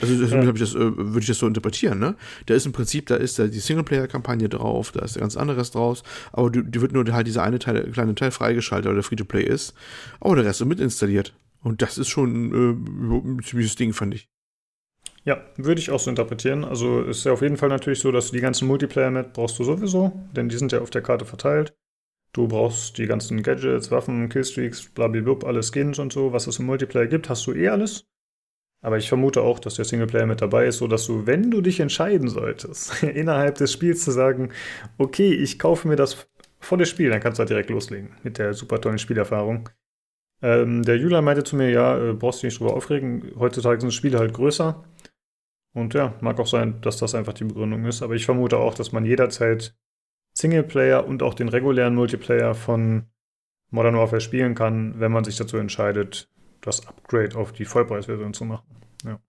Also das, Ja. ich das, äh, würde ich das so interpretieren, ne? Da ist im Prinzip, da ist da die Singleplayer-Kampagne drauf, da ist ganz anderes draus, aber die, die wird nur halt dieser eine Teil, kleine Teil freigeschaltet, weil der Free-to-Play ist. Aber der Rest ist mit installiert. Und das ist schon äh, ein ziemliches Ding, fand ich. Ja, würde ich auch so interpretieren. Also ist ja auf jeden Fall natürlich so, dass du die ganzen Multiplayer-Map brauchst du sowieso, denn die sind ja auf der Karte verteilt. Du brauchst die ganzen Gadgets, Waffen, Killstreaks, blablabla, alle Skins und so, was es im Multiplayer gibt, hast du eh alles. Aber ich vermute auch, dass der Singleplayer mit dabei ist, sodass du, wenn du dich entscheiden solltest, <laughs> innerhalb des Spiels zu sagen, okay, ich kaufe mir das volle Spiel, dann kannst du halt direkt loslegen mit der super tollen Spielerfahrung. Ähm, der Julian meinte zu mir, ja, äh, brauchst du nicht drüber aufregen, heutzutage sind Spiele halt größer. Und ja, mag auch sein, dass das einfach die Begründung ist, aber ich vermute auch, dass man jederzeit Singleplayer und auch den regulären Multiplayer von Modern Warfare spielen kann, wenn man sich dazu entscheidet, das Upgrade auf die Vollpreisversion zu machen. Ja.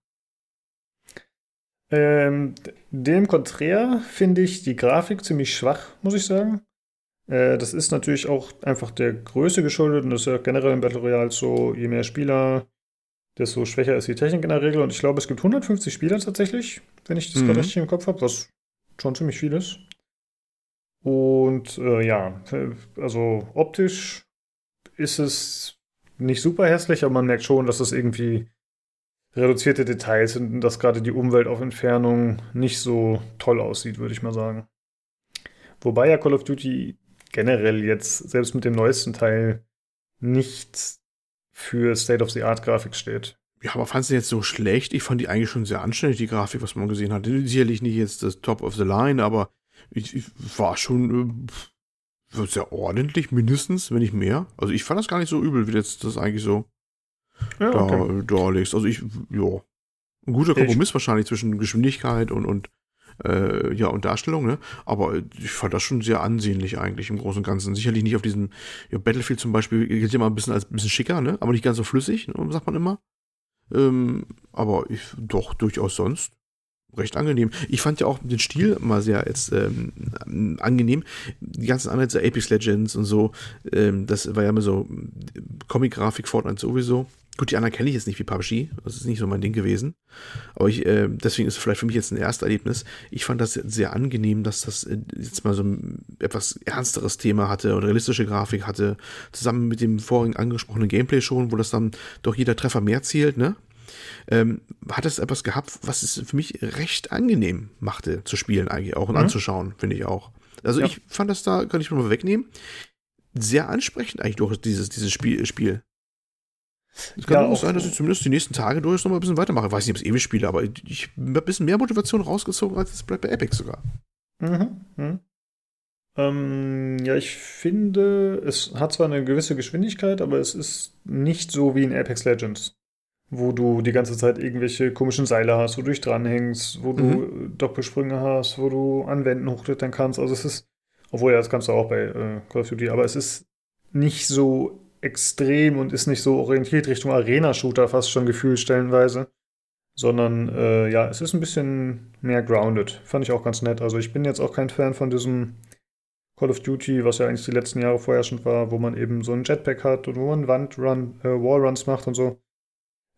Ähm, dem konträr finde ich die Grafik ziemlich schwach, muss ich sagen. Äh, das ist natürlich auch einfach der Größe geschuldet und das ist ja generell im Battle Royale so, je mehr Spieler, desto schwächer ist die Technik in der Regel. Und ich glaube, es gibt 150 Spieler tatsächlich, wenn ich das Mhm. gerade richtig im Kopf habe, was schon ziemlich viel ist. Und äh, ja, äh, also optisch ist es nicht super hässlich, aber man merkt schon, dass es irgendwie reduzierte Details sind und dass gerade die Umwelt auf Entfernung nicht so toll aussieht, würde ich mal sagen. Wobei ja Call of Duty generell jetzt, selbst mit dem neuesten Teil, nicht für State-of-the-Art-Grafik steht. Ja, aber fandst du jetzt so schlecht? Ich fand die eigentlich schon sehr anständig, die Grafik, was man gesehen hat. Sicherlich nicht jetzt das Top of the Line, aber ich, ich war schon äh, sehr ordentlich, mindestens, wenn nicht mehr. Also ich fand das gar nicht so übel, wie jetzt das eigentlich so Ja, da, okay. da legst. Also ich, ja. Ein guter Ich- Kompromiss wahrscheinlich zwischen Geschwindigkeit und, und äh, ja, und Darstellung, ne? Aber ich fand das schon sehr ansehnlich eigentlich im Großen und Ganzen. Sicherlich nicht auf diesem, ja, Battlefield zum Beispiel gilt ja mal ein bisschen als ein bisschen schicker, ne? Aber nicht ganz so flüssig, ne? sagt man immer. Ähm, aber ich, doch, durchaus sonst recht angenehm. Ich fand ja auch den Stil mal sehr jetzt ähm, angenehm. Die ganzen anderen, so Apex Legends und so, ähm, das war ja immer so Comic-Grafik, Fortnite sowieso. Gut, die anderen kenne ich jetzt nicht wie PUBG. Das ist nicht so mein Ding gewesen. Aber ich, äh, deswegen ist es vielleicht für mich jetzt ein Ersterlebnis. Ich fand das sehr angenehm, dass das äh, jetzt mal so ein etwas ernsteres Thema hatte und realistische Grafik hatte. Zusammen mit dem vorigen angesprochenen Gameplay schon, wo das dann doch jeder Treffer mehr zielt, ne? Ähm, hat es etwas gehabt, was es für mich recht angenehm machte zu spielen eigentlich auch und Mhm. anzuschauen, finde ich auch. Also Ja. ich fand das da, kann ich mal wegnehmen, sehr ansprechend eigentlich durch dieses, dieses Spiel. Spiel. Es kann Ja, auch sein, dass ich zumindest die nächsten Tage durch noch mal ein bisschen weitermache. Ich weiß nicht, ob ich es ewig spiele, aber ich, habe ein bisschen mehr Motivation rausgezogen als jetzt bei Epic sogar. Mhm. Mhm. Ähm, ja, ich finde, es hat zwar eine gewisse Geschwindigkeit, aber es ist nicht so wie in Apex Legends, wo du die ganze Zeit irgendwelche komischen Seile hast, wo du dich dranhängst, wo du Mhm. Doppelsprünge hast, wo du an Wänden hochklettern kannst. Also es ist, obwohl ja, das kannst du auch bei äh, Call of Duty, aber es ist nicht so extrem und ist nicht so orientiert Richtung Arena-Shooter fast schon gefühlt stellenweise sondern äh, ja, es ist ein bisschen mehr grounded. Fand ich auch ganz nett. Also ich bin jetzt auch kein Fan von diesem Call of Duty, was ja eigentlich die letzten Jahre vorher schon war, wo man eben so ein Jetpack hat und wo man Wandrun, äh, Wallruns macht und so.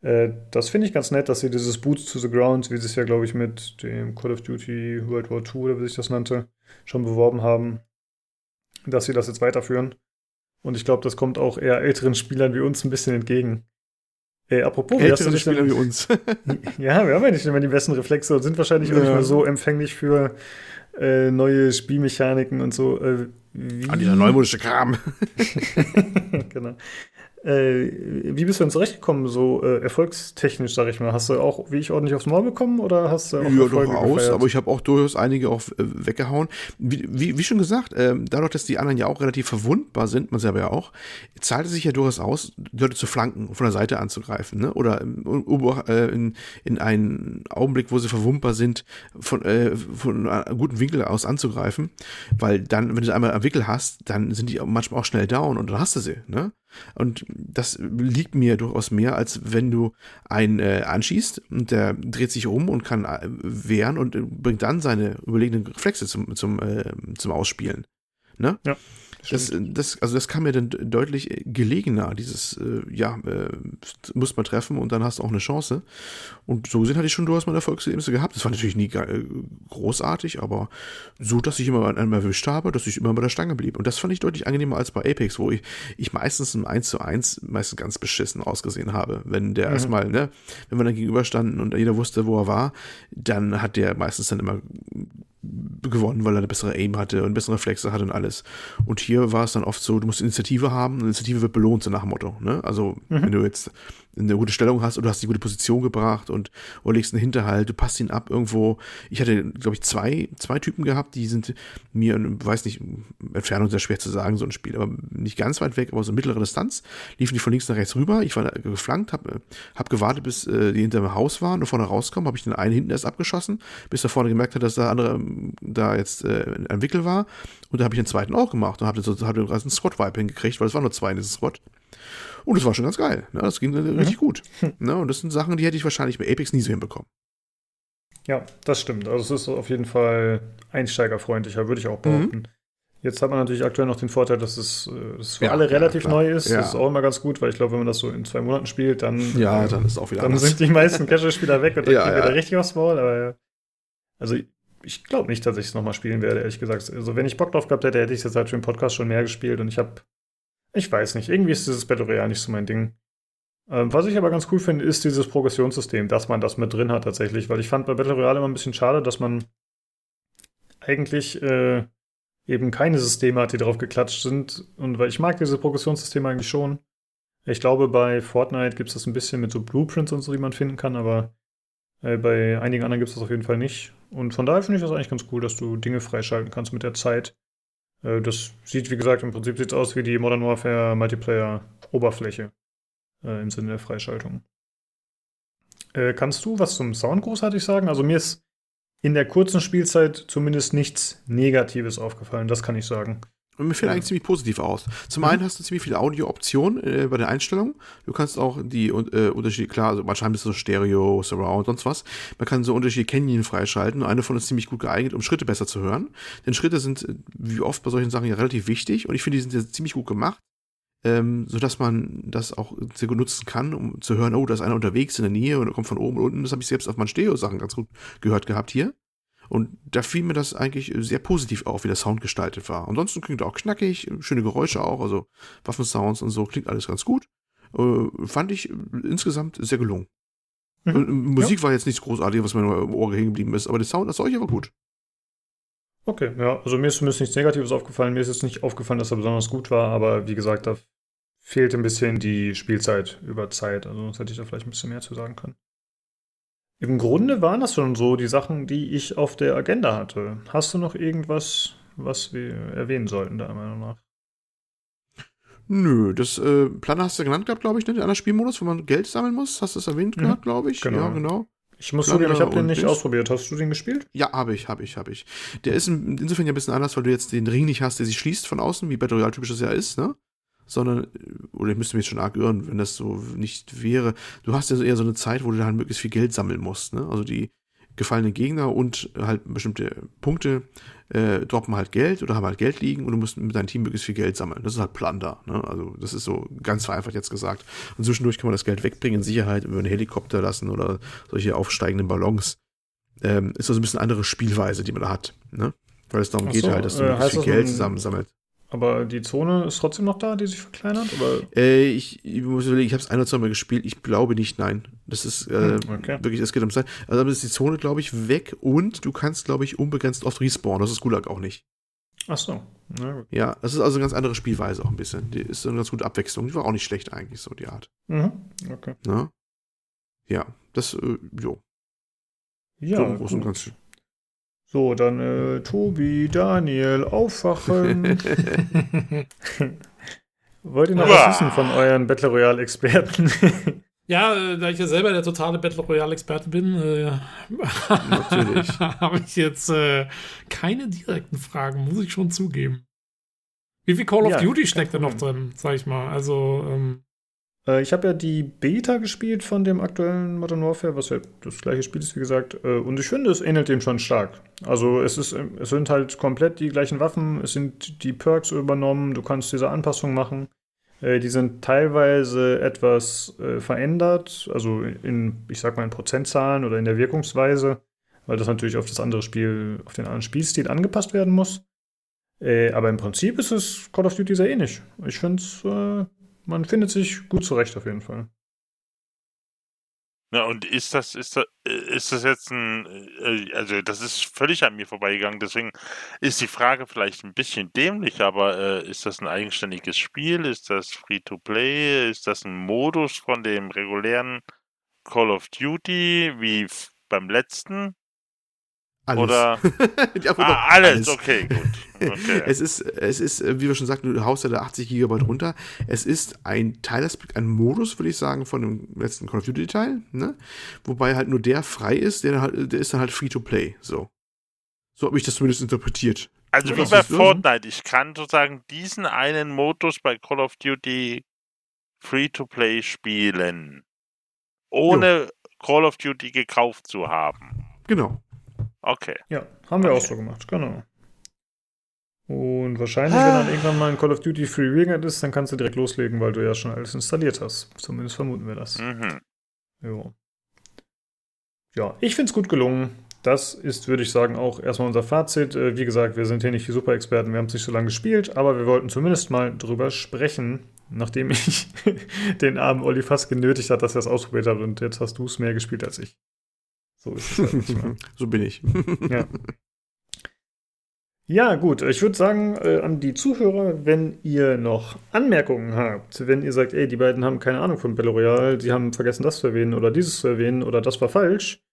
Äh, das finde ich ganz nett, dass sie dieses Boots to the Ground, wie sie es ja, glaube ich, mit dem Call of Duty World War II oder wie sich das nannte, schon beworben haben, dass sie das jetzt weiterführen. Und ich glaube, das kommt auch eher älteren Spielern wie uns ein bisschen entgegen. Äh, apropos, wie hast du Ältere dich denn Spieler wie uns. <laughs> ja, wir haben ja nicht immer die besten Reflexe und sind wahrscheinlich auch nicht Ja. mehr so empfänglich für äh, neue Spielmechaniken und so. Äh, wie, An dieser neumodische Kram. <laughs> genau. Äh, wie bist du denn zurechtgekommen, so äh, erfolgstechnisch, sag ich mal? Hast du auch, wie ich, ordentlich aufs Maul bekommen oder hast du auch Ja, durchaus, aber ich habe auch durchaus einige auch äh, weggehauen. Wie, wie, wie schon gesagt, ähm, dadurch, dass die anderen ja auch relativ verwundbar sind, man selber ja auch, zahlt es sich ja durchaus aus, Leute zu flanken, von der Seite anzugreifen, ne? Oder im, äh, in, in einen Augenblick, wo sie verwundbar sind, von, äh, von einem guten Winkel aus anzugreifen, weil dann, wenn du einmal einen Wickel hast, dann sind die manchmal auch schnell down und dann hast du sie, ne? Und das liegt mir durchaus mehr, als wenn du einen äh, anschießt und der dreht sich um und kann äh, wehren und äh, bringt dann seine überlegenen Reflexe zum, zum, äh, zum Ausspielen. Ne? Ja. Das, das, also das kam mir dann deutlich gelegener, dieses, äh, ja, äh, muss man treffen und dann hast du auch eine Chance. Und so sind hatte ich schon durchaus meine Erfolgserlebnisse gehabt. Das war natürlich nie großartig, aber so, dass ich immer einen erwischt habe, dass ich immer bei der Stange blieb. Und das fand ich deutlich angenehmer als bei Apex, wo ich, ich meistens im 1 zu 1 meistens ganz beschissen ausgesehen habe. Wenn der mhm. erstmal, ne, wenn wir dann gegenüberstanden und jeder wusste, wo er war, dann hat der meistens dann immer gewonnen, weil er eine bessere Aim hatte und bessere Reflexe hatte und alles. Und hier war es dann oft so, du musst Initiative haben und Initiative wird belohnt, so nach dem Motto. Ne? Also, mhm. wenn du jetzt eine gute Stellung hast oder du hast die gute Position gebracht und oder legst einen Hinterhalt, du passt ihn ab irgendwo. Ich hatte, glaube ich, zwei, zwei Typen gehabt, die sind mir, weiß nicht, Entfernung sehr schwer zu sagen, so ein Spiel, aber nicht ganz weit weg, aber so mittlere Distanz, liefen die von links nach rechts rüber. Ich war geflankt, habe hab gewartet, bis äh, die hinter dem Haus waren und vorne rauskommen, habe ich den einen hinten erst abgeschossen, bis er vorne gemerkt hat, dass der andere ähm, da jetzt äh, ein Wickel war. Und da habe ich den zweiten auch gemacht und habe hab den einen Squad-Wipe hingekriegt, weil es waren nur zwei in diesem Squad. Und das war schon ganz geil. Ne? Das ging mhm. richtig gut. Ne? Und das sind Sachen, die hätte ich wahrscheinlich bei Apex nie so hinbekommen. Ja, das stimmt. Also es ist auf jeden Fall einsteigerfreundlicher, würde ich auch behaupten. Mhm. Jetzt hat man natürlich aktuell noch den Vorteil, dass es, äh, dass es für ja, alle relativ ja, neu ist. Ja. Das ist auch immer ganz gut, weil ich glaube, wenn man das so in zwei Monaten spielt, dann, ja, äh, dann ist auch wieder Dann anders. sind die meisten Casual-Spieler weg und dann <laughs> ja, geht wieder richtig aufs Maul. Aber also ich glaube nicht, dass ich es nochmal spielen werde, ehrlich gesagt. Also wenn ich Bock drauf gehabt hätte, hätte ich es jetzt halt für den Podcast schon mehr gespielt und ich habe ich weiß nicht, irgendwie ist dieses Battle Royale nicht so mein Ding. Ähm, was ich aber ganz cool finde, ist dieses Progressionssystem, dass man das mit drin hat tatsächlich, weil ich fand bei Battle Royale immer ein bisschen schade, dass man eigentlich äh, eben keine Systeme hat, die drauf geklatscht sind. Und weil ich mag diese Progressionssysteme eigentlich schon. Ich glaube, bei Fortnite gibt es das ein bisschen mit so Blueprints und so, die man finden kann, aber äh, bei einigen anderen gibt es das auf jeden Fall nicht. Und von daher finde ich das eigentlich ganz cool, dass du Dinge freischalten kannst mit der Zeit. Äh, das sieht, wie gesagt, im Prinzip sieht aus wie die Modern Warfare Multiplayer Oberfläche äh, im Sinne der Freischaltung. Äh, kannst du was zum Sound großartig sagen? Also mir ist in der kurzen Spielzeit zumindest nichts Negatives aufgefallen, das kann ich sagen. Und mir fällt ja. eigentlich ziemlich positiv aus. Zum mhm. einen hast du ziemlich viele Audio-Optionen äh, bei der Einstellung. Du kannst auch die äh, Unterschiede, klar, also manchmal ist es so Stereo, Surround, sonst was. Man kann so unterschiedliche Canyon freischalten. Eine von ist ziemlich gut geeignet, um Schritte besser zu hören. Denn Schritte sind, äh, wie oft bei solchen Sachen, ja relativ wichtig. Und ich finde, die sind ja ziemlich gut gemacht. Ähm, so dass man das auch sehr gut nutzen kann, um zu hören, oh, da ist einer unterwegs in der Nähe und kommt von oben und unten. Das habe ich selbst auf meinen Stereo-Sachen ganz gut gehört gehabt hier. Und da fiel mir das eigentlich sehr positiv auf, wie der Sound gestaltet war. Ansonsten klingt er auch knackig, schöne Geräusche auch, also Waffensounds und so, klingt alles ganz gut. Äh, fand ich insgesamt sehr gelungen. Mhm. Musik ja. war jetzt nichts Großartiges, was mir nur im Ohr hängen geblieben ist, aber der Sound als solcher war gut. Okay, ja, also mir ist zumindest nichts Negatives aufgefallen. Mir ist jetzt nicht aufgefallen, dass er besonders gut war, aber wie gesagt, da fehlt ein bisschen die Spielzeit über Zeit. Also sonst hätte ich da vielleicht ein bisschen mehr zu sagen können. Im Grunde waren das schon so die Sachen, die ich auf der Agenda hatte. Hast du noch irgendwas, was wir erwähnen sollten, deiner Meinung nach? Nö, das äh, Plan hast du genannt gehabt, glaube ich, ne? Der andere Spielmodus, wo man Geld sammeln muss. Hast du es erwähnt mhm. gehabt, glaube ich? Genau. Ja, genau. Ich muss zugeben, ich habe den nicht ausprobiert. Hast du den gespielt? Ja, habe ich, habe ich, habe ich. Der ist insofern ja ein bisschen anders, weil du jetzt den Ring nicht hast, der sich schließt von außen, wie Battle Royale typisches ja ist, ne? Sondern, oder ich müsste mich jetzt schon arg irren, wenn das so nicht wäre. Du hast ja eher so eine Zeit, wo du halt möglichst viel Geld sammeln musst, ne? Also die gefallenen Gegner und halt bestimmte Punkte äh, droppen halt Geld oder haben halt Geld liegen und du musst mit deinem Team möglichst viel Geld sammeln. Das ist halt Plunder. Ne? Also das ist so ganz vereinfacht jetzt gesagt. Und zwischendurch kann man das Geld wegbringen in Sicherheit über einen Helikopter lassen oder solche aufsteigenden Ballons. Ähm, ist also ein bisschen andere Spielweise, die man da hat. Ne? Weil es darum so, geht halt, dass du äh, möglichst viel Geld zusammensammelt. Aber die Zone ist trotzdem noch da, die sich verkleinert? Oder? Äh, ich, ich muss überlegen, ich habe es ein oder zwei Mal gespielt. Ich glaube nicht, nein. Das ist äh, hm, okay. wirklich, es geht um Zeit. Also dann ist die Zone, glaube ich, weg und du kannst, glaube ich, unbegrenzt oft respawnen. Das ist Gulag auch nicht. Ach so. Na. Ja, das ist also eine ganz andere Spielweise auch ein bisschen. Die ist eine ganz gute Abwechslung. Die war auch nicht schlecht eigentlich, so die Art. Mhm. Okay. Ne? Ja, das, äh, jo. Ja, so und gut. Ganzen. So, dann äh, Tobi, Daniel, aufwachen. <laughs> Wollt ihr noch Uah. was wissen von euren Battle Royale-Experten? <laughs> Ja, äh, da ich ja selber der totale Battle Royale-Experte bin, äh, Natürlich. <laughs> habe ich jetzt äh, keine direkten Fragen, muss ich schon zugeben. Wie viel Call of Ja, Duty steckt da noch drin, sag ich mal? Also, ähm, äh, ich habe ja die Beta gespielt von dem aktuellen Modern Warfare, was ja das gleiche Spiel ist, wie gesagt. Äh, und ich finde, es ähnelt dem schon stark. Also es, ist, ähm, es sind halt komplett die gleichen Waffen, es sind die Perks übernommen, du kannst diese Anpassung machen. Äh, die sind teilweise etwas äh, verändert, also in, ich sag mal, in Prozentzahlen oder in der Wirkungsweise, weil das natürlich auf das andere Spiel, auf den anderen Spielstil angepasst werden muss. Äh, aber im Prinzip ist es Call of Duty sehr ähnlich. Ich finde es, äh, man findet sich gut zurecht auf jeden Fall. Ja, und ist das, ist das, ist das jetzt ein, äh, also das ist völlig an mir vorbeigegangen, deswegen ist die Frage vielleicht ein bisschen dämlich, aber äh, ist das ein eigenständiges Spiel? Ist das Free-to-Play? Ist das ein Modus von dem regulären Call of Duty wie beim letzten? Alles. Oder <laughs> ah, alles. okay, gut. Okay. <laughs> Es ist, es ist, äh, wie wir schon sagten, du haust ja da 80 GB runter. Es ist ein Teilaspekt, ein Modus, würde ich sagen, von dem letzten Call of Duty Teil, ne? Wobei halt nur der frei ist, der, halt, der ist dann halt free to play, so. So habe ich das zumindest interpretiert. Also wie bei? Fortnite, ich kann sozusagen diesen einen Modus bei Call of Duty Free-to-Play spielen, ohne Call of Duty gekauft zu haben. Genau. Okay. Ja, haben wir Okay. auch so gemacht, genau. Und wahrscheinlich, wenn dann irgendwann mal ein Call of Duty Free Reignited ist, dann kannst du direkt loslegen, weil du ja schon alles installiert hast. Zumindest vermuten wir das. Mhm. Jo. Ja, ich finde es gut gelungen. Das ist, würde ich sagen, auch erstmal unser Fazit. Äh, Wie gesagt, wir sind hier nicht die Super-Experten, wir haben es nicht so lange gespielt, aber wir wollten zumindest mal drüber sprechen, nachdem <laughs> ich den armen Olli fast genötigt hat, dass er es ausprobiert hat und jetzt hast du es mehr gespielt als ich. So ist es halt <laughs> so bin ich. Ja. Ja, gut. Ich würde sagen, äh, an die Zuhörer, wenn ihr noch Anmerkungen habt, wenn ihr sagt, ey, die beiden haben keine Ahnung von Royale, die haben vergessen, das zu erwähnen oder dieses zu erwähnen oder das war falsch,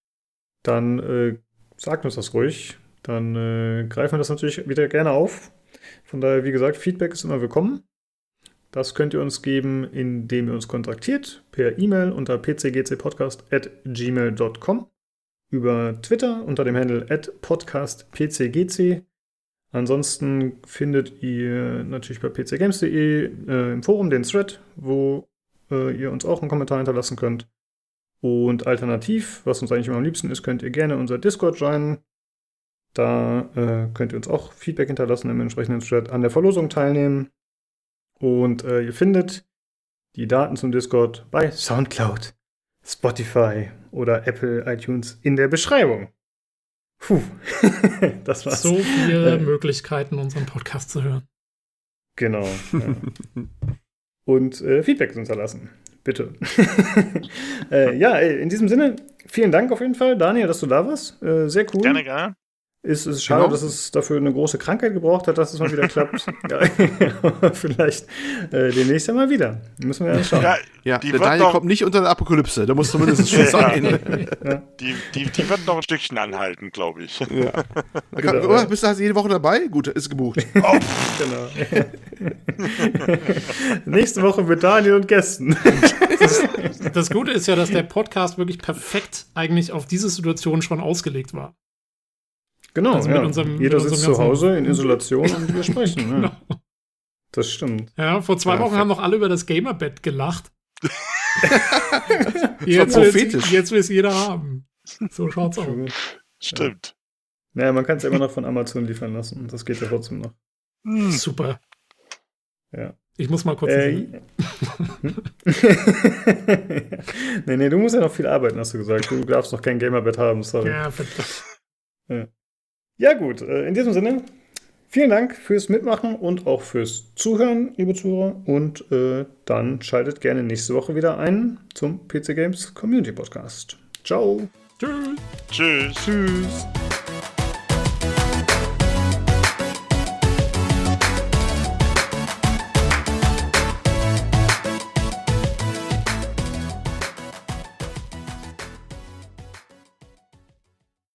dann äh, sagt uns das ruhig. Dann äh, greifen wir das natürlich wieder gerne auf. Von daher, wie gesagt, Feedback ist immer willkommen. Das könnt ihr uns geben, indem ihr uns kontaktiert per E-Mail unter pcgcpodcast.gmail.com über Twitter unter dem Handle podcastpcgc. Ansonsten findet ihr natürlich bei pcgames.de äh, im Forum den Thread, wo äh, ihr uns auch einen Kommentar hinterlassen könnt. Und alternativ, was uns eigentlich immer am liebsten ist, könnt ihr gerne unser Discord joinen. Da äh, könnt ihr uns auch Feedback hinterlassen im entsprechenden Thread, an der Verlosung teilnehmen. Und äh, ihr findet die Daten zum Discord bei Soundcloud, Spotify oder Apple iTunes in der Beschreibung. Puh, <laughs> das war's. so viele Äh. Möglichkeiten, unseren Podcast zu hören. Genau. Ja. <laughs> Und äh, Feedback hinterlassen. Bitte. <laughs> äh, ja, in diesem Sinne, vielen Dank auf jeden Fall, Daniel, dass du da warst. Äh, sehr cool. Gerne, gerne. Ist, ist schade, Genau. dass es dafür eine große Krankheit gebraucht hat, dass es mal wieder <laughs> klappt. ja, <laughs> vielleicht äh, demnächst ja mal wieder. Müssen wir ja schauen. Ja, Ja, Die der wird Daniel doch- kommt nicht unter der Apokalypse. Da muss zumindest schon Ja. sein. die, die, die wird noch ein Stückchen anhalten, glaube ich. ja. Kann, Genau, oder, ja. bist du also jede Woche dabei? Gut, ist gebucht. Genau. <laughs> Nächste Woche mit Daniel und Gästen. Das Gute ist ja, dass der Podcast wirklich perfekt eigentlich auf diese Situation schon ausgelegt war. Genau. Also mit ja. unserem- Jeder mit unserem sitzt zu Hause in Isolation und wir sprechen. <laughs> Genau. Ja. Das stimmt. Ja, vor zwei Perfekt. Wochen haben noch alle über das Gamerbett gelacht. <laughs> jetzt will prophetisch. jetzt will es jeder haben. So schaut's aus. Stimmt. Naja, man kann es ja immer noch von Amazon liefern lassen. Das geht ja trotzdem noch. Hm. Super. Ja. Ich muss mal kurz. Äh, <laughs> nee, nee, du musst ja noch viel arbeiten, hast du gesagt. Du darfst noch kein Gamerbett haben, sorry. ja, verdammt. Ja, gut. äh, In diesem Sinne, vielen Dank fürs Mitmachen und auch fürs Zuhören, liebe Zuhörer. Und äh, dann schaltet gerne nächste Woche wieder ein zum PC Games Community Podcast. Ciao. Tschüss. Tschüss. Tschüss.